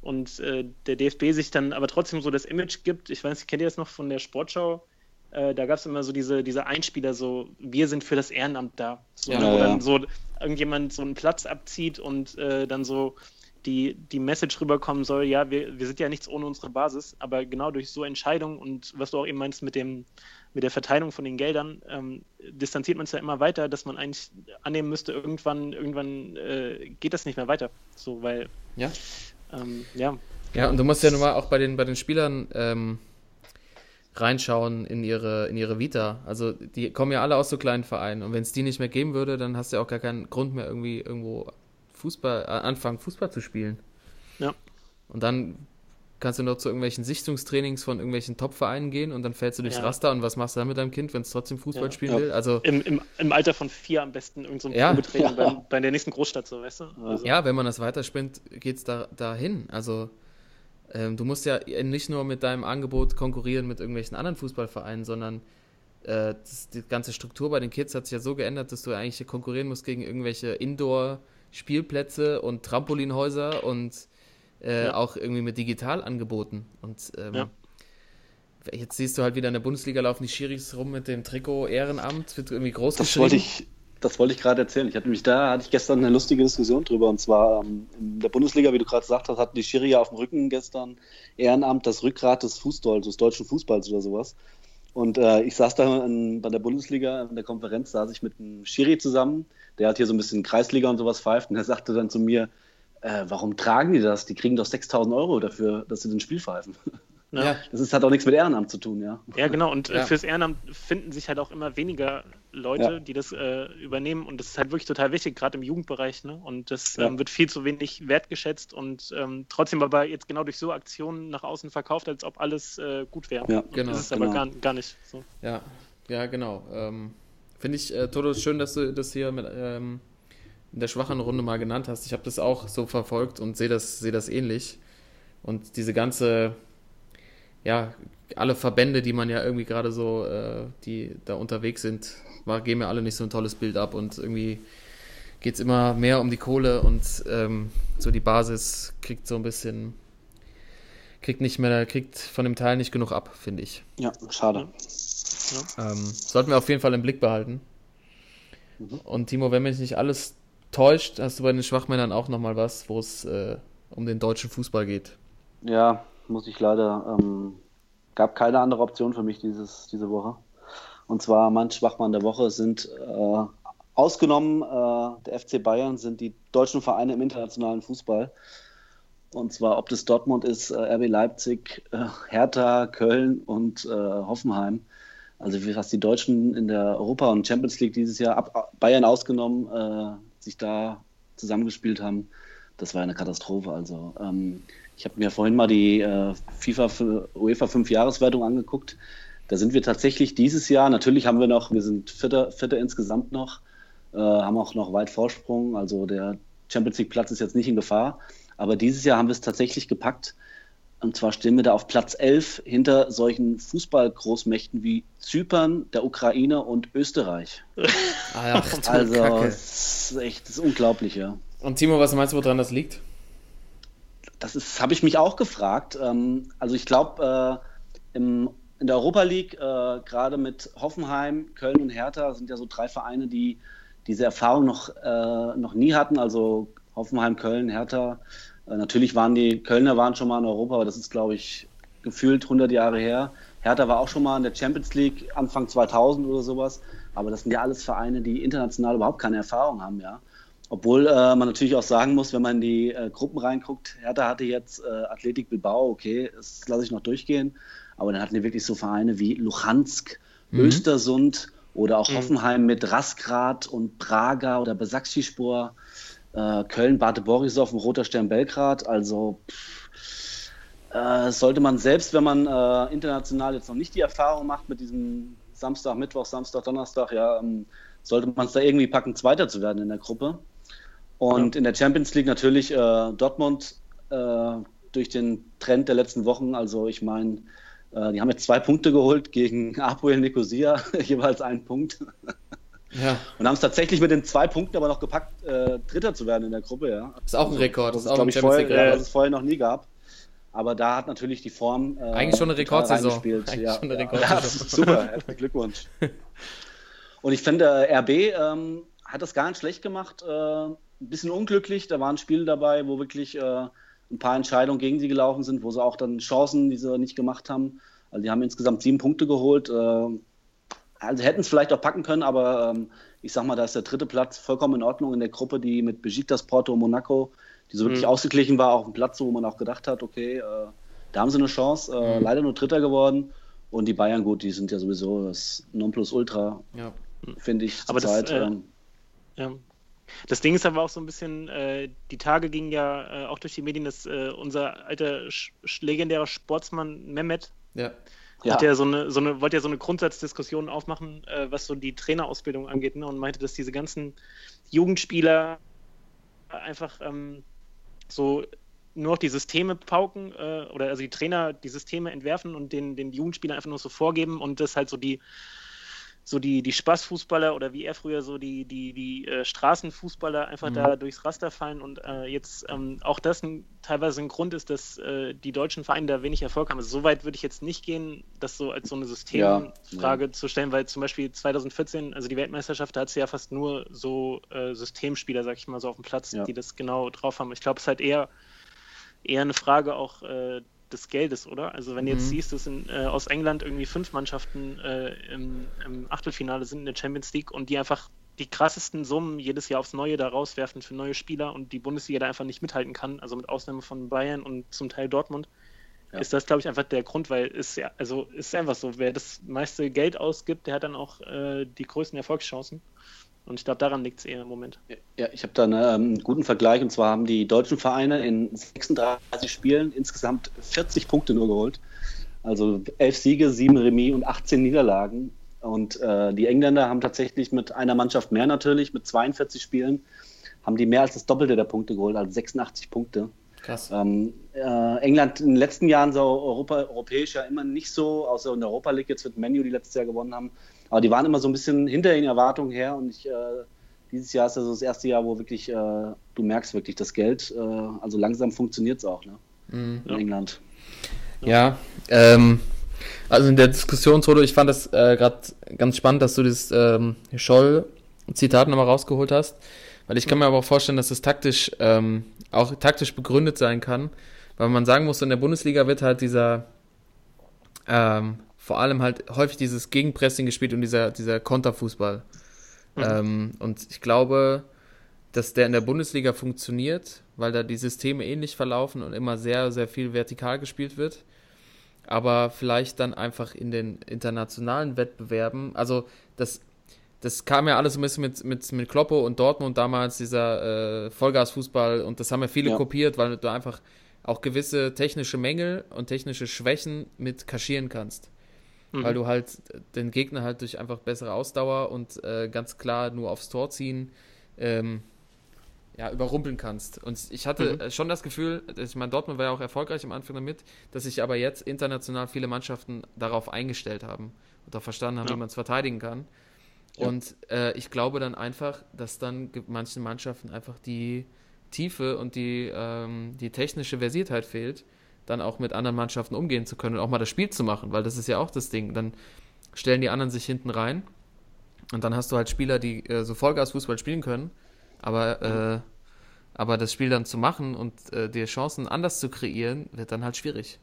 Speaker 4: und äh, der DFB sich dann aber trotzdem so das Image gibt. Ich weiß nicht, kennt ihr das noch von der Sportschau? Äh, da gab es immer so diese, diese Einspieler, so wir sind für das Ehrenamt da. So, ja, wo ja. dann so irgendjemand so einen Platz abzieht und äh, dann so die, die Message rüberkommen soll, ja, wir, wir sind ja nichts ohne unsere Basis, aber genau durch so Entscheidungen und was du auch eben meinst mit dem mit der Verteilung von den Geldern ähm, distanziert man es ja immer weiter, dass man eigentlich annehmen müsste, irgendwann, irgendwann äh, geht das nicht mehr weiter. So, weil
Speaker 2: ja. Ähm, ja. Ja, und du musst ja nun mal auch bei den, bei den Spielern ähm, reinschauen in ihre, in ihre Vita. Also die kommen ja alle aus so kleinen Vereinen und wenn es die nicht mehr geben würde, dann hast du ja auch gar keinen Grund mehr irgendwie irgendwo Fußball, äh, anfangen Fußball zu spielen.
Speaker 4: Ja.
Speaker 2: Und dann kannst du noch zu irgendwelchen Sichtungstrainings von irgendwelchen Top-Vereinen gehen und dann fällst du durchs ja. Raster und was machst du dann mit deinem Kind, wenn es trotzdem Fußball ja. spielen will? Also
Speaker 4: Im, im, Im, Alter von vier am besten irgend so ein ja. Probetraining bei, bei, der nächsten Großstadt, so weißt du?
Speaker 2: Also. Ja, wenn man das weiterspinnt, geht es da, dahin. Also ähm, du musst ja nicht nur mit deinem Angebot konkurrieren mit irgendwelchen anderen Fußballvereinen, sondern äh, das, die ganze Struktur bei den Kids hat sich ja so geändert, dass du eigentlich konkurrieren musst gegen irgendwelche Indoor-Spielplätze und Trampolinhäuser und äh, ja. auch irgendwie mit Digitalangeboten. Und ähm, ja. jetzt siehst du halt wieder in der Bundesliga laufen die Schiris rum mit dem Trikot Ehrenamt, wird irgendwie groß
Speaker 3: das Wollte ich, das wollte ich gerade erzählen. Ich hatte mich da, hatte ich gestern eine lustige Diskussion drüber. Und zwar ähm, in der Bundesliga, wie du gerade gesagt hast, hatten die Schiri auf dem Rücken gestern Ehrenamt das Rückgrat des Fußballs, des deutschen Fußballs oder sowas. Und äh, ich saß da in, bei der Bundesliga in der Konferenz, saß ich mit einem Schiri zusammen, der hat hier so ein bisschen Kreisliga und sowas pfeift und der sagte dann zu mir, äh, warum tragen die das? Die kriegen doch 6000 Euro dafür, dass sie den Spiel pfeifen. Ja. Das ist, hat auch nichts mit Ehrenamt zu tun, ja.
Speaker 4: Ja, genau. Und äh, ja. fürs Ehrenamt finden sich halt auch immer weniger Leute, ja. die das äh, übernehmen. Und das ist halt wirklich total wichtig, gerade im Jugendbereich. Ne? Und das ähm, wird viel zu wenig wertgeschätzt und ähm, trotzdem aber jetzt genau durch so Aktionen nach außen verkauft, als ob alles äh, gut wäre.
Speaker 2: Ja, genau.
Speaker 4: Das ist
Speaker 2: genau.
Speaker 4: aber gar, gar nicht so.
Speaker 2: Ja, ja, genau. Ähm, Finde ich, äh, Toto, schön, dass du das hier mit ähm, in der schwachen Runde mal genannt hast. Ich habe das auch so verfolgt und sehe das, seh das ähnlich. Und diese ganze, ja, alle Verbände, die man ja irgendwie gerade so, äh, die da unterwegs sind, war, geben mir alle nicht so ein tolles Bild ab und irgendwie geht es immer mehr um die Kohle und ähm, so die Basis kriegt so ein bisschen, kriegt nicht mehr, kriegt von dem Teil nicht genug ab, finde ich.
Speaker 3: Ja, schade.
Speaker 2: Ja. Ähm, sollten wir auf jeden Fall im Blick behalten. Mhm. Und Timo, wenn mich nicht alles täuscht, hast du bei den Schwachmännern auch nochmal was, wo es äh, um den deutschen Fußball geht.
Speaker 3: Ja, muss ich leider, ähm, gab keine andere Option für mich dieses, diese Woche. Und zwar mein Schwachmann der Woche sind äh, ausgenommen äh, der FC Bayern sind die deutschen Vereine im internationalen Fußball. Und zwar, ob das Dortmund ist, äh, RB Leipzig, äh, Hertha, Köln und äh, Hoffenheim. Also was die Deutschen in der Europa- und Champions League dieses Jahr, ab Bayern ausgenommen, sich da zusammengespielt haben, das war eine Katastrophe. Also ähm, ich habe mir vorhin mal die äh, FIFA UEFA 5-Jahreswertung angeguckt. Da sind wir tatsächlich dieses Jahr, natürlich haben wir noch, wir sind Vierter, Vierter insgesamt noch, äh, haben auch noch weit Vorsprung. Also der Champions League Platz ist jetzt nicht in Gefahr. Aber dieses Jahr haben wir es tatsächlich gepackt. Und zwar stehen wir da auf Platz 11 hinter solchen Fußballgroßmächten wie Zypern, der Ukraine und Österreich.
Speaker 2: Ach,
Speaker 3: Also,
Speaker 2: Kacke.
Speaker 3: es ist echt das ist unglaublich, ja.
Speaker 2: Und Timo, was meinst du, woran das liegt?
Speaker 3: Das ist, habe ich mich auch gefragt. Ähm, also ich glaube, äh, in der Europa League, äh, gerade mit Hoffenheim, Köln und Hertha, sind ja so drei Vereine, die diese Erfahrung noch, äh, noch nie hatten. Also Hoffenheim, Köln, Hertha. Äh, natürlich waren die Kölner waren schon mal in Europa, aber das ist, glaube ich, gefühlt 100 Jahre her. Hertha war auch schon mal in der Champions League Anfang 2000 oder sowas. Aber das sind ja alles Vereine, die international überhaupt keine Erfahrung haben, ja. Obwohl äh, man natürlich auch sagen muss, wenn man in die äh, Gruppen reinguckt, Hertha hatte jetzt äh, Athletik Bilbao, okay, das lasse ich noch durchgehen. Aber dann hatten die wirklich so Vereine wie Luhansk, Östersund oder auch Hoffenheim mit Rasgrad und Praga oder Besakšispor, äh, Köln, Bate Borisov und Roter Stern Belgrad. Also pff, äh, sollte man selbst, wenn man äh, international jetzt noch nicht die Erfahrung macht mit diesem Samstag, Mittwoch, Samstag, Donnerstag, ja, ähm, sollte man es da irgendwie packen, Zweiter zu werden in der Gruppe. Und in der Champions League natürlich äh, Dortmund äh, durch den Trend der letzten Wochen. Also ich meine, äh, die haben jetzt zwei Punkte geholt gegen Apoel Nicosia, jeweils einen Punkt.
Speaker 2: Ja,
Speaker 3: Und haben es tatsächlich mit den zwei Punkten aber noch gepackt, äh, Dritter zu werden in der Gruppe. Ja.
Speaker 2: ist auch ein Rekord.
Speaker 3: Das
Speaker 2: ist
Speaker 3: ist,
Speaker 2: auch ein Champions
Speaker 3: vorher,
Speaker 2: League
Speaker 3: äh,
Speaker 2: Rekord.
Speaker 3: das es vorher noch nie gab. Aber da hat natürlich die Form. Äh,
Speaker 2: Eigentlich schon eine Rekordsaison. Eigentlich
Speaker 3: ja,
Speaker 2: schon eine. Rekordsaison.
Speaker 3: Ja, super, herzlichen Glückwunsch. Und ich finde, äh, RB ähm, hat das gar nicht schlecht gemacht. Äh, ein bisschen unglücklich. Da waren Spiele dabei, wo wirklich äh, ein paar Entscheidungen gegen sie gelaufen sind, wo sie auch dann Chancen, die sie nicht gemacht haben. Also die haben insgesamt sieben Punkte geholt. Also hätten es vielleicht auch packen können, aber ähm, ich sag mal, da ist der dritte Platz vollkommen in Ordnung in der Gruppe, die mit Besiktas, Porto und Monaco, die so wirklich ausgeglichen war, auch ein Platz, wo man auch gedacht hat, okay, äh, da haben sie eine Chance. Äh, Leider nur Dritter geworden. Und die Bayern, gut, die sind ja sowieso das Nonplusultra,
Speaker 2: Ja.
Speaker 3: finde ich,
Speaker 4: Aber das,
Speaker 3: zurzeit.
Speaker 4: äh,
Speaker 3: ähm,
Speaker 4: Ja. Das Ding ist aber auch so ein bisschen, äh, die Tage gingen ja äh, auch durch die Medien, dass äh, unser alter sch sch- legendärer Sportsmann Mehmet
Speaker 2: Ja.
Speaker 3: Ja.
Speaker 4: hat ja so eine, so eine, wollte ja so eine Grundsatzdiskussion aufmachen, äh, was so die Trainerausbildung angeht, ne, und meinte, dass diese ganzen Jugendspieler einfach ähm, so nur noch die Systeme pauken äh, oder also die Trainer die Systeme entwerfen und den, den Jugendspielern einfach nur so vorgeben und das halt so die so die, die Spaßfußballer oder wie er früher so die, die, die äh, Straßenfußballer einfach da durchs Raster fallen und äh, jetzt ähm, auch das ein, teilweise ein Grund ist, dass äh, die deutschen Vereine da wenig Erfolg haben. Also so weit würde ich jetzt nicht gehen, das so als so eine Systemfrage zu stellen, weil zum Beispiel 2014, also die Weltmeisterschaft, da hat sie ja fast nur so äh, Systemspieler, sag ich mal, so auf dem Platz,
Speaker 3: Ja.
Speaker 4: die das genau drauf haben. Ich glaube, es ist halt eher, eher eine Frage auch äh, des Geldes, oder? Also wenn du jetzt siehst, dass in, äh, aus England irgendwie fünf Mannschaften äh, im, im Achtelfinale sind in der Champions League und die einfach die krassesten Summen jedes Jahr aufs Neue da rauswerfen für neue Spieler und die Bundesliga da einfach nicht mithalten kann, also mit Ausnahme von Bayern und zum Teil Dortmund, ist das, glaube ich, einfach der Grund, weil es ja, also ist einfach so, wer das meiste Geld ausgibt, der hat dann auch äh, die größten Erfolgschancen. Und ich glaube, daran liegt es eher im Moment.
Speaker 3: Ja, ich habe da eine, ähm, einen guten Vergleich und zwar haben die deutschen Vereine in 36 Spielen insgesamt 40 Punkte nur geholt. Also 11 Siege, 7 Remis und 18 Niederlagen. Und äh, die Engländer haben tatsächlich mit einer Mannschaft mehr natürlich, mit 42 Spielen, haben die mehr als das Doppelte der Punkte geholt, also 86 Punkte.
Speaker 2: Krass.
Speaker 3: Ähm, äh, England in den letzten Jahren so Europa, europäisch ja immer nicht so, außer in der Europa League jetzt mit Menu, die letztes Jahr gewonnen haben. Aber die waren immer so ein bisschen hinter den Erwartungen her und ich, äh, dieses Jahr ist ja so das erste Jahr, wo wirklich, äh, du merkst wirklich das Geld, äh, also langsam funktioniert es auch ne? in England.
Speaker 2: Ja, ähm, also in der Diskussionsrunde, ich fand das äh, gerade ganz spannend, dass du das ähm, Scholl-Zitat nochmal rausgeholt hast, weil ich kann mir aber auch vorstellen, dass es taktisch ähm, auch taktisch begründet sein kann, weil man sagen muss, in der Bundesliga wird halt dieser, ähm, vor allem halt häufig dieses Gegenpressing gespielt und dieser, dieser Konterfußball. Mhm. Ähm, und ich glaube, dass der in der Bundesliga funktioniert, weil da die Systeme ähnlich verlaufen und immer sehr, sehr viel vertikal gespielt wird. Aber vielleicht dann einfach in den internationalen Wettbewerben, also das, das kam ja alles ein bisschen mit, mit, mit Kloppo und Dortmund damals, dieser äh, Vollgasfußball und das haben ja viele ja. kopiert, weil du einfach auch gewisse technische Mängel und technische Schwächen mit kaschieren kannst. Mhm. Weil du halt den Gegner halt durch einfach bessere Ausdauer und äh, ganz klar nur aufs Tor ziehen ähm, ja, überrumpeln kannst. Und ich hatte mhm. schon das Gefühl, ich meine, Dortmund war ja auch erfolgreich am Anfang damit, dass sich aber jetzt international viele Mannschaften darauf eingestellt haben und auch verstanden haben, ja. wie man es verteidigen kann. Ja. Und äh, ich glaube dann einfach, dass dann manchen Mannschaften einfach die Tiefe und die, ähm, die technische Versiertheit fehlt, dann auch mit anderen Mannschaften umgehen zu können und auch mal das Spiel zu machen, weil das ist ja auch das Ding. Dann stellen die anderen sich hinten rein und dann hast du halt Spieler, die äh, so Vollgas-Fußball spielen können aber, äh, aber das Spiel dann zu machen und äh, dir Chancen anders zu kreieren, wird dann halt schwierig.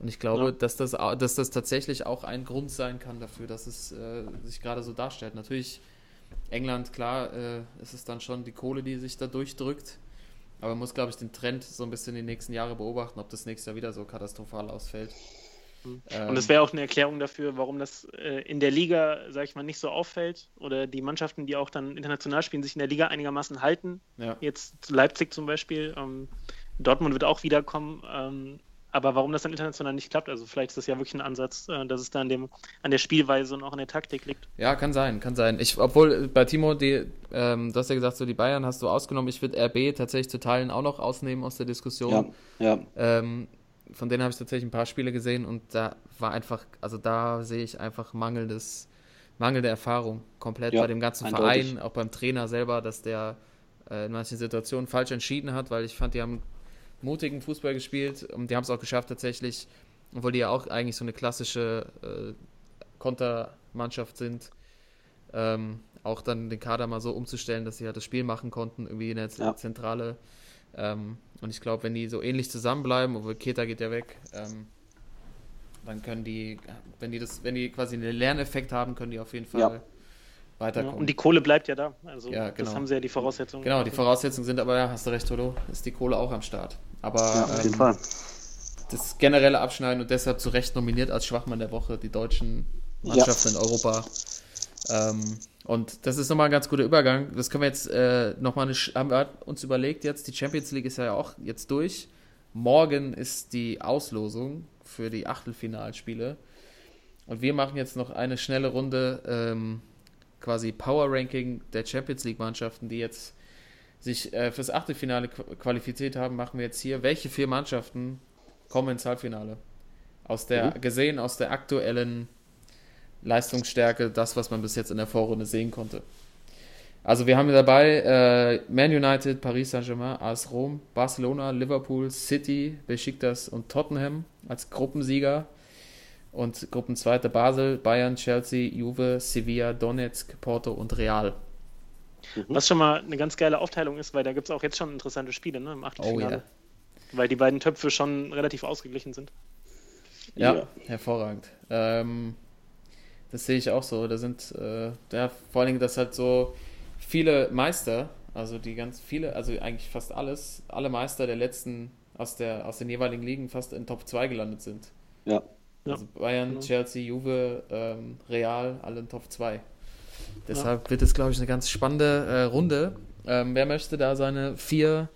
Speaker 2: Und ich glaube, ja. dass, das, dass das tatsächlich auch ein Grund sein kann dafür, dass es äh, sich gerade so darstellt. Natürlich, England, klar, äh, ist es dann schon die Kohle, die sich da durchdrückt. Aber man muss, glaube ich, den Trend so ein bisschen in den nächsten Jahren beobachten, ob das nächste Jahr wieder so katastrophal ausfällt.
Speaker 4: Ähm, und das wäre auch eine Erklärung dafür, warum das äh, in der Liga, sag ich mal, nicht so auffällt. Oder die Mannschaften, die auch dann international spielen, sich in der Liga einigermaßen halten. Ja. Jetzt Leipzig zum Beispiel. Ähm, Dortmund wird auch wiederkommen. Ähm, aber warum das dann international nicht klappt, also vielleicht ist das ja wirklich ein Ansatz, äh, dass es da an, dem, an der Spielweise und auch an der Taktik liegt.
Speaker 2: Ja, kann sein, kann sein. Ich, obwohl bei Timo, die, ähm, du hast ja gesagt, so die Bayern hast du ausgenommen. Ich würde RB tatsächlich zu Teilen auch noch ausnehmen aus der Diskussion. Ja, ja. Ähm, von denen habe ich tatsächlich ein paar Spiele gesehen und da war einfach, also da sehe ich einfach mangelndes, mangelnde Erfahrung komplett ja, bei dem ganzen eindeutig. Verein, auch beim Trainer selber, dass der äh, in manchen Situationen falsch entschieden hat, weil ich fand, die haben mutigen Fußball gespielt und die haben es auch geschafft tatsächlich, obwohl die ja auch eigentlich so eine klassische äh, Kontermannschaft sind, ähm, auch dann den Kader mal so umzustellen, dass sie halt das Spiel machen konnten, irgendwie in der ja. Zentrale. Ähm, und ich glaube, wenn die so ähnlich zusammenbleiben, obwohl Keta geht ja weg, ähm, dann können die, wenn die das, wenn die quasi einen Lerneffekt haben, können die auf jeden Fall ja. Weiterkommen. Ja,
Speaker 4: und die Kohle bleibt ja da. Also
Speaker 2: ja, genau.
Speaker 4: das haben sie ja die Voraussetzungen.
Speaker 2: Genau, die Voraussetzungen sind aber, ja, hast du recht, Toto, ist die Kohle auch am Start. Aber
Speaker 3: ja, auf jeden ähm, Fall.
Speaker 2: das generelle Abschneiden und deshalb zu Recht nominiert als Schwachmann der Woche, die deutschen Mannschaften in Europa. Ähm, und das ist nochmal ein ganz guter Übergang. Das können wir jetzt äh, nochmal haben wir uns überlegt jetzt, die Champions League ist ja auch jetzt durch. Morgen ist die Auslosung für die Achtelfinalspiele. Und wir machen jetzt noch eine schnelle Runde, ähm, quasi Power Ranking der Champions League Mannschaften, die jetzt sich äh, fürs Achtelfinale qualifiziert haben, machen wir jetzt hier. Welche vier Mannschaften kommen ins Halbfinale? Aus der, mhm. gesehen aus der aktuellen Leistungsstärke, das, was man bis jetzt in der Vorrunde sehen konnte. Also wir haben dabei äh, Man United, Paris Saint-Germain, AS Rom, Barcelona, Liverpool, City, Besiktas und Tottenham als Gruppensieger. Und Gruppenzweite Basel, Bayern, Chelsea, Juve, Sevilla, Donetsk, Porto und Real.
Speaker 4: Mhm. Was schon mal eine ganz geile Aufteilung ist, weil da gibt es auch jetzt schon interessante Spiele ne, im Achtelfinale. Oh, yeah. Weil die beiden Töpfe schon relativ ausgeglichen sind.
Speaker 2: Ja, ja. hervorragend. Ähm, das sehe ich auch so. Da sind, äh, ja, vor allen Dingen, dass halt so viele Meister, also die ganz viele, also eigentlich fast alles, alle Meister der letzten aus, der, aus den jeweiligen Ligen fast in Top 2 gelandet sind.
Speaker 3: Ja.
Speaker 2: Also Bayern, genau. Chelsea, Juve, ähm, Real, alle in Top 2. Deshalb ja. wird es, glaube ich, eine ganz spannende äh, Runde. Ähm, wer möchte da seine vier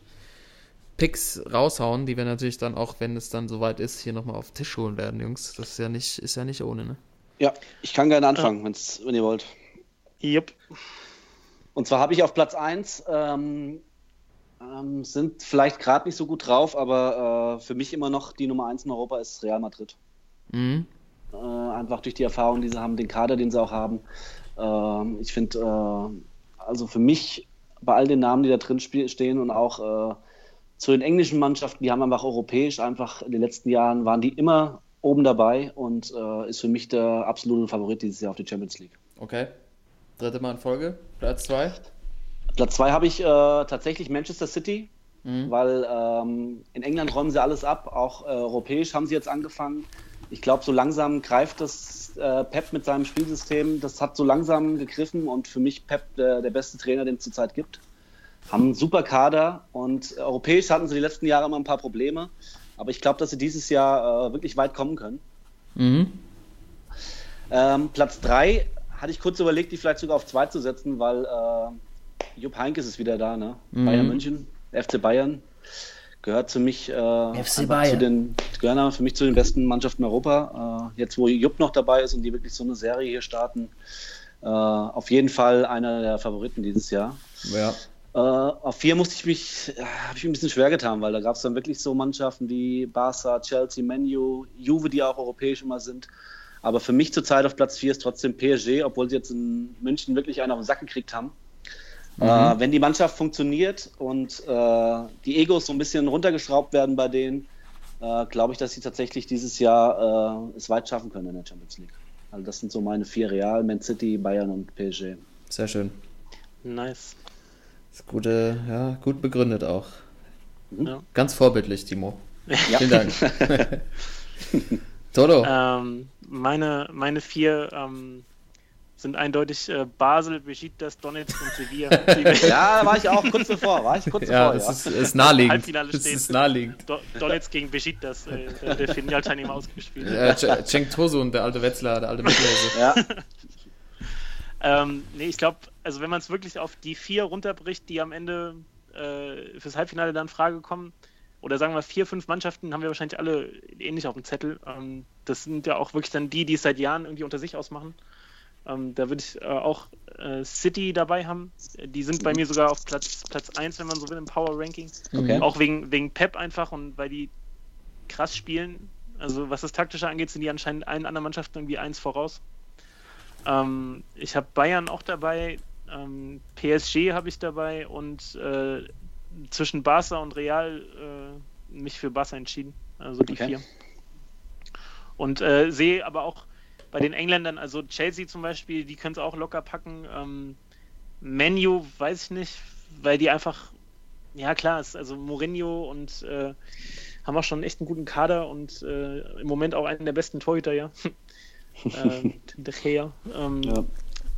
Speaker 2: Picks raushauen, die wir natürlich dann auch, wenn es dann soweit ist, hier nochmal auf den Tisch holen werden, Jungs. Das ist ja nicht, ist ja nicht ohne, ne?
Speaker 3: Ja, ich kann gerne anfangen, ja. wenn ihr wollt.
Speaker 4: Yep.
Speaker 3: Und zwar habe ich auf Platz 1, ähm, ähm, sind vielleicht gerade nicht so gut drauf, aber äh, für mich immer noch die Nummer 1 in Europa ist Real Madrid. Mhm. Äh, einfach durch die Erfahrung, die sie haben, den Kader, den sie auch haben. Äh, ich finde, äh, also für mich, bei all den Namen, die da drin stehen und auch äh, zu den englischen Mannschaften, die haben einfach europäisch einfach in den letzten Jahren waren die immer oben dabei und äh, ist für mich der absolute Favorit dieses Jahr auf die Champions League.
Speaker 2: Okay. Dritte Mal in Folge, Platz 2.
Speaker 3: Platz 2 habe ich äh, tatsächlich Manchester City. weil ähm, in England räumen sie alles ab, auch äh, europäisch haben sie jetzt angefangen. Ich glaube, so langsam greift das äh, Pep mit seinem Spielsystem. Das hat so langsam gegriffen und für mich Pep der, der beste Trainer, den es zurzeit gibt. Haben einen super Kader und europäisch hatten sie die letzten Jahre immer ein paar Probleme. Aber ich glaube, dass sie dieses Jahr äh, wirklich weit kommen können.
Speaker 2: Mhm.
Speaker 3: Ähm, Platz 3 hatte ich kurz überlegt, die vielleicht sogar auf 2 zu setzen, weil äh, Jupp Heynckes ist wieder da, ne?
Speaker 2: Mhm.
Speaker 3: Bayern München, FC Bayern. Gehört für mich, äh, einfach
Speaker 2: Bayern.
Speaker 3: Zu den, gehören für mich zu den besten Mannschaften Europa. Äh, jetzt, wo Jupp noch dabei ist und die wirklich so eine Serie hier starten, äh, auf jeden Fall einer der Favoriten dieses Jahr.
Speaker 2: Ja.
Speaker 3: Äh, auf vier musste ich mich, äh, habe ich mich ein bisschen schwer getan, weil da gab es dann wirklich so Mannschaften wie Barca, Chelsea, Menu, Juve, die auch europäisch immer sind. Aber für mich zurzeit auf Platz vier ist trotzdem PSG, obwohl sie jetzt in München wirklich einen auf den Sack gekriegt haben. Äh, wenn die Mannschaft funktioniert und äh, die Egos so ein bisschen runtergeschraubt werden bei denen, äh, glaube ich, dass sie tatsächlich dieses Jahr äh, es weit schaffen können in der Champions League. Also das sind so meine vier Real, Man City, Bayern und PSG.
Speaker 2: Sehr schön.
Speaker 4: Nice.
Speaker 2: Das ist gute, ja, gut begründet auch.
Speaker 4: Ja.
Speaker 2: Ganz vorbildlich, Timo.
Speaker 3: Ja.
Speaker 2: Vielen Dank. Toto.
Speaker 4: Ähm, meine, meine vier ähm, sind eindeutig äh, Basel, Besiktas, Donetsk und Sevilla.
Speaker 3: Ja, war ich auch kurz davor, war ich kurz
Speaker 2: ja,
Speaker 3: davor,
Speaker 2: das ist, ist naheliegend.
Speaker 4: Halbfinale
Speaker 2: Das ist naheliegend.
Speaker 4: Do Donetsk gegen Besiktas, äh, der- der Finalteilnehmer ausgespielt.
Speaker 2: Äh, Cenk Tosun, der alte Wetzlar, der alte Mittelhelse.
Speaker 3: Ja,
Speaker 4: Ähm, nee, ich glaube, also wenn man es wirklich auf die vier runterbricht, die am Ende äh, fürs Halbfinale dann in Frage kommen, oder sagen wir vier, fünf Mannschaften, haben wir wahrscheinlich alle ähnlich auf dem Zettel. Ähm, das sind ja auch wirklich dann die, die es seit Jahren irgendwie unter sich ausmachen. Ähm, da würde ich äh, auch äh, City dabei haben. Die sind bei mir sogar auf Platz, Platz 1, wenn man so will, im Power Ranking.
Speaker 3: okay.
Speaker 4: Auch wegen, wegen Pep einfach und weil die krass spielen. Also was das Taktische angeht, sind die anscheinend allen anderen Mannschaften irgendwie eins voraus. Ähm, ich habe Bayern auch dabei, ähm, PSG habe ich dabei und äh, zwischen Barca und Real äh, mich für Barca entschieden. Also die
Speaker 3: Okay.
Speaker 4: vier. Und äh, sehe aber auch bei den Engländern, also Chelsea zum Beispiel, die können es auch locker packen. Ähm, Menu weiß ich nicht, weil die einfach, ja klar, ist also Mourinho und äh, haben auch schon echt einen guten Kader und äh, im Moment auch einen der besten Torhüter, ja. äh, De Gea. Ähm,
Speaker 3: Ja.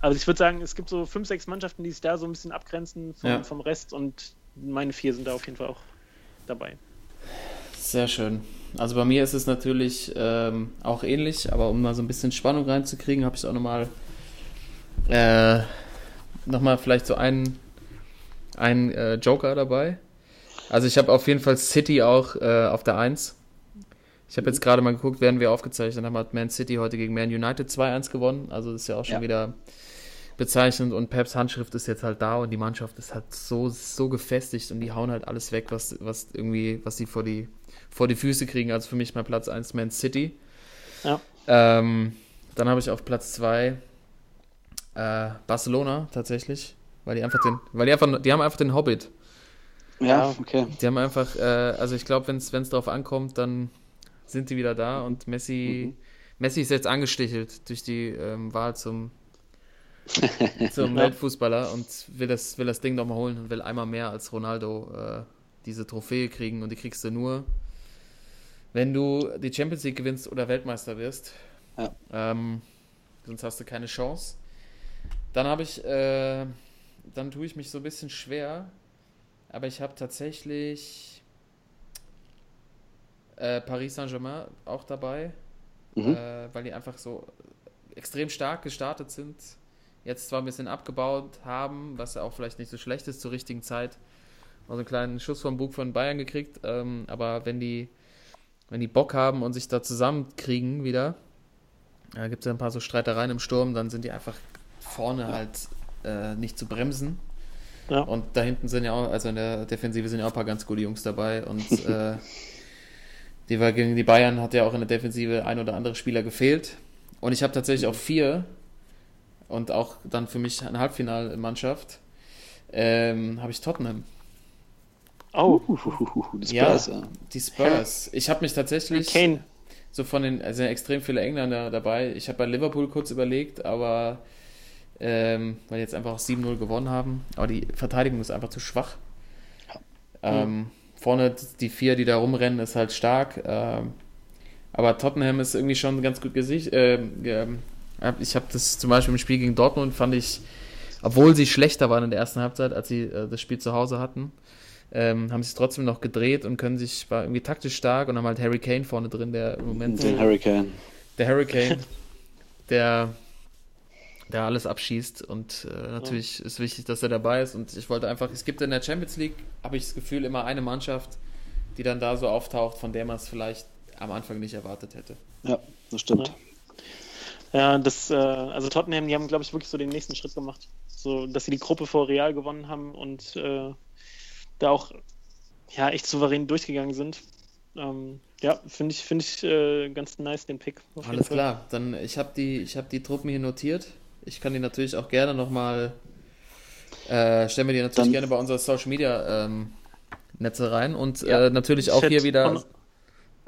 Speaker 4: Also ich würde sagen, es gibt so fünf, sechs Mannschaften, die sich da so ein bisschen abgrenzen vom,
Speaker 2: Ja.
Speaker 4: vom Rest und meine vier sind da auf jeden Fall auch dabei.
Speaker 2: Sehr schön. Also bei mir ist es natürlich ähm, auch ähnlich, aber um mal so ein bisschen Spannung reinzukriegen, habe ich auch nochmal äh, nochmal vielleicht so einen, einen äh, Joker dabei. Also ich habe auf jeden Fall City auch äh, auf der 1. Ich habe jetzt gerade mal geguckt, werden wir aufgezeichnet haben, hat Man City heute gegen Man United 2-1 gewonnen. Also das ist ja auch schon
Speaker 3: Ja.
Speaker 2: wieder bezeichnend und Peps Handschrift ist jetzt halt da und die Mannschaft ist halt so, so gefestigt und die hauen halt alles weg, was, was irgendwie, was sie vor die, vor die Füße kriegen. Also für mich mein Platz 1 Man City.
Speaker 4: Ja.
Speaker 2: Ähm, dann habe ich auf Platz 2 äh, Barcelona tatsächlich, weil die einfach den, weil die einfach, die haben einfach den Hobbit.
Speaker 3: ja, okay.
Speaker 2: Die haben einfach, äh, also ich glaube, wenn es darauf ankommt, dann sind die wieder da und Messi, Messi ist jetzt angestichelt durch die ähm, Wahl zum, zum Weltfußballer und will das, will das Ding nochmal holen und will einmal mehr als Ronaldo äh, diese Trophäe kriegen und die kriegst du nur, wenn du die Champions League gewinnst oder Weltmeister wirst.
Speaker 3: Ja.
Speaker 2: Ähm, sonst hast du keine Chance. Dann habe ich, äh, dann tue ich mich so ein bisschen schwer, aber ich habe tatsächlich äh, Paris Saint-Germain auch dabei,
Speaker 3: Mhm.
Speaker 2: äh, weil die einfach so extrem stark gestartet sind. Jetzt zwar ein bisschen abgebaut haben, was ja auch vielleicht nicht so schlecht ist zur richtigen Zeit. Mal so einen kleinen Schuss vom Bug von Bayern gekriegt, ähm, aber wenn die, wenn die Bock haben und sich da zusammenkriegen wieder, da gibt es ja ein paar so Streitereien im Sturm, dann sind die einfach vorne halt äh, nicht zu bremsen.
Speaker 4: Ja.
Speaker 2: Und da hinten sind ja auch, also in der Defensive sind ja auch ein paar ganz gute Jungs dabei und äh, die war gegen die Bayern hat ja auch in der Defensive ein oder andere Spieler gefehlt. Und ich habe tatsächlich auch vier und auch dann für mich eine Halbfinalmannschaft. Ähm, habe ich Tottenham.
Speaker 4: Oh,
Speaker 3: Die. Spurs, ja.
Speaker 2: Die Spurs. Ich habe mich tatsächlich
Speaker 4: Kane.
Speaker 2: so von den, also extrem viele Engländer dabei. Ich habe bei Liverpool kurz überlegt, aber ähm, weil die jetzt einfach auch 7-0 gewonnen haben. Aber die Verteidigung ist einfach zu schwach. Ähm, Vorne die vier, die da rumrennen, ist halt stark. Ähm, aber Tottenham ist irgendwie schon ganz gut gesichert. Äh, ähm, ich habe das zum Beispiel im Spiel gegen Dortmund, fand ich, obwohl sie schlechter waren in der ersten Halbzeit, als sie äh, das Spiel zu Hause hatten, ähm, haben sie es trotzdem noch gedreht und können sich, war irgendwie taktisch stark und haben halt Harry Kane vorne drin, der im Moment
Speaker 3: Den Hurricane.
Speaker 2: der Hurricane, der, der alles abschießt und äh, natürlich ist wichtig, dass er dabei ist und ich wollte einfach, es gibt in der Champions League, habe ich das Gefühl, immer eine Mannschaft, die dann da so auftaucht, von der man es vielleicht am Anfang nicht erwartet hätte.
Speaker 3: Ja, das stimmt.
Speaker 4: Ja, das, äh, also Tottenham, die haben, glaube ich, wirklich so den nächsten Schritt gemacht. So, dass sie die Gruppe vor Real gewonnen haben und äh, da auch ja, echt souverän durchgegangen sind. Ähm, ja, finde ich, finde ich äh, ganz nice, den Pick.
Speaker 2: Alles klar, dann ich habe die, ich habe die Truppen hier notiert. Ich kann die natürlich auch gerne nochmal, äh, stellen wir die natürlich
Speaker 3: Dann-
Speaker 2: gerne bei unserer Social Media ähm, Netze rein und
Speaker 4: Ja.
Speaker 2: äh, natürlich auch hier wieder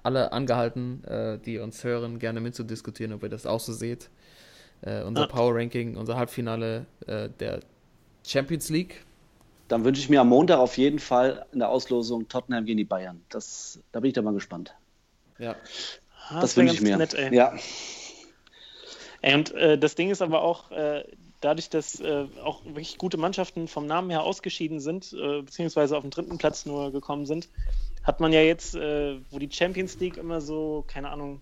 Speaker 2: alle angehalten, äh, die uns hören, gerne mitzudiskutieren, ob ihr das auch so seht. Äh, unser
Speaker 4: Ja.
Speaker 2: Power Ranking, unser Halbfinale äh, der Champions League.
Speaker 3: Dann wünsche ich mir am Montag auf jeden Fall in der Auslosung Tottenham gegen die Bayern. Das, da bin ich dann mal gespannt.
Speaker 2: Ja,
Speaker 4: Ah,
Speaker 3: das
Speaker 4: wär
Speaker 3: wünsche ich mir.
Speaker 4: Nett, ey.
Speaker 3: Ja,
Speaker 4: Ey, und äh, das Ding ist aber auch, äh, dadurch, dass äh, auch wirklich gute Mannschaften vom Namen her ausgeschieden sind, äh, beziehungsweise auf den dritten Platz nur gekommen sind, hat man ja jetzt, äh, wo die Champions League immer so, keine Ahnung,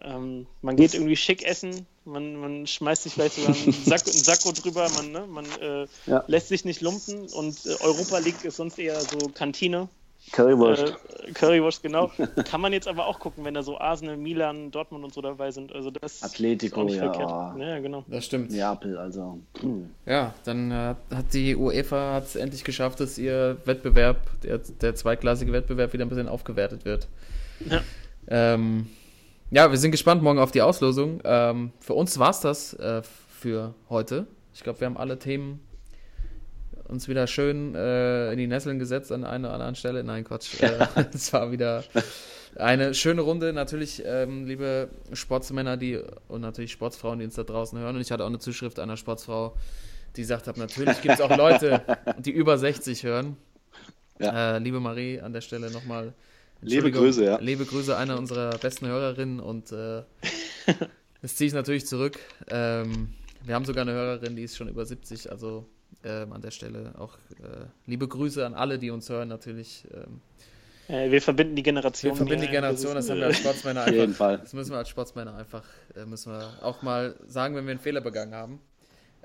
Speaker 4: ähm, man geht irgendwie schick essen, man, man schmeißt sich vielleicht sogar einen, Sack, einen Sakko drüber, man, ne, man äh,
Speaker 3: Ja.
Speaker 4: lässt sich nicht lumpen und äh, Europa League ist sonst eher so Kantine.
Speaker 3: Currywurst.
Speaker 4: Äh, Currywurst, genau. Kann man jetzt aber auch gucken, wenn da so Arsenal, Milan, Dortmund und so dabei sind. Also das
Speaker 3: Atletico,
Speaker 4: ist auch nicht
Speaker 3: ja.
Speaker 4: verkehrt. Ja, genau.
Speaker 2: das stimmt.
Speaker 3: Neapel, also. Hm.
Speaker 2: Ja, dann äh, hat die UEFA hat's endlich geschafft, dass ihr Wettbewerb, der, der zweiklassige Wettbewerb, wieder ein bisschen aufgewertet wird.
Speaker 4: Ja.
Speaker 2: Ähm, ja, wir sind gespannt morgen auf die Auslosung. Ähm, für uns war's das äh, für heute. Ich glaube, wir haben alle Themen uns wieder schön äh, in die Nesseln gesetzt an einer oder anderen Stelle. Nein, Quatsch. Äh, es war wieder eine schöne Runde. Natürlich, ähm, liebe Sportsmänner die, und natürlich Sportsfrauen, die uns da draußen hören. Und ich hatte auch eine Zuschrift einer Sportsfrau, die gesagt hat, natürlich gibt es auch Leute, die über 60 hören.
Speaker 3: Ja.
Speaker 2: Äh, liebe Marie, an der Stelle nochmal.
Speaker 3: Liebe Grüße, ja.
Speaker 2: Liebe Grüße einer unserer besten Hörerinnen und äh, das ziehe ich natürlich zurück. Ähm, wir haben sogar eine Hörerin, die ist schon über 70, also ähm, an der Stelle auch äh, liebe Grüße an alle, die uns hören, natürlich. Ähm,
Speaker 4: Äh, wir verbinden die
Speaker 2: wir
Speaker 4: Generationen.
Speaker 2: verbinden die Generation, das
Speaker 4: ist,
Speaker 2: haben wir als Sportsmänner
Speaker 3: Auf jeden
Speaker 2: einfach.
Speaker 3: Fall.
Speaker 2: Das müssen wir als Sportsmänner einfach, äh, müssen wir auch mal sagen, wenn wir einen Fehler begangen haben.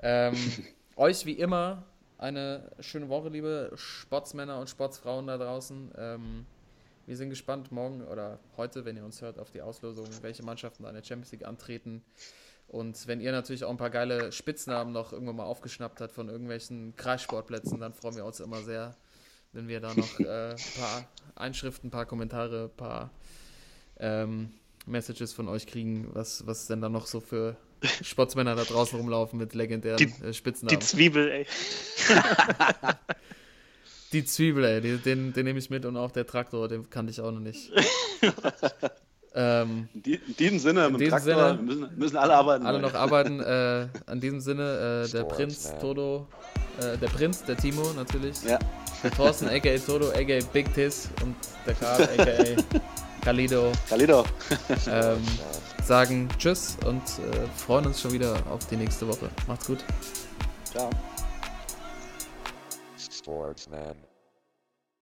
Speaker 2: Ähm, euch wie immer eine schöne Woche, liebe Sportsmänner und Sportsfrauen da draußen. Ähm, wir sind gespannt morgen oder heute, wenn ihr uns hört, auf die Auslosung, welche Mannschaften da in der Champions League antreten. Und wenn ihr natürlich auch ein paar geile Spitznamen noch irgendwann mal aufgeschnappt habt von irgendwelchen Kreissportplätzen, dann freuen wir uns immer sehr, wenn wir da noch äh, ein paar Einschriften, ein paar Kommentare, ein paar ähm, Messages von euch kriegen, was, was denn da noch so für Sportsmänner da draußen rumlaufen mit legendären
Speaker 4: Die-
Speaker 2: äh,
Speaker 4: Die
Speaker 2: Spitznamen.
Speaker 4: Zwiebel, ey.
Speaker 2: Die Zwiebel, ey, die, den, den nehme ich mit und auch der Traktor, den kannte ich auch noch nicht. ähm,
Speaker 3: In, die, in diesem Sinne, mit
Speaker 2: diesem
Speaker 3: Traktor,
Speaker 2: Sinne-
Speaker 3: wir müssen, müssen alle arbeiten.
Speaker 2: alle noch arbeiten. Äh, an diesem Sinne, äh, der Prinz,
Speaker 1: man.
Speaker 2: Todo, äh, der Prinz, der Timo natürlich,
Speaker 3: Ja,
Speaker 2: der Thorsten, a.k.a. Todo, a.k.a. Big Tiss und der Karl, a.k.a. Kalido,
Speaker 3: Kalido.
Speaker 2: ähm, sagen Tschüss und äh, freuen uns schon wieder auf die nächste Woche. Macht's gut.
Speaker 3: Ciao.
Speaker 1: Sportsman.